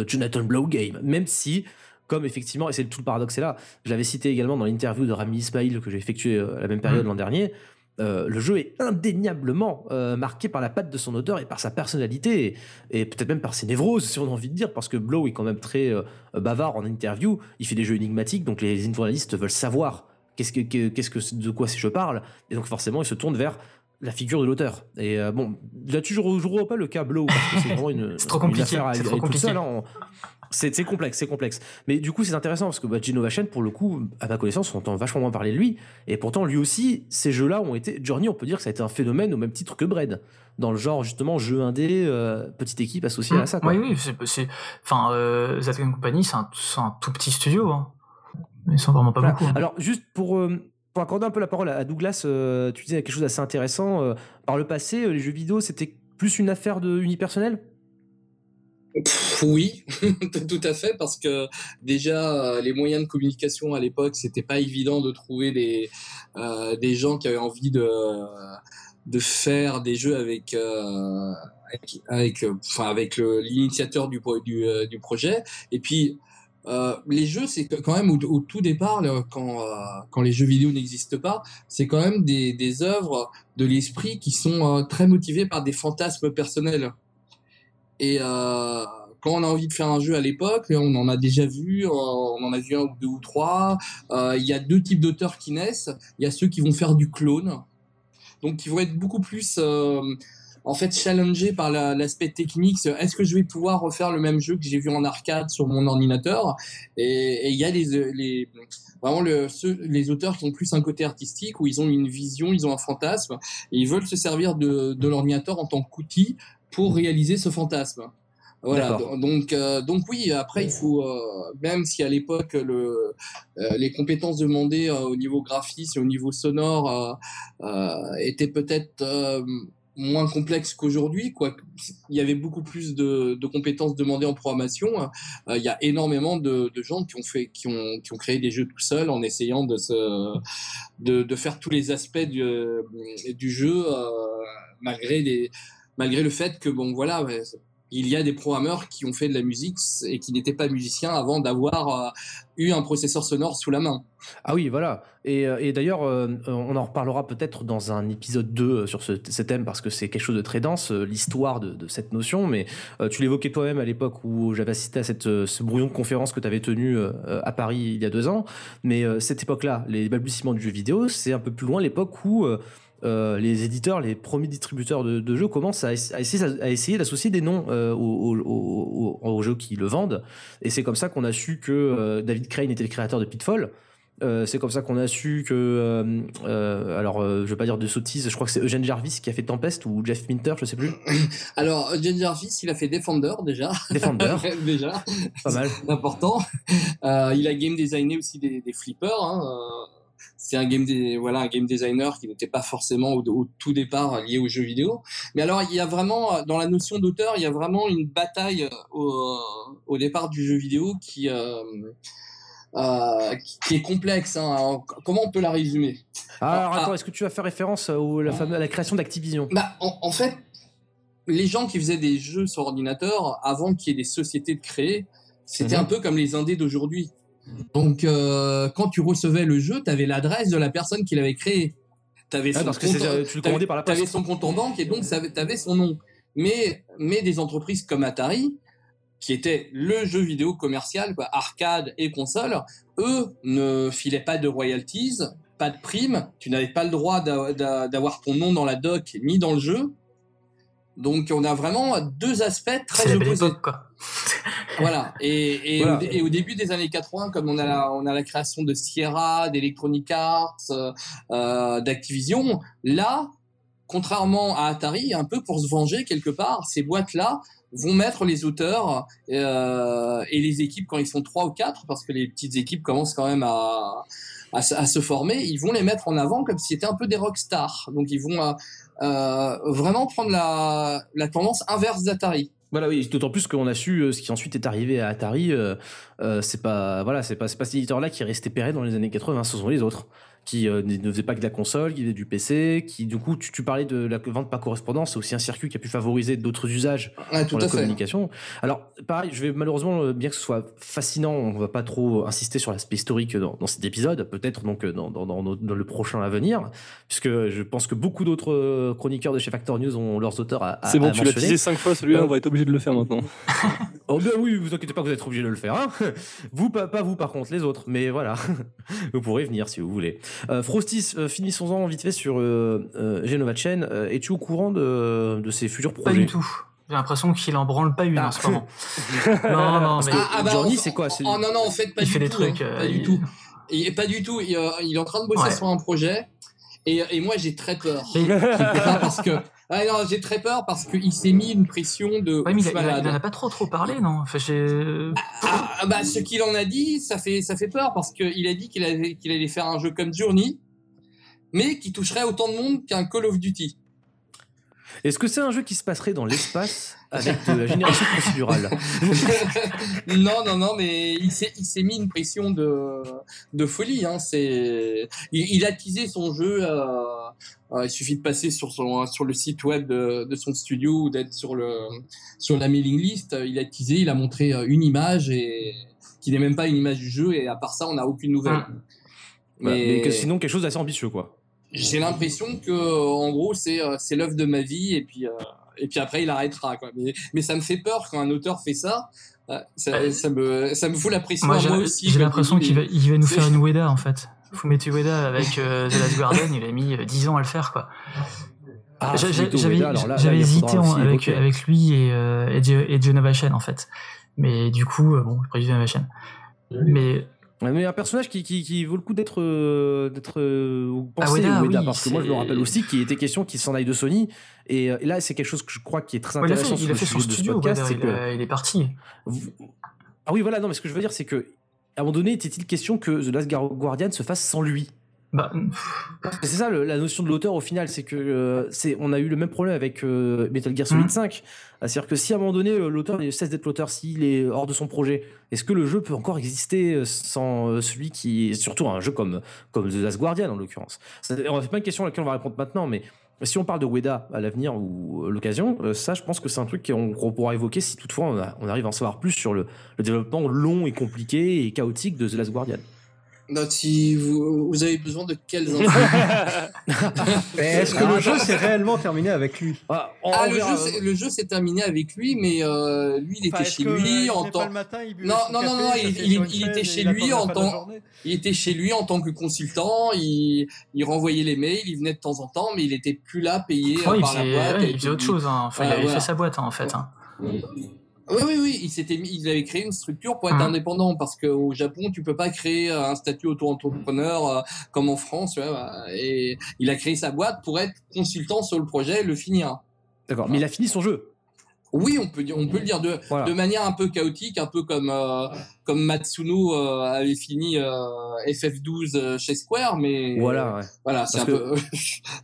Jonathan Blow game, même si comme effectivement, et c'est tout le paradoxe est là, je l'avais cité également dans l'interview de Rami Ismail que j'ai effectué à la même période mmh. l'an dernier, le jeu est indéniablement marqué par la patte de son auteur et par sa personnalité, et, peut-être même par ses névroses, si on a envie de dire, parce que Blow est quand même très bavard en interview, il fait des jeux énigmatiques, donc les journalistes veulent savoir qu'est-ce que, qu'est-ce que, de quoi je parle Et donc forcément, il se tourne vers la figure de l'auteur. Et euh, bon, là-dessus, je ne vois pas le cas Blow, parce que c'est vraiment une, c'est trop compliqué, affaire à, c'est trop compliqué. Hein. C'est, complexe, c'est complexe. Mais du coup, c'est intéressant parce que bah, Genovation, pour le coup, à ma connaissance, on entend vachement moins parler de lui. Et pourtant, lui aussi, ces jeux-là ont été. Journey, on peut dire que ça a été un phénomène au même titre que Bread. Dans le genre, justement, jeu indé, euh, petite équipe associée à ça. Quoi. Oui, oui, c'est. Enfin, euh, Company, c'est un, un, tout petit studio. Hein mais ils sont vraiment pas beaucoup. Hein. Alors, juste pour, euh, pour accorder un peu la parole à Douglas, euh, tu disais quelque chose d'assez intéressant. Euh, par le passé, les jeux vidéo, c'était plus une affaire de oui, tout à fait, parce que déjà les moyens de communication à l'époque, c'était pas évident de trouver des, des gens qui avaient envie de, de faire des jeux avec, avec, avec, enfin, avec l'initiateur du, du, du, projet. Et puis, euh, les jeux, c'est quand même au, tout départ, quand, euh, quand les jeux vidéo n'existent pas, c'est quand même des, des œuvres de l'esprit qui sont euh, très motivées par des fantasmes personnels. Et euh, quand on a envie de faire un jeu à l'époque, on en a déjà vu, on en a vu un ou deux ou trois. Il y a deux types d'auteurs qui naissent. Il y a ceux qui vont faire du clone, donc qui vont être beaucoup plus en fait challengé par l'aspect technique. Est-ce que je vais pouvoir refaire le même jeu que j'ai vu en arcade sur mon ordinateur? Et il y a les, les vraiment les auteurs qui ont plus un côté artistique où ils ont une vision, ils ont un fantasme et ils veulent se servir de, de l'ordinateur en tant qu'outil pour réaliser ce fantasme. Voilà, donc euh, donc oui. Après, il faut euh, même si à l'époque le euh, les compétences demandées au niveau graphisme et au niveau sonore étaient peut-être moins complexe qu'aujourd'hui. Quoi. Il y avait beaucoup plus de, de compétences demandées en programmation. Il y a énormément de, de, gens qui ont, fait, qui, ont, qui ont créé des jeux tout seuls en essayant de, se, de, de faire tous les aspects du, du jeu malgré, les, malgré le fait que, bon, voilà, il y a des programmeurs qui ont fait de la musique et qui n'étaient pas musiciens avant d'avoir euh, eu un processeur sonore sous la main. Ah oui, voilà. Et, euh, d'ailleurs, euh, on en reparlera peut-être dans un épisode 2 sur ce, thème parce que c'est quelque chose de très dense, l'histoire de, de, cette notion. Mais tu l'évoquais toi-même à l'époque où j'avais assisté à cette, ce brouillon de conférence que tu avais tenu à Paris il y a deux ans. Mais cette époque-là, les balbutiements du jeu vidéo, c'est un peu plus loin l'époque où euh, les éditeurs, les premiers distributeurs de, jeux commencent à, essayer, à essayer d'associer des noms euh, aux, jeux qui le vendent. Et c'est comme ça qu'on a su que euh, David Crane était le créateur de Pitfall. c'est comme ça qu'on a su que, alors je vais pas dire de sottises, je crois que c'est Eugene Jarvis qui a fait Tempest ou Jeff Minter, je sais plus. Alors Eugene Jarvis, il a fait Defender déjà. Defender, déjà. Pas mal. Important. il a game designé aussi des, des flippers. Hein, c'est un game voilà un game designer qui n'était pas forcément au, tout départ lié aux jeux vidéo. Mais alors il y a vraiment dans la notion d'auteur, il y a vraiment une bataille au, au départ du jeu vidéo qui euh, euh, qui est complexe. Hein. comment on peut la résumer? Alors, attends, est-ce que tu vas faire référence à la, à la création d'Activision? Bah, en, fait, les gens qui faisaient des jeux sur ordinateur avant qu'il y ait des sociétés de créer, c'était mhm. un peu comme les indés d'aujourd'hui. Donc, euh, quand tu recevais le jeu, tu avais l'adresse de la personne qui l'avait créé. Tu avais, son, compte, son compte en banque et donc tu avais son nom. Mais, mais des entreprises comme Atari, qui était le jeu vidéo commercial, quoi, arcade et console, eux ne filaient pas de royalties, pas de primes, tu n'avais pas le droit d'avoir ton nom dans la doc ni dans le jeu. Donc on a vraiment deux aspects très opposés. voilà. Et, et, Au, début des années 80, comme on a la, on a la création de Sierra, d'Electronic Arts, euh, d'Activision, là, contrairement à Atari, un peu pour se venger quelque part, ces boîtes-là vont mettre les auteurs euh, et les équipes quand ils sont trois ou quatre, parce que les petites équipes commencent quand même à, à, se former, ils vont les mettre en avant comme si c'était un peu des rockstars. Donc ils vont euh, euh, vraiment prendre la, la tendance inverse d'Atari. Voilà, oui, d'autant plus qu'on a su euh, ce qui ensuite est arrivé à Atari. Euh, euh, c'est pas, voilà, c'est pas, pas cet éditeur-là qui est resté péré dans les années 80. Ce sont les autres qui euh, ne faisait pas que de la console, qui faisait du PC, qui du coup tu, tu parlais de la vente par correspondance, c'est aussi un circuit qui a pu favoriser d'autres usages pour la communication. Alors pareil, je vais malheureusement euh, bien que ce soit fascinant, on va pas trop insister sur l'aspect historique dans, dans, cet épisode, peut-être donc euh, dans, dans, dans, dans, le prochain à venir, puisque je pense que beaucoup d'autres chroniqueurs de chez Factor News ont leurs auteurs à, C'est bon, tu l'as teasé cinq fois, celui-là, on va être obligé de le faire maintenant. oh ben oui, vous inquiétez pas, vous êtes obligé de le faire. Hein vous, pas, pas vous par contre, les autres, mais voilà, vous pourrez venir si vous voulez. Euh, Frostis, euh, finissons-en vite fait sur euh, euh Genova Chain. Euh, es-tu au courant de, de ses futurs projets Pas du tout. J'ai l'impression qu'il en branle pas une en ce moment. non, non, mais ah, ah bah, Johnny, c'est quoi Oh non, non, en fait, pas il du fait tout. des trucs. Hein, pas du tout. Et pas du tout. Il, il, est en train de bosser ouais. sur un projet. Et, et moi, j'ai très peur. parce que ah non, j'ai très peur parce qu'il s'est mis une pression de. Ouais, mais il, il, en a pas trop trop parlé, non? Enfin, ah, ah, bah, ce qu'il en a dit, ça fait ça fait peur parce qu'il a dit qu'il allait qu'il allait faire un jeu comme Journey, mais qui toucherait autant de monde qu'un Call of Duty. Est-ce que c'est un jeu qui se passerait dans l'espace? Avec de la génération procédurale Non, non, non, mais il s'est, il s'est mis une pression de, de folie. Hein. C'est, il, il a teasé son jeu. Euh, euh, il suffit de passer sur, son, sur le site web de, de son studio ou d'être sur, le, sur la mailing list. Il a teasé, il a montré euh, une image et qui n'est même pas une image du jeu. Et à part ça, on n'a aucune nouvelle. Hum. Voilà, mais que sinon quelque chose d'assez ambitieux, quoi. J'ai l'impression que, en gros, c'est, c'est l'œuvre de ma vie et puis, euh, et puis après, il arrêtera. Quoi. Mais, mais ça me fait peur quand un auteur fait ça. Euh, Ça, ça, me, ça me fout la pression. Moi, aussi. j'ai l'impression qu'il va, il va nous faire une Ueda en fait. Fumetu Ueda avec euh, The Last Guardian, il a mis euh, 10 ans à le faire quoi. Ah, J'avais hésité en- aussi avec, avec lui et, euh, et, et Jonah Vachen en fait. Mais du coup, euh, bon, j'ai pris Jonah Vachen. Mais Mais un personnage qui, qui, qui vaut le coup d'être euh, d'être euh, pensé Ueda, oui, parce que moi je me rappelle aussi qu'il était question qu'il s'en aille de Sony et, euh, et là c'est quelque chose que je crois qui est très ouais, il a intéressant fait, sur il a fait son studio, podcast, Ueda, c'est il, que a- il est parti. ah oui voilà non mais ce que je veux dire c'est que à un moment donné était-il question que The Last Guar- Guardian se fasse sans lui? Bah, c'est ça le- la notion de l'auteur au final, c'est que euh, c'est on a eu le même problème avec euh, Metal Gear Solid Mhm. 5. C'est-à-dire que si à un moment donné euh, l'auteur cesse d'être l'auteur, s'il est hors de son projet, est-ce que le jeu peut encore exister sans celui qui est surtout un jeu comme comme The Last Guardian en l'occurrence? C'est on fait pas une question à laquelle on va répondre maintenant, mais si on parle de Weda à l'avenir ou l'occasion, ça je pense que c'est un truc qu'on qu'on pourra évoquer si toutefois on, a- on arrive à en savoir plus sur le, le développement long et compliqué et chaotique de The Last Guardian. Non, si vous, vous avez besoin de Mais est-ce que le jeu s'est réellement terminé avec lui Ah, Ah, le jeu, c'est- le jeu s'est terminé avec lui, mais euh, lui, il était Enfin, chez que, lui euh, en tant. Non, non, non, non, il était chez il lui en tant-. Il était chez lui en tant que consultant, il, il renvoyait les mails, il venait de temps en temps, mais il était plus là payé par la faisait, boîte. ouais, il faisait autre chose. Hein. Enfin, il Voilà, avait voilà. fait sa boîte hein, en fait. hein. Oui, oui, oui, il s'était mis, il avait créé une structure pour être Mhm. indépendant parce qu'au Japon, tu peux pas créer un statut auto-entrepreneur euh, comme en France, vois, et il a créé sa boîte pour être consultant sur le projet et le finir. D'accord, mais il a fini son jeu. Oui, on peut dire, on peut le dire de, Voilà. de manière un peu chaotique, un peu comme euh, comme Matsuno euh, avait fini euh, FF12 euh, chez Square, mais Voilà, ouais. voilà, c'est un peu.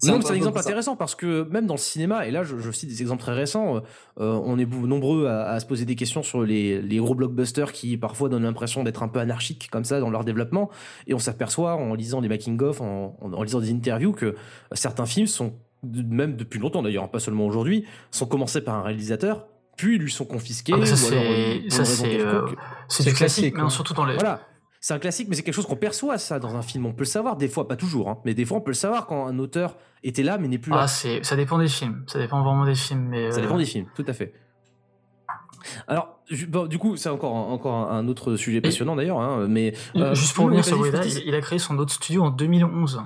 c'est Non, un c'est exemple intéressant parce que même dans le cinéma, et là je, je cite des exemples très récents, on est nombreux à, à se poser des questions sur les, les gros blockbusters qui parfois donnent l'impression d'être un peu anarchiques comme ça dans leur développement, et on s'aperçoit en lisant des making-of, en, en- en lisant des interviews, que certains films sont, même depuis longtemps d'ailleurs, pas seulement aujourd'hui, sont commencés par un réalisateur, puis lui sont confisqués, Ah, ça, c'est- euh, euh. C'est du classique, mais ouais. surtout dans les. Voilà. C'est un classique, mais c'est quelque chose qu'on perçoit ça dans un film. On peut le savoir, des fois, pas toujours, hein, mais des fois on peut le savoir quand un auteur était là mais n'est plus là. Ah, c'est, ça dépend des films. Ça dépend vraiment des films. Mais, Ça euh, dépend des films, tout à fait. Alors, bon, du coup, c'est encore, un- encore un autre sujet passionnant d'ailleurs, hein, mais euh, Juste pour revenir sur il, il a créé son autre studio en 2011.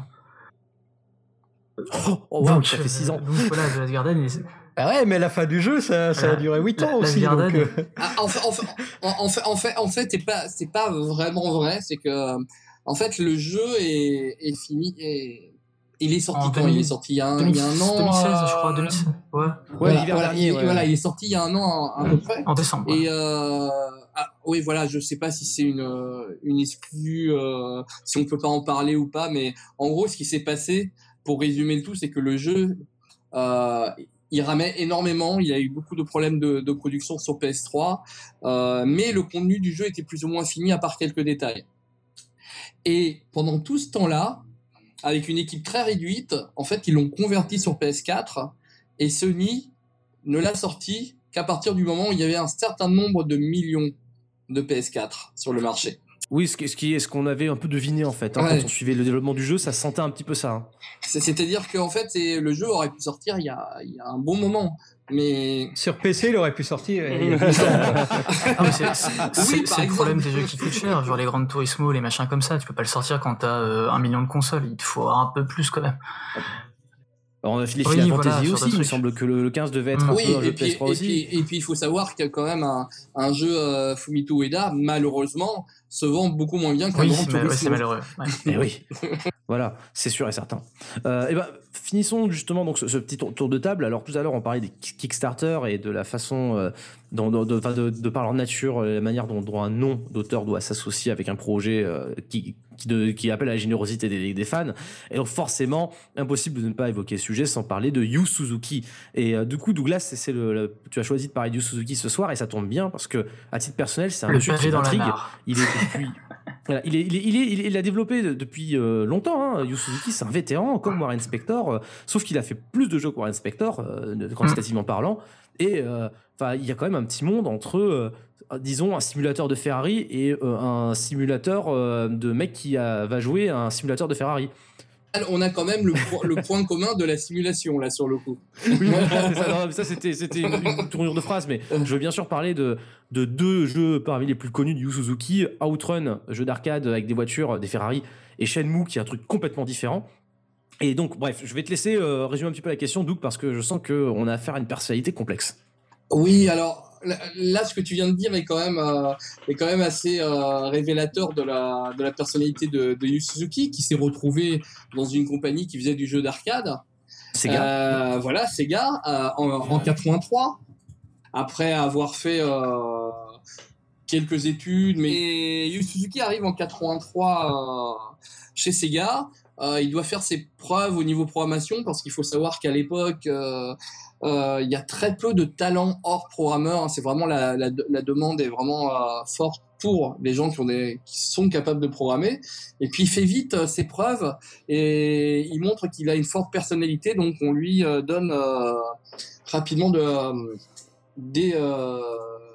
Oh, oh, wow, ça fait 6 ans. euh, Donc voilà, The Last Guardian, il- Ah ouais, mais la fin du jeu, ça, ça a duré 8 La- ans la aussi. Garden. donc, euh, Ah, en fait, en fait, en, fait, en fait, en fait, c'est pas, c'est pas vraiment vrai. C'est que, en fait, le jeu est, est fini. Et il est sorti En quand? 2000 Il est sorti il y a un, il y a un 2016, an. 2016, euh, je crois, 2016. Ouais, Ouais, voilà, l'hiver voilà, dernier. il, ouais. voilà, il est sorti il y a un an à, à peu près. en décembre. Et euh, ah, oui, voilà, je sais pas si c'est une euh, une exclue, euh, si on peut pas en parler ou pas, mais en gros, ce qui s'est passé, pour résumer le tout, c'est que le jeu, euh, il ramait énormément. Il y a eu beaucoup de problèmes de, production sur PS3, euh, mais le contenu du jeu était plus ou moins fini à part quelques détails. Et pendant tout ce temps-là, avec une équipe très réduite, en fait, ils l'ont converti sur PS4 et Sony ne l'a sorti qu'à partir du moment où il y avait un certain nombre de millions de PS4 sur le marché. Oui, ce qui, ce qui est ce qu'on avait un peu deviné en fait. hein, Ouais. Quand on suivait le développement du jeu, ça se sentait un petit peu ça. hein. C'est- C'est-à-dire qu'en fait, c'est- le jeu aurait pu sortir il y a, il y a un bon moment. Mais Sur PC, il aurait pu sortir. Ah, 10 ans. mais c'est, c'est- Oui, c'est- par c'est le problème des jeux qui coûtent cher, genre les grandes Turismo, les machins comme ça. Tu peux pas le sortir quand t'as euh, un million de consoles. Il te faut un peu plus quand même. Alors, on a les Oui, Final voilà, aussi. Il me semble que le, le 15 devait être Mm. un oui, peu un jeu et puis, PS3 et, aussi. puis, et puis il faut savoir qu'il y a quand même un, un jeu euh, Fumito Ueda, malheureusement, se vend beaucoup moins bien qu'un Oui, grand c'est malheureux. ouais. Eh oui, voilà, c'est sûr et certain. Euh, et ben, finissons justement donc ce, ce petit tour, tour de table. Alors tout à l'heure, on parlait des Ki- Kickstarter et de la façon, euh, dont- de, enfin, de, de par leur nature, euh, la manière dont, dont un nom d'auteur doit s'associer avec un projet euh, qui, qui, de- qui appelle à la générosité des, des fans. Et donc forcément, impossible de ne pas évoquer ce sujet sans parler de Yu Suzuki. Et euh, du coup, Douglas, c'est- le, le- tu as choisi de parler de Yu Suzuki ce soir et ça tombe bien parce que à titre personnel, c'est un Le monsieur qui m'intrigue. Il est depuis. Voilà, il, est, il, est, il, est- il est- il a développé de- depuis euh, longtemps. Hein. Yu Suzuki, c'est un vétéran comme Warren Spector, euh, sauf qu'il a fait plus de jeux que Warren Spector, euh, quantitativement parlant. Et il y a quand même un petit monde entre, disons, un simulateur de Ferrari et un simulateur de mec qui a- va jouer à un simulateur de Ferrari. On a quand même le, po- le point commun de la simulation là sur le coup. Oui, ça, c'était c'était une, une tournure de phrase, mais je veux bien sûr parler de, de deux jeux parmi les plus connus de Yu Suzuki, Outrun, jeu d'arcade avec des voitures, des Ferrari, et Shenmue, qui est un truc complètement différent. Et donc, bref, je vais te laisser euh, résumer un petit peu la question, Doug, parce que je sens qu'on a affaire à une personnalité complexe. Oui, alors là, ce que tu viens de dire est quand même, euh, est quand même assez euh, révélateur de la, de la personnalité de, de Yu Suzuki, qui s'est retrouvé dans une compagnie qui faisait du jeu d'arcade. Sega. Euh, voilà, Sega, en, en 83, après avoir fait quelques études, mais Yu Suzuki arrive en 83 euh, chez Sega. Il doit faire ses preuves au niveau programmation parce qu'il faut savoir qu'à l'époque, il y a très peu de talents hors programmeur. hein. C'est vraiment la, demande est vraiment euh, forte pour les gens qui, sont capables de programmer. Et puis il fait vite euh, ses preuves et il montre qu'il a une forte personnalité. Donc on lui euh, donne euh, rapidement de, euh, des euh,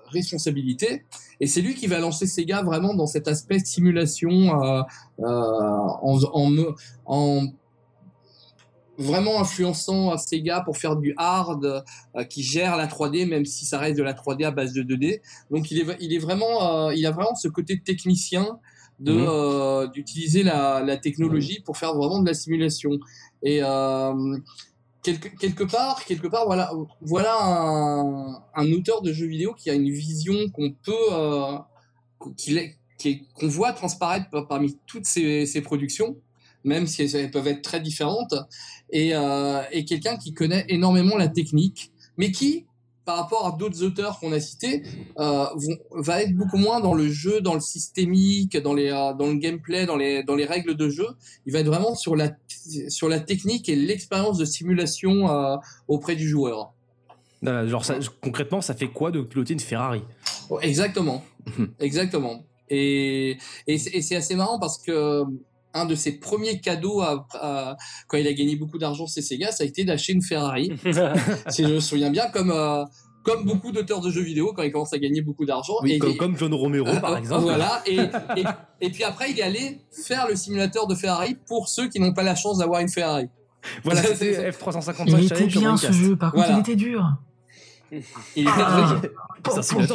responsabilités. Et c'est lui qui va lancer Sega vraiment dans cet aspect simulation euh, euh, en vraiment influençant Sega pour faire du hard euh, qui gère la 3D même si ça reste de la 3D à base de 2D. Donc il est, il est vraiment, euh, il a vraiment ce côté technicien de Mhm. euh, d'utiliser la, la technologie pour faire vraiment de la simulation. Et quelque, quelque part, quelque part, voilà, voilà un, un auteur de jeux vidéo qui a une vision qu'on peut, qu'on voit transparaître par- parmi toutes ses, ses productions, même si elles peuvent être très différentes, et, euh, et quelqu'un qui connaît énormément la technique, mais qui, par rapport à d'autres auteurs qu'on a cités, euh, vont- va être beaucoup moins dans le jeu, dans le systémique, dans, les, euh, dans le gameplay, dans les, dans les règles de jeu. Il va être vraiment sur la, sur la technique et l'expérience de simulation euh, auprès du joueur. Genre, ça- concrètement, ça fait quoi de piloter une Ferrari? Exactement, exactement. Et c'est assez marrant parce que un de ses premiers cadeaux à- à- quand il a gagné beaucoup d'argent chez Sega, ça a été d'acheter une Ferrari. si je me souviens bien, comme euh, comme beaucoup d'auteurs de jeux vidéo quand ils commencent à gagner beaucoup d'argent. Oui, Et comme, John Romero, par Euh, exemple. Voilà, et, et, et puis après, il est allé faire le simulateur de Ferrari pour ceux qui n'ont pas la chance d'avoir une Ferrari. Voilà, C'est- c'était c'est- F355 Il était bien ce jeu, par contre Voilà. il était dur. Il est Ah,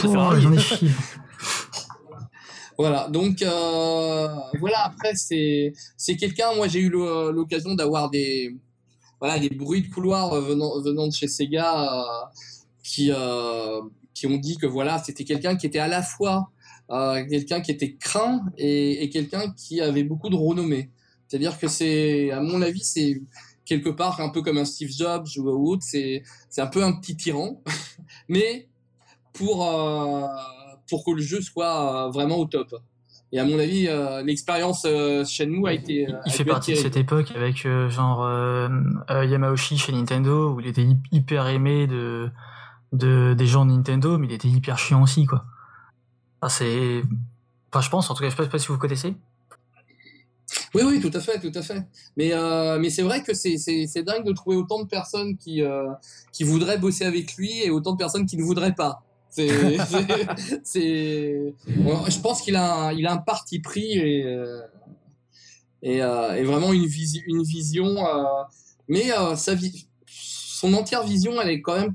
Ferrari. J'en ai chié. Voilà, donc euh, voilà, après c'est quelqu'un, moi j'ai eu l'occasion d'avoir des voilà des bruits de couloir venant venant de chez Sega euh, qui euh, qui ont dit que voilà, c'était quelqu'un qui était à la fois euh, quelqu'un qui était craint et, et quelqu'un qui avait beaucoup de renommée. C'est-à-dire que c'est à mon avis, c'est quelque part un peu comme un Steve Jobs ou autre, c'est c'est un peu un petit tyran, mais pour euh, pour que le jeu soit euh, vraiment au top. Et à mon avis, euh, l'expérience euh, Shenmue a été. euh, a Il fait partie de cette époque avec genre Yamauchi chez Nintendo où il était hy- hyper aimé de, de des gens de Nintendo, mais il était hyper chiant aussi quoi. Enfin, c'est, enfin je pense en tout cas, je sais pas, je sais pas si vous connaissez. Oui, oui, tout à fait, tout à fait. Mais, euh, mais c'est vrai que c'est, dingue de trouver autant de personnes qui, euh, qui voudraient bosser avec lui et autant de personnes qui ne voudraient pas. C'est, je pense qu'il a un, il a un parti pris et, euh, et, euh, et vraiment une, visi- une vision. euh, mais sa vi- son entière vision, elle est quand même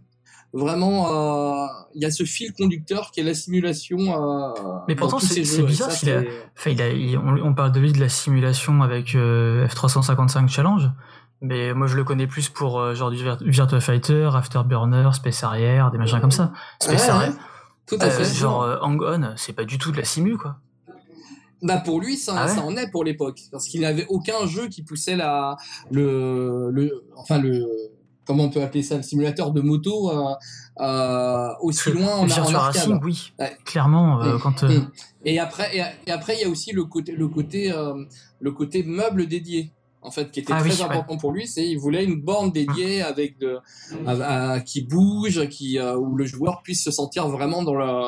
vraiment. Il y a ce fil conducteur qui est la simulation. Mais pourtant, c'est- bizarre ça, qu'il a- c'est- Enfin, il a, il- on, on parle de lui de la simulation avec euh, F355 Challenge, mais moi je le connais plus pour euh, genre du Vir- Virtua Fighter, Afterburner, Space Harrier, des machins comme ça. Space Ouais, ouais, tout à euh, fait. genre euh, Hang On, c'est pas du tout de la simu quoi. Bah pour lui, ça, Ah ouais ça en est pour l'époque, parce qu'il n'avait aucun jeu qui poussait la, le, le, enfin le, comment on peut appeler ça, le simulateur de moto euh, euh, aussi loin en, en arcade. Racing, oui. Ouais. Clairement, euh, Mm. quand. Mm. Et après, et, et après, il y a aussi le côté, le côté, le côté meuble dédié. En fait, qui était Ah très oui, ouais. important pour lui, c'est il voulait une borne dédiée avec de, à- à- qui bouge, qui euh, où le joueur puisse se sentir vraiment dans le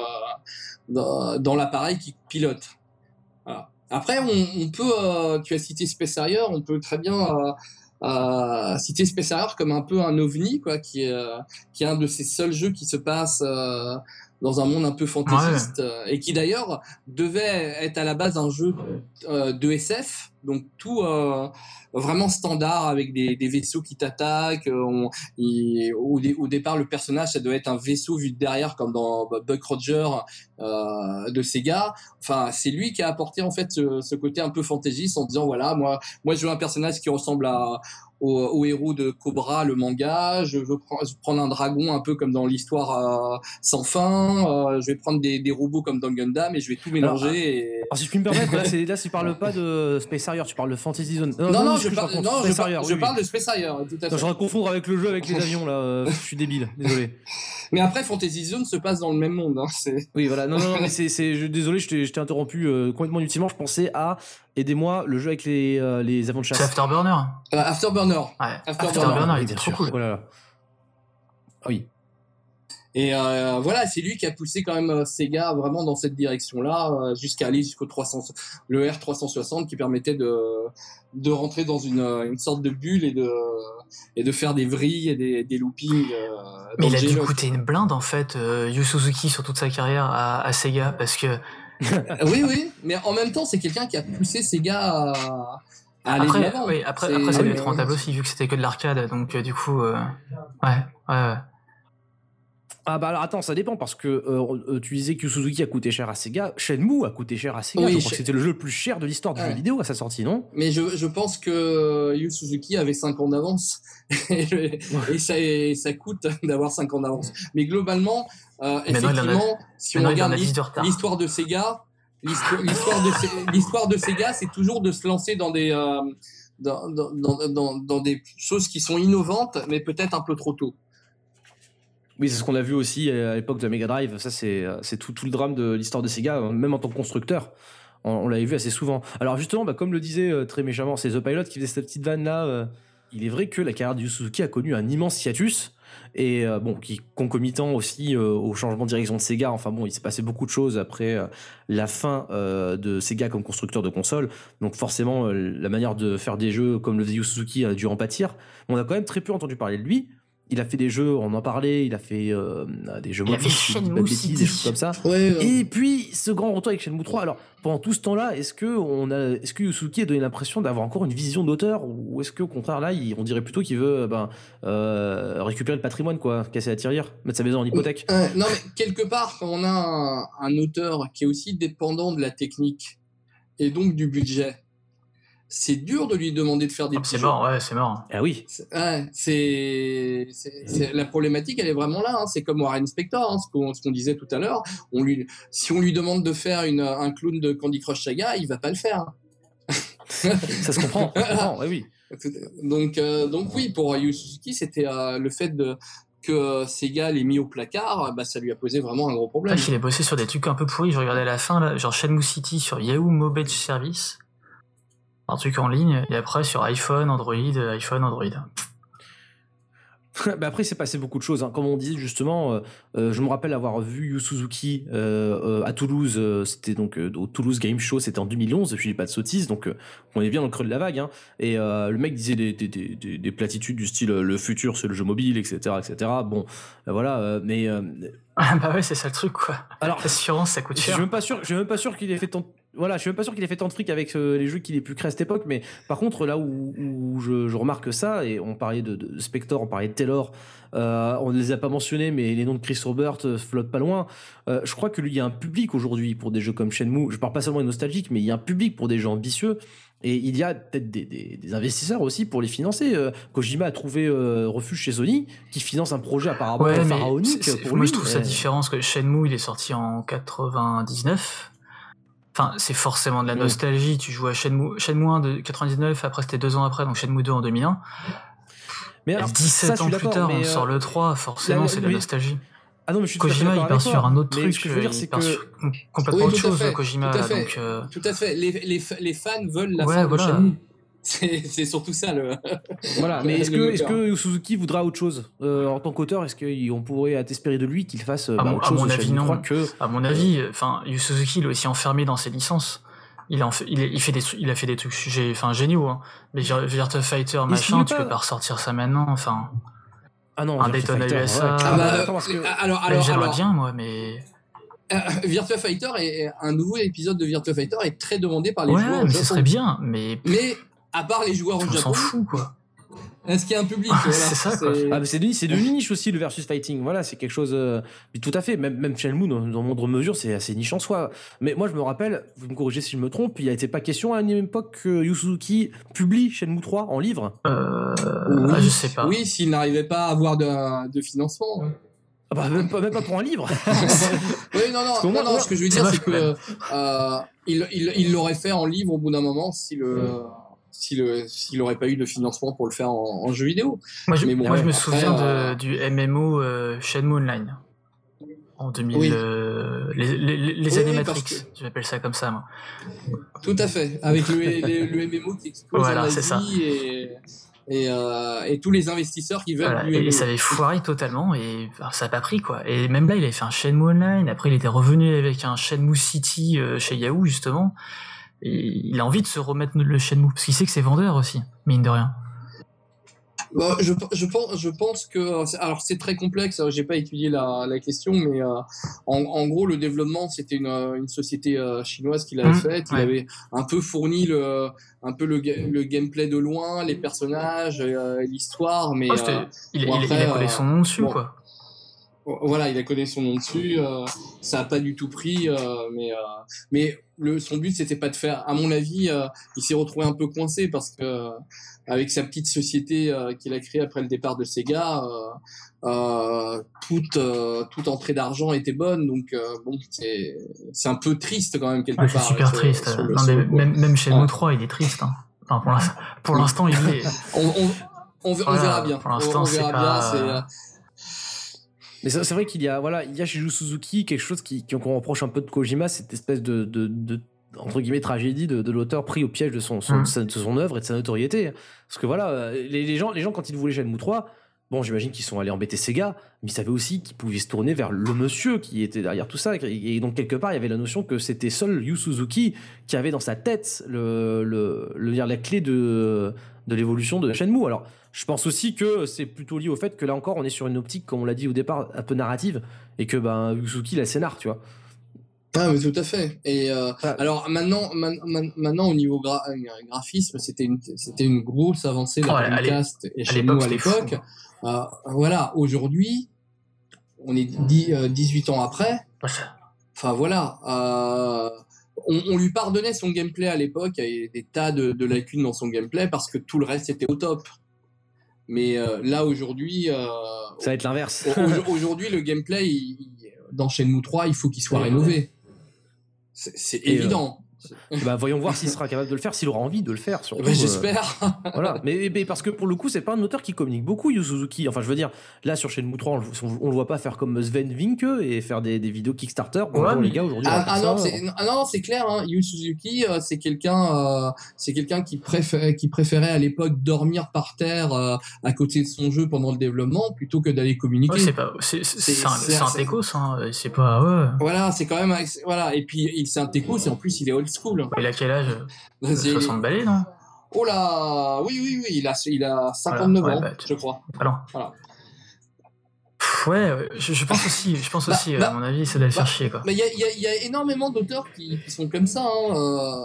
dans, dans l'appareil qui pilote. Voilà. Après, on, on peut, euh, tu as cité Space Harrier, on peut très bien euh, euh, citer Space Harrier comme un peu un ovni, quoi, qui est, euh, qui est un de ces seuls jeux qui se passe euh, dans un monde un peu fantaisiste euh, et qui d'ailleurs devait être à la base un jeu euh, de SF, donc tout euh, vraiment standard avec des, des vaisseaux qui t'attaquent. euh, on- au, dé- au départ, le personnage, ça doit être un vaisseau vu de derrière, comme dans Buck Roger euh, de Sega. Enfin, c'est lui qui a apporté en fait ce, ce côté un peu fantaisiste en disant voilà, moi, moi, je veux un personnage qui ressemble à au, au héros de Cobra, le manga. Je veux prendre, je veux prendre un dragon un peu comme dans l'histoire euh, sans fin. euh, je vais prendre des, des robots comme dans Gundam et je vais tout mélanger. et... Alors, si je puis me permettre, là, là, tu parles pas de Space Harrier, tu parles de Fantasy Zone. Non, non, je, excuse, par- par contre, non, je, Space par- je oui, parle oui. de Space Harrier, tout à Non, fait. je vais confondre avec le jeu avec les avions, là. euh, je suis débile, désolé. Mais après, Fantasy Zone se passe dans le même monde. Hein, c'est... Oui, voilà. Non, non, non, mais c'est, c'est, je- désolé, je t'ai, je t'ai interrompu euh, complètement inutilement. Je pensais à, aidez-moi, le jeu avec les, euh, les de chasse. C'est Afterburner. Euh, Afterburner. Ouais. Afterburner. Il était trop cool. Oh là là. Ah oui. Et euh, voilà, c'est lui qui a poussé quand même euh, Sega vraiment dans cette direction-là, euh, jusqu'à aller jusqu'au 300, le R360 qui permettait de, de rentrer dans une, une sorte de bulle et de, et de faire des vrilles et des, des loopings. euh, Mais il a dû coûter une blinde en fait, euh, Yu Suzuki sur toute sa carrière à, à Sega parce que Oui, oui, mais en même temps, c'est quelqu'un qui a poussé Sega à, à aller de après, l'avant. oui, après, après ça devait être rentable aussi vu que c'était que de l'arcade donc du coup ouais ouais ouais. Ah bah alors attends, ça dépend parce que euh, euh, tu disais que Suzuki a coûté cher à Sega, Shenmue a coûté cher à Sega. Oui, je crois que c'était le jeu le plus cher de l'histoire du Ouais. jeu vidéo à sa sortie, non? Mais je, je pense que Yu Suzuki avait 5 ans d'avance. et, ça, et ça coûte d'avoir 5 ans d'avance. Mais globalement, euh, a- effectivement, si on regarde a 10 de l'his- retard. l'histoire de Sega, l'histoire de, Se- l'histoire de Sega, c'est toujours de se lancer dans des, euh, dans, dans, dans, dans, dans des choses qui sont innovantes, mais peut-être un peu trop tôt. Oui, c'est ce qu'on a vu aussi à l'époque de la Mega Drive. Ça, c'est, euh, tout, le drame de l'histoire de Sega, euh, même en tant que constructeur. On, l'avait vu assez souvent. Alors justement, bah, comme le disait euh, très méchamment, c'est The Pilot qui faisait cette petite vanne là. euh, il est vrai que la carrière de Yu Suzuki a connu un immense hiatus et bon, qui concomitant aussi au changement de direction de Sega. Enfin bon, il s'est passé beaucoup de choses après la fin de Sega comme constructeur de consoles. Donc forcément, la manière de faire des jeux comme le faisait Suzuki a dû en pâtir. On a quand même très peu entendu parler de lui. Il a fait des jeux, on en parlait, il a fait euh, des jeux mobiles, bêtises, des choses comme ça. Ouais, Et puis ce grand retour avec Shenmue 3. Alors pendant tout ce temps-là, est-ce que on a, est-ce que Yusuke a donné l'impression d'avoir encore une vision d'auteur? Ou est-ce que au contraire là, il- on dirait plutôt qu'il veut ben, euh, récupérer le patrimoine quoi, casser la tirelire, mettre sa maison en hypothèque? Non, mais quelque part, quand on a un, un auteur qui est aussi dépendant de la technique et donc du budget, c'est dur de lui demander de faire des Oh, petits c'est mort ouais c'est mort. Ah oui. C'est- Ouais, c'est, c'est, c'est- la problématique, elle est vraiment là. hein. C'est comme Warren Spector, hein, ce qu'on, ce qu'on disait tout à l'heure. On lui, si on lui demande de faire une, un clown de Candy Crush Saga, il va pas le faire. Ça se comprend. ça se comprend, ouais, oui. Donc, euh, donc oui, pour Yu Suzuki, c'était euh, le fait de que Sega l'ait mis au placard, bah, ça lui a posé vraiment un gros problème. Il a bossé sur des trucs un peu pourris. Je regardais à la fin, là, genre Shenmue City sur Yahoo Mobile Service. Un truc en ligne. Et après, sur iPhone, Android, euh, iPhone, Android. bah après, c'est passé beaucoup de choses. hein. Comme on disait justement, euh, euh, je me rappelle avoir vu Yu Suzuki euh, euh, à Toulouse. c'était donc au Toulouse Game Show. C'était en 2011. Je dis pas de sottises, donc on est bien dans le creux de la vague. hein. Et le mec disait des, des, des, des- des platitudes du style le futur c'est le jeu mobile, etc., etc. Bon, voilà. mais Ah bah ouais, c'est ça le truc, quoi. alors, L'assurance, ça coûte je suis cher. même pas sûr. Je suis même pas sûr qu'il ait fait tant. Voilà, je suis même pas sûr qu'il ait fait tant de fric avec euh, les jeux qu'il ait pu créer à cette époque. Mais par contre, là où, où je, je remarque ça, et on parlait de, de Spector, on parlait de Taylor, euh, on ne les a pas mentionnés, mais les noms de Chris Robert euh, flottent pas loin. Euh, je crois que lui, il y a un public aujourd'hui pour des jeux comme Shenmue. Je parle pas seulement des nostalgiques, mais il y a un public pour des jeux ambitieux. Et il y a peut-être des, des- des investisseurs aussi pour les financer. Euh, Kojima a trouvé euh, refuge chez Sony, qui finance un projet apparemment Ouais, mais pharaonique pour moi lui. je trouve ça Et- différent parce que Shenmue il est sorti en 99 Enfin, c'est forcément de la Mm. nostalgie. Tu joues à Shenmue, Shenmue 1 de 99, après c'était deux ans après, donc Shenmue 2 en 2001. Mais alors, 17 ça, je ans plus tard, on euh, sort le 3, forcément c'est de la oui. nostalgie. Ah non, mais je suis Kojima, il part sur un autre Mais truc, ce que je veux euh, dire, il c'est part que sur complètement Oui, autre chose, fait, Kojima. tout à fait. Donc, euh, Tout à fait. Les, les, les fans veulent la Ouais, fin voilà. de Shenmue. C'est c'est surtout ça le. Voilà, mais est-ce que, moteur. que Suzuki voudra autre chose Euh, en tant qu'auteur? Est-ce qu'on pourrait espérer de lui qu'il fasse À bah, mon- autre à chose? mon de avis, non. 3 que à mon avis, enfin, Yu Suzuki, il est aussi enfermé dans ses licences. Il, en fait, il, est- il fait des, il a fait des trucs sujets, enfin, géniaux, hein. Mais Vir- Virtua Fighter, machin, tu pas- peux pas ressortir ça maintenant, enfin. Ah non, Un Daytona Fighter, USA. ouais. Ah bah, attends, parce que- euh, alors, J'aimerais alors, bien, moi, mais. euh, Virtua Fighter est un nouveau épisode de Virtua Fighter est très demandé par les Ouais, joueurs au mais ce serait bien, mais. Mais à part les joueurs au On Japon, s'en fout, quoi. est-ce qu'il y a un public Ah, voilà, c'est ça, quoi. Ah, mais c'est de, c'est de niche aussi le versus fighting. Voilà, c'est quelque chose. euh, tout à fait. Même, même Shenmue, dans, dans moindre mesure, c'est assez niche en soi. Mais moi, je me rappelle, vous me corrigez si je me trompe, il n'était pas question à une époque que Yu Suzuki publie Shenmue 3 en livre? Euh, Oui. ah, je sais pas. Oui, s'il n'arrivait pas à avoir de, de financement. Ah bah, même, pas, même pas pour un livre. Oui, non, non, non, ce que je veux dire, c'est que euh, il il- il l'aurait fait en livre au bout d'un moment si le. Si le- S'il n'aurait pas eu de financement pour le faire en, en jeu vidéo. Moi, je, Mais bon, moi, je ouais, me après, souviens euh, de, du MMO euh, Shenmue Online. En 2000. Oui. euh, les les, les Oui, années Matrix, ça comme ça, moi. Tout à fait. Avec le, le, le MMO qui explose Voilà, en ça. Asie et, et, euh, et tous les investisseurs qui veulent Voilà, et ça avait foiré totalement et ça a pas pris quoi. Et même là, il avait fait un Shenmue Online. Après, il était revenu avec un Shenmue City euh, chez Yahoo justement. Il a envie de se remettre le Shenmue parce qu'il sait que c'est vendeur aussi, mine de rien. Bah, je, je, pense, je pense que. Alors, c'est très complexe, hein, j'ai pas étudié la, la question, mais euh, en, en gros, le développement, c'était une, euh, une société euh, chinoise qui l'avait Mmh, fait. Il ouais. avait un peu fourni le, un peu le, ga- le gameplay de loin, les personnages, euh, l'histoire, mais. Oh, euh, il, bon, il- après, il a collé son nom dessus bon. quoi. Voilà, il a collé son nom dessus. ça a pas du tout pris, mais mais le son but c'était pas de faire. À mon avis, euh, il s'est retrouvé un peu coincé parce que euh, avec sa petite société euh, qu'il a créée après le départ de Sega, euh, euh, toute euh, toute entrée d'argent était bonne. Donc euh, bon, c'est c'est un peu triste quand même quelque Ouais, c'est part. super sur- triste. sur non, mais même, même Shenmue Ouais. 3, il est triste. Hein. Enfin, pour l'instant, il est. On, on, on, verra bien. pour l'instant, c'est pas- bien. C'est Mais c'est vrai qu'il y a, voilà, il y a chez Yu Suzuki quelque chose qui, qu'on reproche un peu de Kojima, cette espèce de, de, de- entre guillemets tragédie de, de l'auteur pris au piège de son, son, Mm. de son œuvre et de sa notoriété. Parce que voilà, euh, les, les gens, les gens quand ils voulaient Shenmue 3, bon, j'imagine qu'ils sont allés embêter Sega, mais ils savaient aussi qu'ils pouvaient se tourner vers le monsieur qui était derrière tout ça. Et, donc quelque part, il y avait la notion que c'était seul Yu Suzuki qui avait dans sa tête le, le, le- la clé de, de l'évolution de Shenmue. Alors, je pense aussi que c'est plutôt lié au fait que là encore, on est sur une optique, comme on l'a dit au départ, un peu narrative, et que ben Yusuki la scénar, tu vois. Ah, mais tout à fait. Et euh, Ah. alors maintenant, man- man- maintenant au niveau gra- euh, graphisme, c'était une, c'était une grosse avancée de Oh, la à l'é- Dreamcast et à chez l'époque, nous à l'époque. Euh, voilà, aujourd'hui, on est dix- euh, 18 ans après. Enfin voilà, euh, on, on lui pardonnait son gameplay à l'époque, il y avait des tas de, de lacunes dans son gameplay parce que tout le reste était au top. Mais euh, là aujourd'hui, euh, Ça va être l'inverse. au- aujourd'hui le gameplay il- il- dans Shenmue 3, il faut qu'il soit rénové. C'est euh, évident. Bah, voyons voir s'il sera capable de le faire, s'il aura envie de le faire. Surtout, Bah, euh, J'espère. voilà. Mais, mais parce que pour le coup, c'est pas un auteur qui communique beaucoup, Yu Suzuki. Enfin, je veux dire, là sur Shenmue 3, on, le- on, le voit pas faire comme Sven Vinke et faire des, des vidéos Kickstarter. Ouais, mais- les gars, aujourd'hui. on Ah, ah non, c'est ah non, c'est clair. Hein. Yu Suzuki, euh, c'est quelqu'un, euh, c'est quelqu'un qui préférait, qui préférait à l'époque dormir par terre euh, à côté de son jeu pendant le développement plutôt que d'aller communiquer. Ouais, c'est pas, c'est, c'est, C'est- c'est un, un c'est- techos, hein. C'est pas, ouais. Voilà, c'est quand même voilà. Et puis il c'est un techos et en plus il est old school. Il a quel âge? C'est- 60 balais, non? Oh là, oui oui oui, il a il a 59 Voilà, ans, bah, tu- je crois. Alors. Voilà. Ouais, je, je pense aussi, je pense Bah, aussi, bah, à mon avis, bah, faire chier, quoi. Mais il y a, il y a- y a énormément d'auteurs qui, qui sont comme ça. Hein. Euh,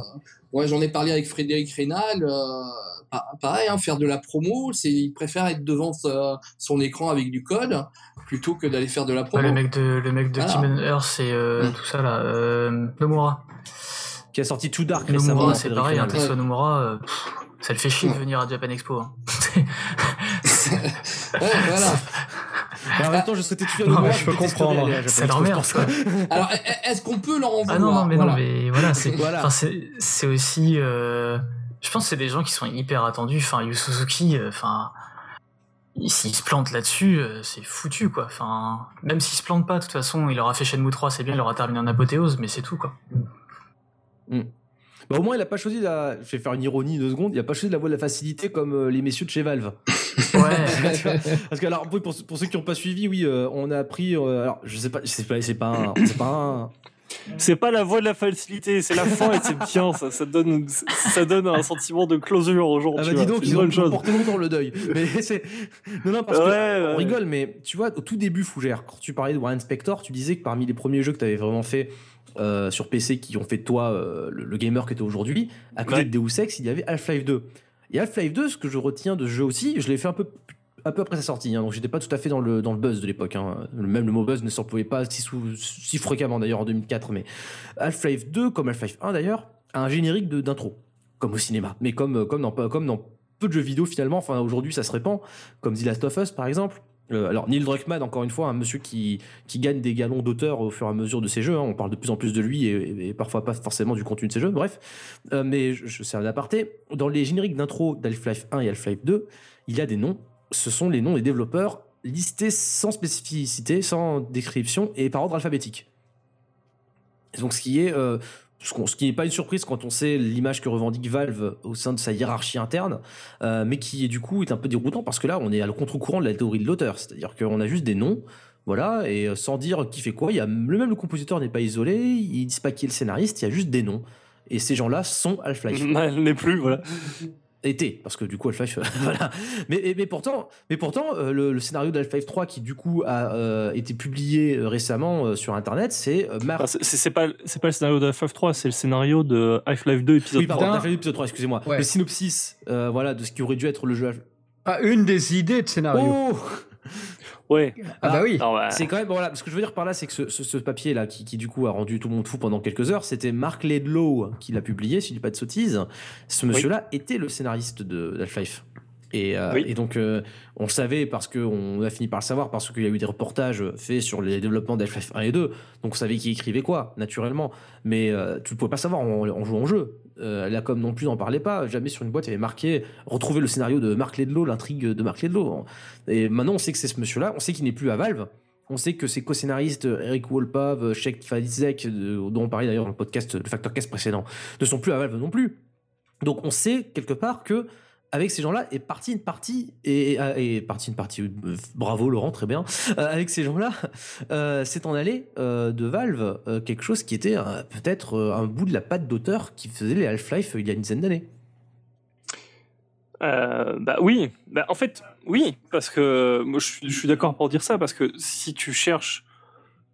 ouais, j'en ai parlé avec Frédéric Rénal. Euh, pa- pareil, hein, faire de la promo, c'est il préfère être devant sa- son écran avec du code plutôt que d'aller faire de la Ouais, promo. le mec de, le mec de. Kingdom Hearts et euh, Mm. tout ça, là, euh, Nomura. Qui a sorti Too Dark récemment. Nomura, c'est pareil, hein. Tetsuya Nomura, euh, pff, ça le fait chier de venir à Japan Expo. hein. Ouais, voilà. en même temps, je souhaitais tuer Non, le mais je peux comprendre. C'est leur merde, quoi. Alors, est-ce qu'on peut leur en vouloir Ah non, non, mais Voilà. non, mais voilà, c'est Voilà. aussi. euh, je pense que c'est des gens qui sont hyper attendus. Enfin, Yu Suzuki, euh, enfin. S'il se plante là-dessus, euh, c'est foutu, quoi. Enfin, même s'il se plante pas, de toute façon, il aura fait Shenmue 3, c'est bien, il aura terminé en apothéose, mais c'est tout, quoi. Bah, au moins, il a pas choisi la. Je vais faire une ironie deux secondes. Il a pas choisi la voie de la facilité comme euh, les messieurs de chez Valve. Ouais. Parce que alors pour, pour- ceux qui n'ont pas suivi, oui, euh, on a appris. euh, alors je sais pas, c'est pas, c'est pas, un- c'est pas un. C'est pas la voie de la facilité, c'est la fin et c'est bien, ça, ça donne, ça donne un sentiment de closure aux gens. Ah bah dis donc, ils ont porté longtemps le deuil. Mais c'est. Non, non, parce que. Ouais, On ouais. rigole, mais tu vois, au tout début, Fougère, quand tu parlais de Warren Spector, tu disais que parmi les premiers jeux que tu avais vraiment fait euh, sur PC qui ont fait de toi euh, le, le gamer que tu es aujourd'hui, à côté Ouais. de Deus Ex, il y avait Half-Life 2. Et Half-Life 2, ce que je retiens de ce jeu aussi, je l'ai fait un peu, un peu après sa sortie, hein, donc j'étais pas tout à fait dans le, dans le buzz de l'époque. hein. Même le mot buzz ne s'employait pas si, si fréquemment d'ailleurs en 2004, mais Half-Life 2, comme Half-Life 1 d'ailleurs, a un générique de- d'intro, comme au cinéma, mais comme, comme, dans, comme dans peu de jeux vidéo finalement, enfin aujourd'hui ça se répand, comme The Last of Us par exemple. Euh, alors Neil Druckmann, encore une fois, un monsieur qui, gagne des galons d'auteur au fur et à mesure de ses jeux. hein. On parle de plus en plus de lui et, parfois pas forcément du contenu de ses jeux. Bref, Euh, mais je, c'est un aparté. Dans les génériques d'intro d'Half-Life 1 et Half-Life 2, il y a des noms. Ce sont les noms des développeurs listés sans spécificité, sans description et par ordre alphabétique. Donc ce qui est euh, ce, qui n'est pas une surprise quand on sait l'image que revendique Valve au sein de sa hiérarchie interne, euh, mais qui du coup est un peu déroutant parce que là on est à le contre-courant de la théorie de l'auteur, c'est-à-dire qu'on a juste des noms, voilà, et euh, sans dire qui fait quoi, il y a le même le compositeur n'est pas isolé, ils disent pas qui est le scénariste, il y a juste des noms. Et ces gens-là sont Half-Life Elle n'est plus, voilà. été parce que du coup Half-Life voilà mais, mais, mais pourtant mais pourtant euh, le, le scénario d'Half-Life 3 qui du coup a euh, été publié euh, récemment euh, sur internet c'est euh, Mar- Enfin, c'est- pas, c'est pas le scénario de Half-Life 3, c'est le scénario de Half-Life 2 épisode oui pardon 3. Half-Life épisode 3 excusez-moi Ouais. le synopsis euh, voilà de ce qui aurait dû être le jeu Ah, une des idées de scénario. oh Ouais. ah bah oui. Ouais. c'est quand même voilà ce que je veux dire par là c'est que ce, ce- ce papier là qui, qui, du coup a rendu tout le monde fou pendant quelques heures c'était Mark Ledlow qui l'a publié si je dis pas de sottises ce monsieur là était le scénariste de d'Half-Life et, euh, Oui. et donc euh, on le savait parce qu'on a fini par le savoir parce qu'il y a eu des reportages faits sur les développements d'Half-Life 1 et 2 donc on savait qui écrivait quoi naturellement mais euh, tu ne pouvais pas savoir en, en jouant au jeu euh, la com non plus n'en parlait pas. Jamais sur une boîte il y avait marqué retrouver le scénario de Mark Ledlow l'intrigue de Mark Ledlow. Et maintenant on sait que c'est ce monsieur là on sait qu'il n'est plus à Valve. On sait que ses co-scénaristes Eric Wolpav, Sheikh Fadzek, dont on parlait d'ailleurs dans le podcast, le Factor Cast précédent, ne sont plus à Valve non plus. Donc on sait quelque part que avec ces gens-là est partie une partie et, et, et partie une partie. euh, bravo Laurent, très bien. Euh, avec ces gens-là, euh, c'est en allé euh, de Valve euh, quelque chose qui était euh, peut-être euh, un bout de la patte d'auteur qui faisait les Half-Life euh, il y a une dizaine d'années. Euh, bah oui, bah, en fait, oui, parce que moi je suis d'accord pour dire ça, parce que si tu cherches.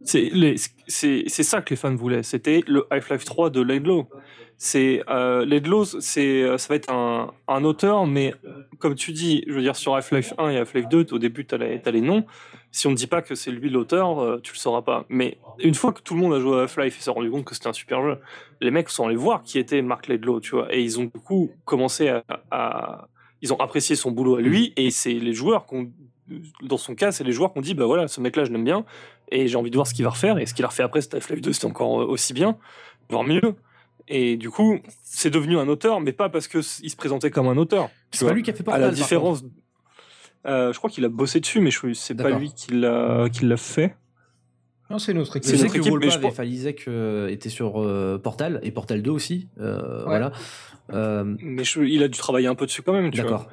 C'est ça que les fans voulaient, c'était le Half-Life 3 de Laidlaw. C'est euh, Laidlaw, c'est ça va être un, un auteur, mais comme tu dis, je veux dire sur Half-Life 1 et Half-Life 2, au début t'as les, t'as les noms. Si on ne dit pas que c'est lui l'auteur, euh, tu le sauras pas. Mais une fois que tout le monde a joué à Half-Life et s'est rendu compte que c'était un super jeu, les mecs sont allés voir qui était Mark Laidlaw, tu vois, et ils ont du coup commencé à, ils ont apprécié son boulot à lui, et c'est les joueurs qu'on, dans son cas, c'est les joueurs qu'on dit, bah voilà, ce mec-là, je l'aime bien, et j'ai envie de voir ce qu'il va refaire, et ce qu'il a refait après, c'était Half-Life 2, c'était encore euh, aussi bien, voire mieux. Et du coup, c'est devenu un auteur, mais pas parce que s- il se présentait comme un auteur. C'est pas lui qui a fait À Portal. la par différence, euh, je crois qu'il a bossé dessus, mais je c'est pas lui qui l'a qui l'a fait. Non, c'est notre équipe. C'est que équipe, mais je pense- Falizek euh, étaient sur euh, Portal et Portal 2 aussi. euh, Ouais. Voilà. Euh, Mais je- il a dû travailler un peu dessus quand même. tu vois. D'accord.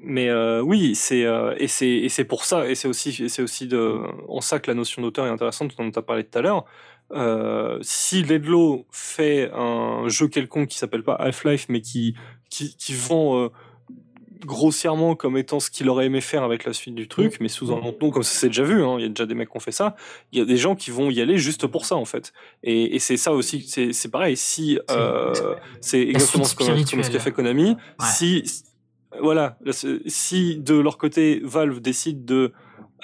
Mais euh, oui, c'est euh, et c'est et c'est pour ça et c'est aussi c'est aussi de en ça que la notion d'auteur est intéressante dont on t'a parlé tout à l'heure. Euh, si Ledlow fait un jeu quelconque qui s'appelle pas Half-Life mais qui qui, qui vend euh, grossièrement comme étant ce qu'il aurait aimé faire avec la suite du truc, mais sous un nom, comme ça c'est déjà vu, hein, il y a déjà des mecs qui ont fait ça, il y a des gens qui vont y aller juste pour ça en fait. Et, et c'est ça aussi, c'est pareil, si euh, c'est exactement ce qu'a fait Konami, si voilà, si de leur côté Valve décide de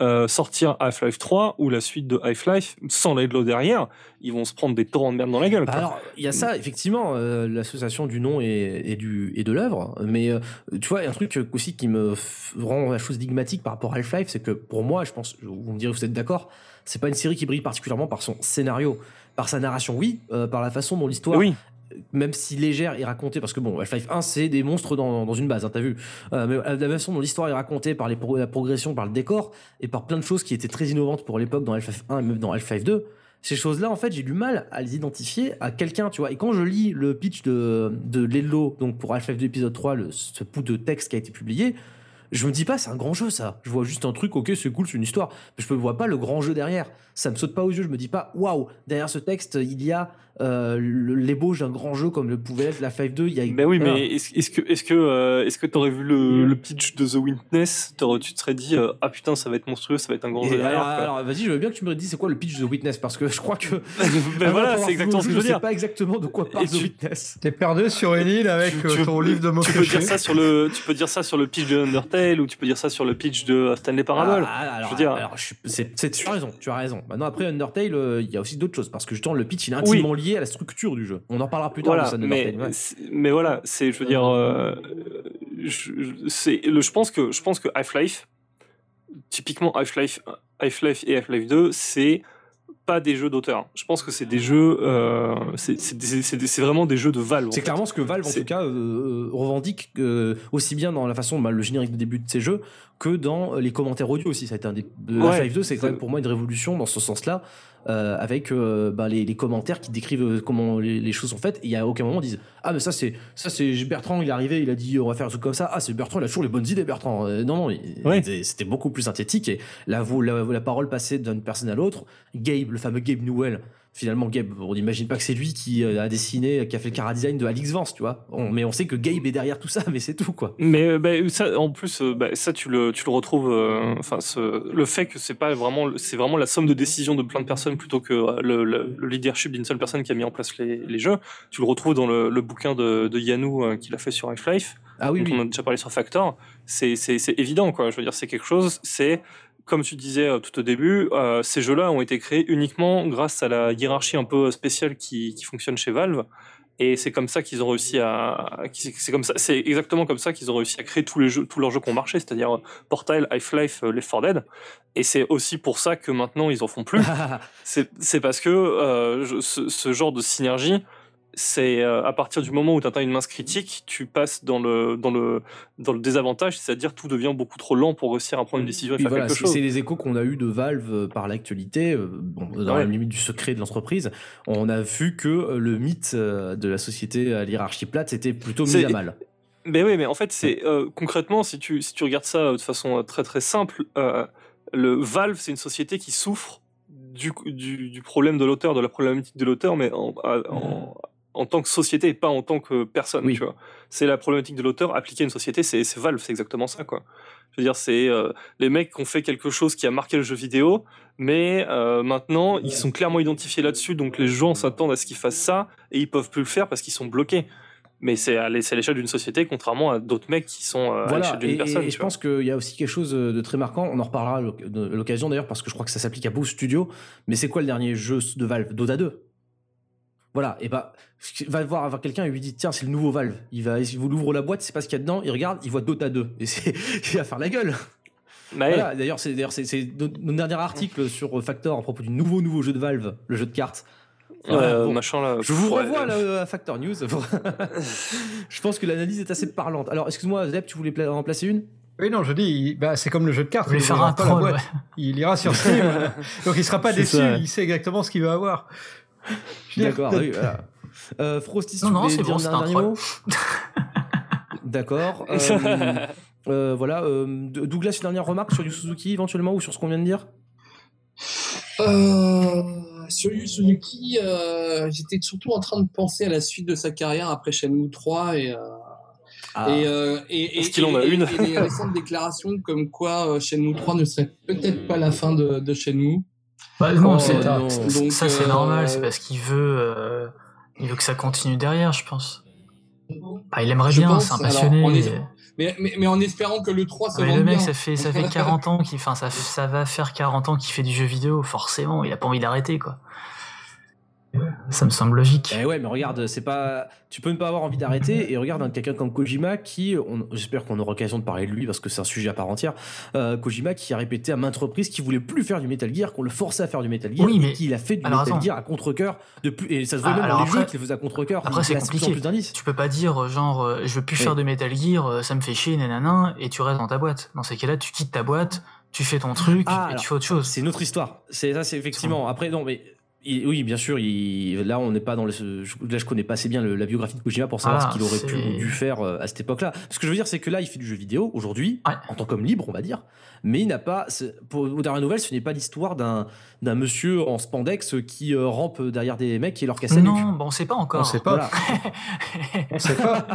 euh, sortir Half-Life 3 ou la suite de Half-Life sans l'eau derrière, ils vont se prendre des torrents de merde dans la gueule. Bah alors, il y a ça, effectivement, euh, l'association du nom et, et du, et de l'œuvre. Mais euh, tu vois, un truc aussi qui me rend la chose stigmatique par rapport à Half-Life, c'est que pour moi, je pense, vous me direz, vous êtes d'accord, c'est pas une série qui brille particulièrement par son scénario. Par sa narration, oui, par la façon dont l'histoire oui, même si légère est racontée, parce que bon, Half-Life 1, c'est des monstres dans, dans une base, hein, t'as vu. Euh, mais la la façon dont l'histoire est racontée, par la progression, par le décor, et par plein de choses qui étaient très innovantes pour l'époque dans Half-Life 1 et même dans Half-Life 2, ces choses-là, en fait, j'ai du mal à les identifier à quelqu'un, tu vois. Et quand je lis le pitch de, de Lelo, donc pour Half-Life 2 épisode 3, le, ce bout de texte qui a été publié, je me dis pas, c'est un grand jeu, ça. Je vois juste un truc, ok, c'est cool, c'est une histoire. Mais je ne vois pas le grand jeu derrière. Ça me saute pas aux yeux. Je me dis pas, waouh, derrière ce texte, il y a euh, l'ébauche d'un grand jeu comme le pouvait être la 5 2. Il y a, Ben oui, mais est-ce est-ce que est-ce que euh, est-ce que t'aurais vu le, le pitch de The Witness, t'aurais- tu te serais dit euh, ah putain ça va être monstrueux, ça va être un grand Et jeu derrière. alors, vas-y, je veux bien que tu me dises c'est quoi le pitch de The Witness? Parce que je crois que. ben voilà, c'est exactement ce que je veux sais dire. pas exactement de quoi parle Et The tu- Witness. T'es perdu sur une île avec Tu- euh, tu- ton livre de mots Tu peux dire ça sur le, tu peux dire ça sur le pitch de Undertale ou tu peux dire ça sur le pitch de Stanley Parable. Ah, alors, je veux dire- alors, je tu as raison, tu as raison. Maintenant, après Undertale, euh, il y a aussi d'autres choses parce que justement, le pitch il est intimement lié à la structure du jeu. On en parlera plus tard voilà, de ça de mais, ouais. voilà, c'est, je veux dire, euh, je, je- c'est, le, je pense que, je pense que Half-Life, typiquement Half-Life, Half-Life et Half-Life 2, c'est pas des jeux d'auteur. Je pense que c'est des jeux, euh, c'est, vraiment des jeux de Valve. C'est clairement ce que Valve, en tout cas, euh, revendique euh, aussi bien dans la façon, bah, le générique de début de ces jeux, que dans les commentaires audio aussi. Ça a été un des. de Ouais. Half-Life 2, c'est quand même pour moi une révolution dans ce sens-là, euh, avec euh, bah, les, les commentaires qui décrivent euh, comment les, les choses sont faites. Et il y a aucun moment ils disent Ah, mais ça, c'est ça c'est Bertrand, il est arrivé, il a dit on va faire un truc comme ça. Ah, c'est Bertrand, il a toujours les bonnes idées, Bertrand. Euh, non, non, c'était- beaucoup plus synthétique. Et la, la, la parole passait d'une personne à l'autre. Gabe, le fameux Gabe Newell. Finalement, Gabe, on n'imagine pas que c'est lui qui euh, a dessiné, qui a fait le cara design de Alix Vance, tu vois. On- mais on sait que Gabe est derrière tout ça, mais c'est tout, quoi. Mais euh, bah, ça, en plus, euh, bah, ça tu le, tu le retrouves. Enfin, le fait que c'est pas vraiment, c'est vraiment la somme de décisions de plein de personnes plutôt que le, le- le leadership d'une seule personne qui a mis en place les, les jeux. Tu le retrouves dans le, le bouquin de, de Yanou euh, qu'il a fait sur Half-Life. Ah oui, dont oui. on a déjà parlé sur Factor. C'est évident, quoi. Je veux dire, c'est quelque chose. C'est comme tu disais euh, tout au début, euh, ces jeux-là ont été créés uniquement grâce à la hiérarchie un peu spéciale qui, qui fonctionne chez Valve. Et c'est comme ça qu'ils ont réussi à, c'est comme ça, c'est exactement comme ça qu'ils ont réussi à créer tous les jeux, tous leurs jeux qui ont marché, c'est-à-dire euh, Portal, Half-Life, Left 4 Dead. Et c'est aussi pour ça que maintenant ils en font plus. c'est, parce que euh, ce, ce genre de synergie, c'est euh, à partir du moment où tu atteins une masse critique, tu passes dans le, dans le, dans le désavantage, c'est-à-dire tout devient beaucoup trop lent pour réussir à prendre une décision et Puis faire voilà, quelque c'est chose. c'est les échos qu'on a eu de Valve euh, par l'actualité, euh, bon, dans Ouais. la limite du secret de l'entreprise. On a vu que le mythe de la société à l'hierarchie plate était plutôt mis à mal. Mais oui, mais en fait, c'est euh, concrètement, si tu, si tu regardes ça de façon très très simple, euh, le Valve, c'est une société qui souffre du, du, du problème de l'auteur, de la problématique de l'auteur, mais en, en tant que société et pas en tant que personne. Oui. Tu vois, c'est la problématique de l'auteur appliquée à une société. C'est Valve, c'est exactement ça, quoi. Je veux dire, c'est euh, les mecs qui ont fait quelque chose qui a marqué le jeu vidéo, mais euh, maintenant ils sont clairement identifiés là-dessus, donc les gens s'attendent à ce qu'ils fassent ça et ils peuvent plus le faire parce qu'ils sont bloqués. Mais c'est à l'échelle d'une société, contrairement à d'autres mecs qui sont euh, à Voilà, l'échelle d'une personne. et je vois. pense qu'il y a aussi quelque chose de très marquant. On en reparlera l'occasion d'ailleurs, parce que je crois que ça s'applique à beaucoup de studios. Mais c'est quoi le dernier jeu de Valve? Dota 2. Voilà, et bah, va voir avoir quelqu'un et lui dit tiens, c'est le nouveau Valve. Il va, il vous ouvre la boîte, c'est pas ce qu'il y a dedans, il regarde, il voit Dota 2. Et c'est, il va faire la gueule. Mais Voilà, d'ailleurs, c'est d'ailleurs c'est c'est notre dernier article sur Factor à propos du nouveau nouveau jeu de Valve, le jeu de cartes. Voilà, euh, bon. machin là. Je vous revois euh, là, à Factor News. je pense que l'analyse est assez parlante. Alors, excuse-moi, Zep, tu voulais en placer une? Oui, non, je dis, bah, c'est comme le jeu de cartes. Il faire un pas la troll, boîte. ouais. Il ira sur Steam. donc il sera pas C'est déçu. ça, ouais. Il sait exactement ce qu'il va avoir. D'accord, oui, voilà. Euh, Frosty, Non, tu non, voulais c'est dire bon, un c'est un dernier troll. mot? D'accord. euh, euh, voilà. euh, Douglas, une dernière remarque sur Yu Suzuki éventuellement ou sur ce qu'on vient de dire? Euh, sur Yu Suzuki, euh, j'étais surtout en train de penser à la suite de sa carrière après Shenmue 3 et, euh, Ah, et, euh, et, et, Est-ce qu'il en a et- une? et les récentes déclarations comme quoi euh, Shenmue 3 ne serait peut-être pas la fin de, de Shenmue. Bah, non, Oh, c'est- non. Donc, ça c'est euh, normal, c'est parce qu'il veut, euh, il veut que ça continue derrière, je pense. Bah, il aimerait Je bien, c'est un passionné. est- mais- mais, mais, en espérant que le 3 se mais vende le mec, bien. ça fait, ça fait 40 ans qu'il, enfin, ça, ça va faire 40 ans qu'il fait du jeu vidéo, forcément, il a pas envie d'arrêter, quoi. Ça me semble logique. Eh ouais, mais regarde, c'est pas. Tu peux ne pas avoir envie d'arrêter et regarde un- quelqu'un comme Kojima qui, on- j'espère qu'on aura l'occasion de parler de lui parce que c'est un sujet à part entière. euh, Kojima qui a répété à maintes reprises qu'il voulait plus faire du Metal Gear, qu'on le forçait à faire du Metal Gear Oui, mais- qu'il a fait du alors, Metal attends. Gear à contre-cœur de plus. Et ça se voit Ah, même dans les après- jeux qu'il faisait à contre-cœur. après, il c'est compliqué. plus. Tu peux pas dire, euh, genre, euh, je veux plus faire de Metal Gear, ça me fait chier, nanana, et tu restes dans ta boîte. Dans ces cas-là, tu quittes ta boîte, tu fais ton truc, Ah, et alors, tu fais autre chose. C'est une autre histoire. C'est ça, c'est effectivement. Après, non, mais il- oui, bien sûr. il- là, on n'est pas dans le. je- Là, je connais pas assez bien le- la biographie de Kojima pour savoir Ah, ce qu'il aurait pu ou dû faire euh, à cette époque-là. Ce que je veux dire, c'est que là, il fait du jeu vidéo aujourd'hui, Ouais. en tant qu'homme libre, on va dire. Mais il n'a pas. Pour aux dernières nouvelles, ce n'est pas l'histoire d'un d'un monsieur en spandex qui euh, rampe derrière des mecs et leur casse la nuque. Non, bon, on sait pas encore. On sait pas. Voilà. On sait pas.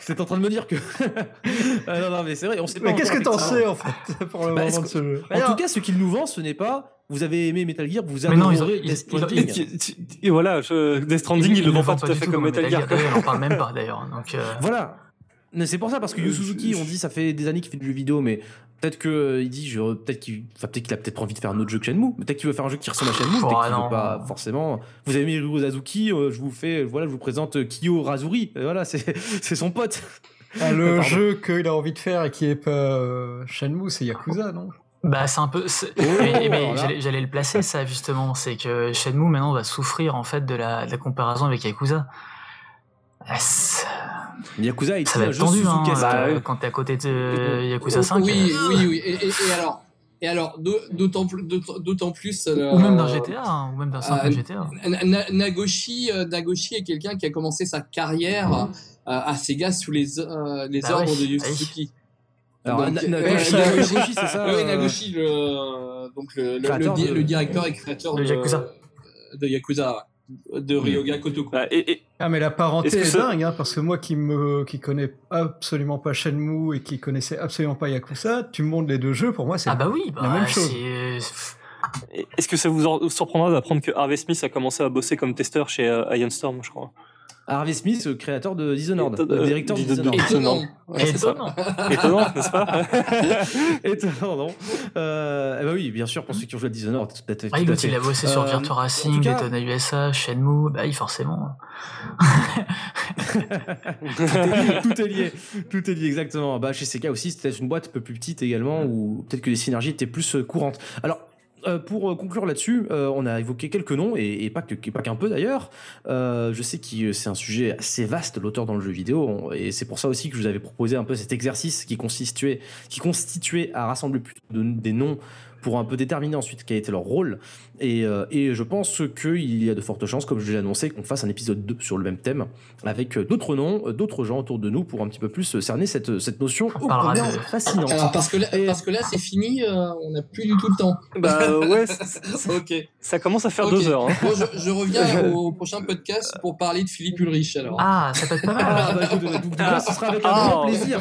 C'est en train de me dire que. Ah, non, non, mais c'est vrai, on sait pas. Mais qu'est-ce que t'en sais en fait pour le Bah, moment de ce jeu? En tout cas, ce qu'il nous vend, ce n'est pas. Vous avez aimé Metal Gear, vous Mais non, ils ont- ils- Death ils Stranding. Et, voilà, je, Death Stranding, il, le vend pas tout à fait comme Metal Gear. D'ailleurs, on en parle même pas, d'ailleurs. Donc, euh, Voilà. Mais c'est pour ça parce que Yu Suzuki, on dit ça fait des années qu'il fait du jeu vidéo, mais peut-être que euh, il dit, je, peut-être qu'il, enfin, peut-être qu'il a peut-être envie de faire un autre jeu que Shenmue. Peut-être qu'il veut faire un jeu qui ressemble à Shenmue. Oh, peut-être qu'il non. veut pas forcément. Vous avez mis Ryo Azuki, euh, je vous fais, voilà, je vous présente Kiyo Razuri. Voilà, c'est, c'est son pote. Ah, le Pardon. jeu qu'il a envie de faire et qui est pas Shenmue, c'est Yakuza, non? Bah, c'est un peu. Oh, mais j'allais, le placer, ça, justement. C'est que Shenmue, maintenant, va souffrir, en fait, de la, de la comparaison avec Yakuza. Ah, Yakuza est Ça va être tendu, hein, euh, oui. quand t'es à côté de Yakuza 5. Oui, euh, oui, oui. Et, et- et alors, et alors d'au- d'autant plus, d'autant- d'autant plus. euh, Ou même d'un GTA, hein, ou même d'un simple euh, GTA. Na- Na- Nagoshi, euh, Nagoshi est quelqu'un qui a commencé sa carrière euh, à Sega sous les, euh, les Bah ordres oui, de bah oui. Suzuki. Alors, Donc, Na- euh, Nagoshi, euh, Nagoshi, c'est ça. Oui, euh, Nagoshi, le, donc le, le, créateur le di- de- le directeur et créateur De de, Yakuza. de Yakuza, de Ryoga Kotoko. Bah, et, et- Ah mais la parenté est, dingue, hein, parce que moi qui me qui connais absolument pas Shenmue et qui connaissais absolument pas Yakuza, tu me montres les deux jeux, pour moi c'est Ah, bah oui, bah, la même chose. c'est- est-ce que ça vous en- surprendra d'apprendre que Harvey Smith a commencé à bosser comme testeur chez euh, Iron Storm, je crois? Harvey Smith, euh, créateur de Dishonored, euh, directeur de Dishonored. Étonnant. C'est ça. Étonnant. Étonnant, n'est-ce pas Étonnant, non euh, eh ben oui, bien sûr, pour ceux qui ont joué à Dishonored, tout à fait. Ah, tout il a bossé sur Euh, Virtua Racing, cas- Daytona USA, Shenmue, bah oui, forcément. tout est lié, tout est lié exactement. Bah chez Sega aussi, c'était une boîte un peu plus petite également, où peut-être que les synergies étaient plus euh, courantes. Alors. Euh, pour euh, conclure là-dessus, euh, on a évoqué quelques noms et, pas qu'un peu d'ailleurs. Je sais que c'est un sujet assez vaste l'auteur dans le jeu vidéo et c'est pour ça aussi que je vous avais proposé un peu cet exercice qui constituait à rassembler plutôt de- des noms pour un peu déterminer ensuite quel était leur rôle. Et, euh, et je pense qu'il y a de fortes chances, comme je l'ai annoncé, qu'on fasse un épisode 2 sur le même thème, avec euh, d'autres noms, euh, d'autres gens autour de nous, pour un petit peu plus cerner cette, cette notion ô combien fascinante. Alors, parce que là, Et- parce que là c'est fini, euh, on n'a plus du tout le temps. Bah euh, ouais, ok. ça commence à faire deux heures. hein. Bon, je, je reviens au prochain podcast pour parler de Philippe Ulrich alors. Ah, ça peut être pas mal. Ah, bah, donc, ce sera avec un Ah. grand plaisir.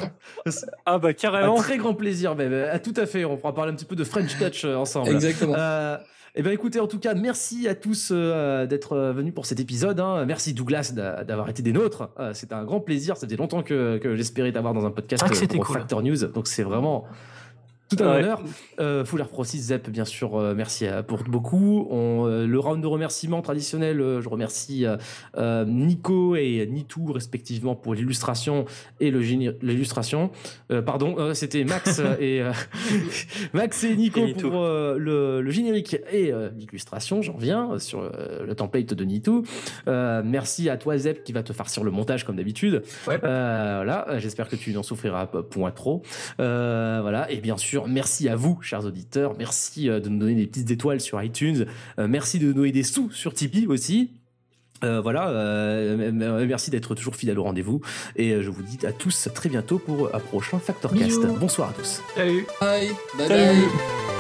Ah bah Un carrément. très grand plaisir, même. Ah, tout à fait. On pourra parler un petit peu de French Touch euh, ensemble. Exactement. Euh, eh bien, écoutez, en tout cas, merci à tous euh, d'être venus pour cet épisode. hein. Merci Douglas d'a- d'avoir été des nôtres. Euh, C'était un grand plaisir. Ça faisait longtemps que, que j'espérais t'avoir dans un podcast pour cool. Factor News. Donc, c'est vraiment tout un Ouais. honneur. Euh, Full Air Pro 6, Zep, bien sûr, euh, merci à- pour beaucoup. On, euh, le round de remerciements traditionnel, euh, je remercie euh, euh, Nico et Nitou, respectivement, pour l'illustration et le génie- l'illustration. Euh, pardon, euh, c'était Max euh, et euh, Max et Nico Et pour euh, le, le générique et euh, l'illustration. J'en reviens euh, sur euh, le template de Nitou. Euh, merci à toi, Zep, qui va te farcir le montage comme d'habitude. Ouais. Euh, voilà, euh, j'espère que tu n'en souffriras pas point trop. Euh, voilà, et bien sûr, merci à vous, chers auditeurs. Merci euh, de nous donner des petites étoiles sur iTunes. Euh, merci de nous donner des sous sur Tipeee aussi. Euh, voilà, euh, merci d'être toujours fidèle au rendez-vous. Et je vous dis à tous très bientôt pour un prochain Factorcast. Bonsoir à tous. Salut. Bye. Bye Salut. bye.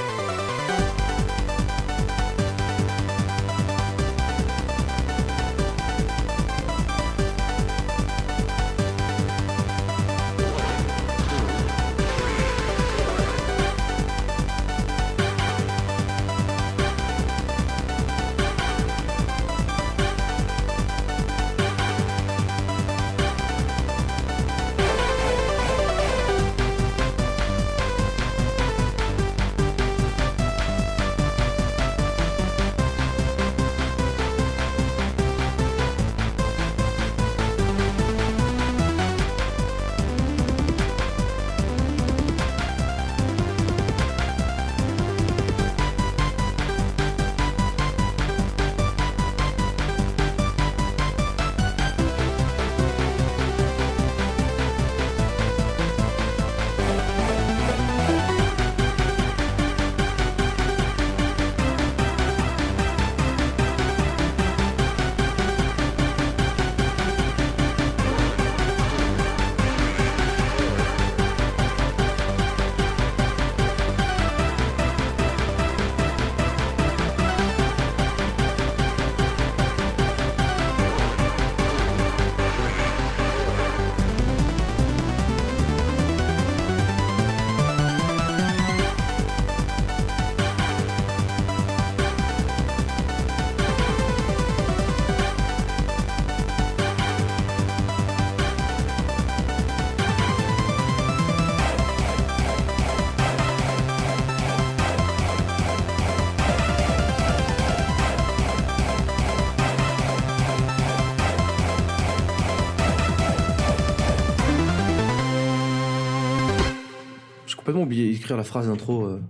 La phrase d'intro. euh.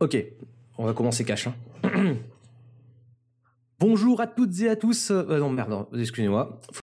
Ok, on va commencer cash. hein. Bonjour à toutes et à tous. Euh, non, merde, non, excusez-moi.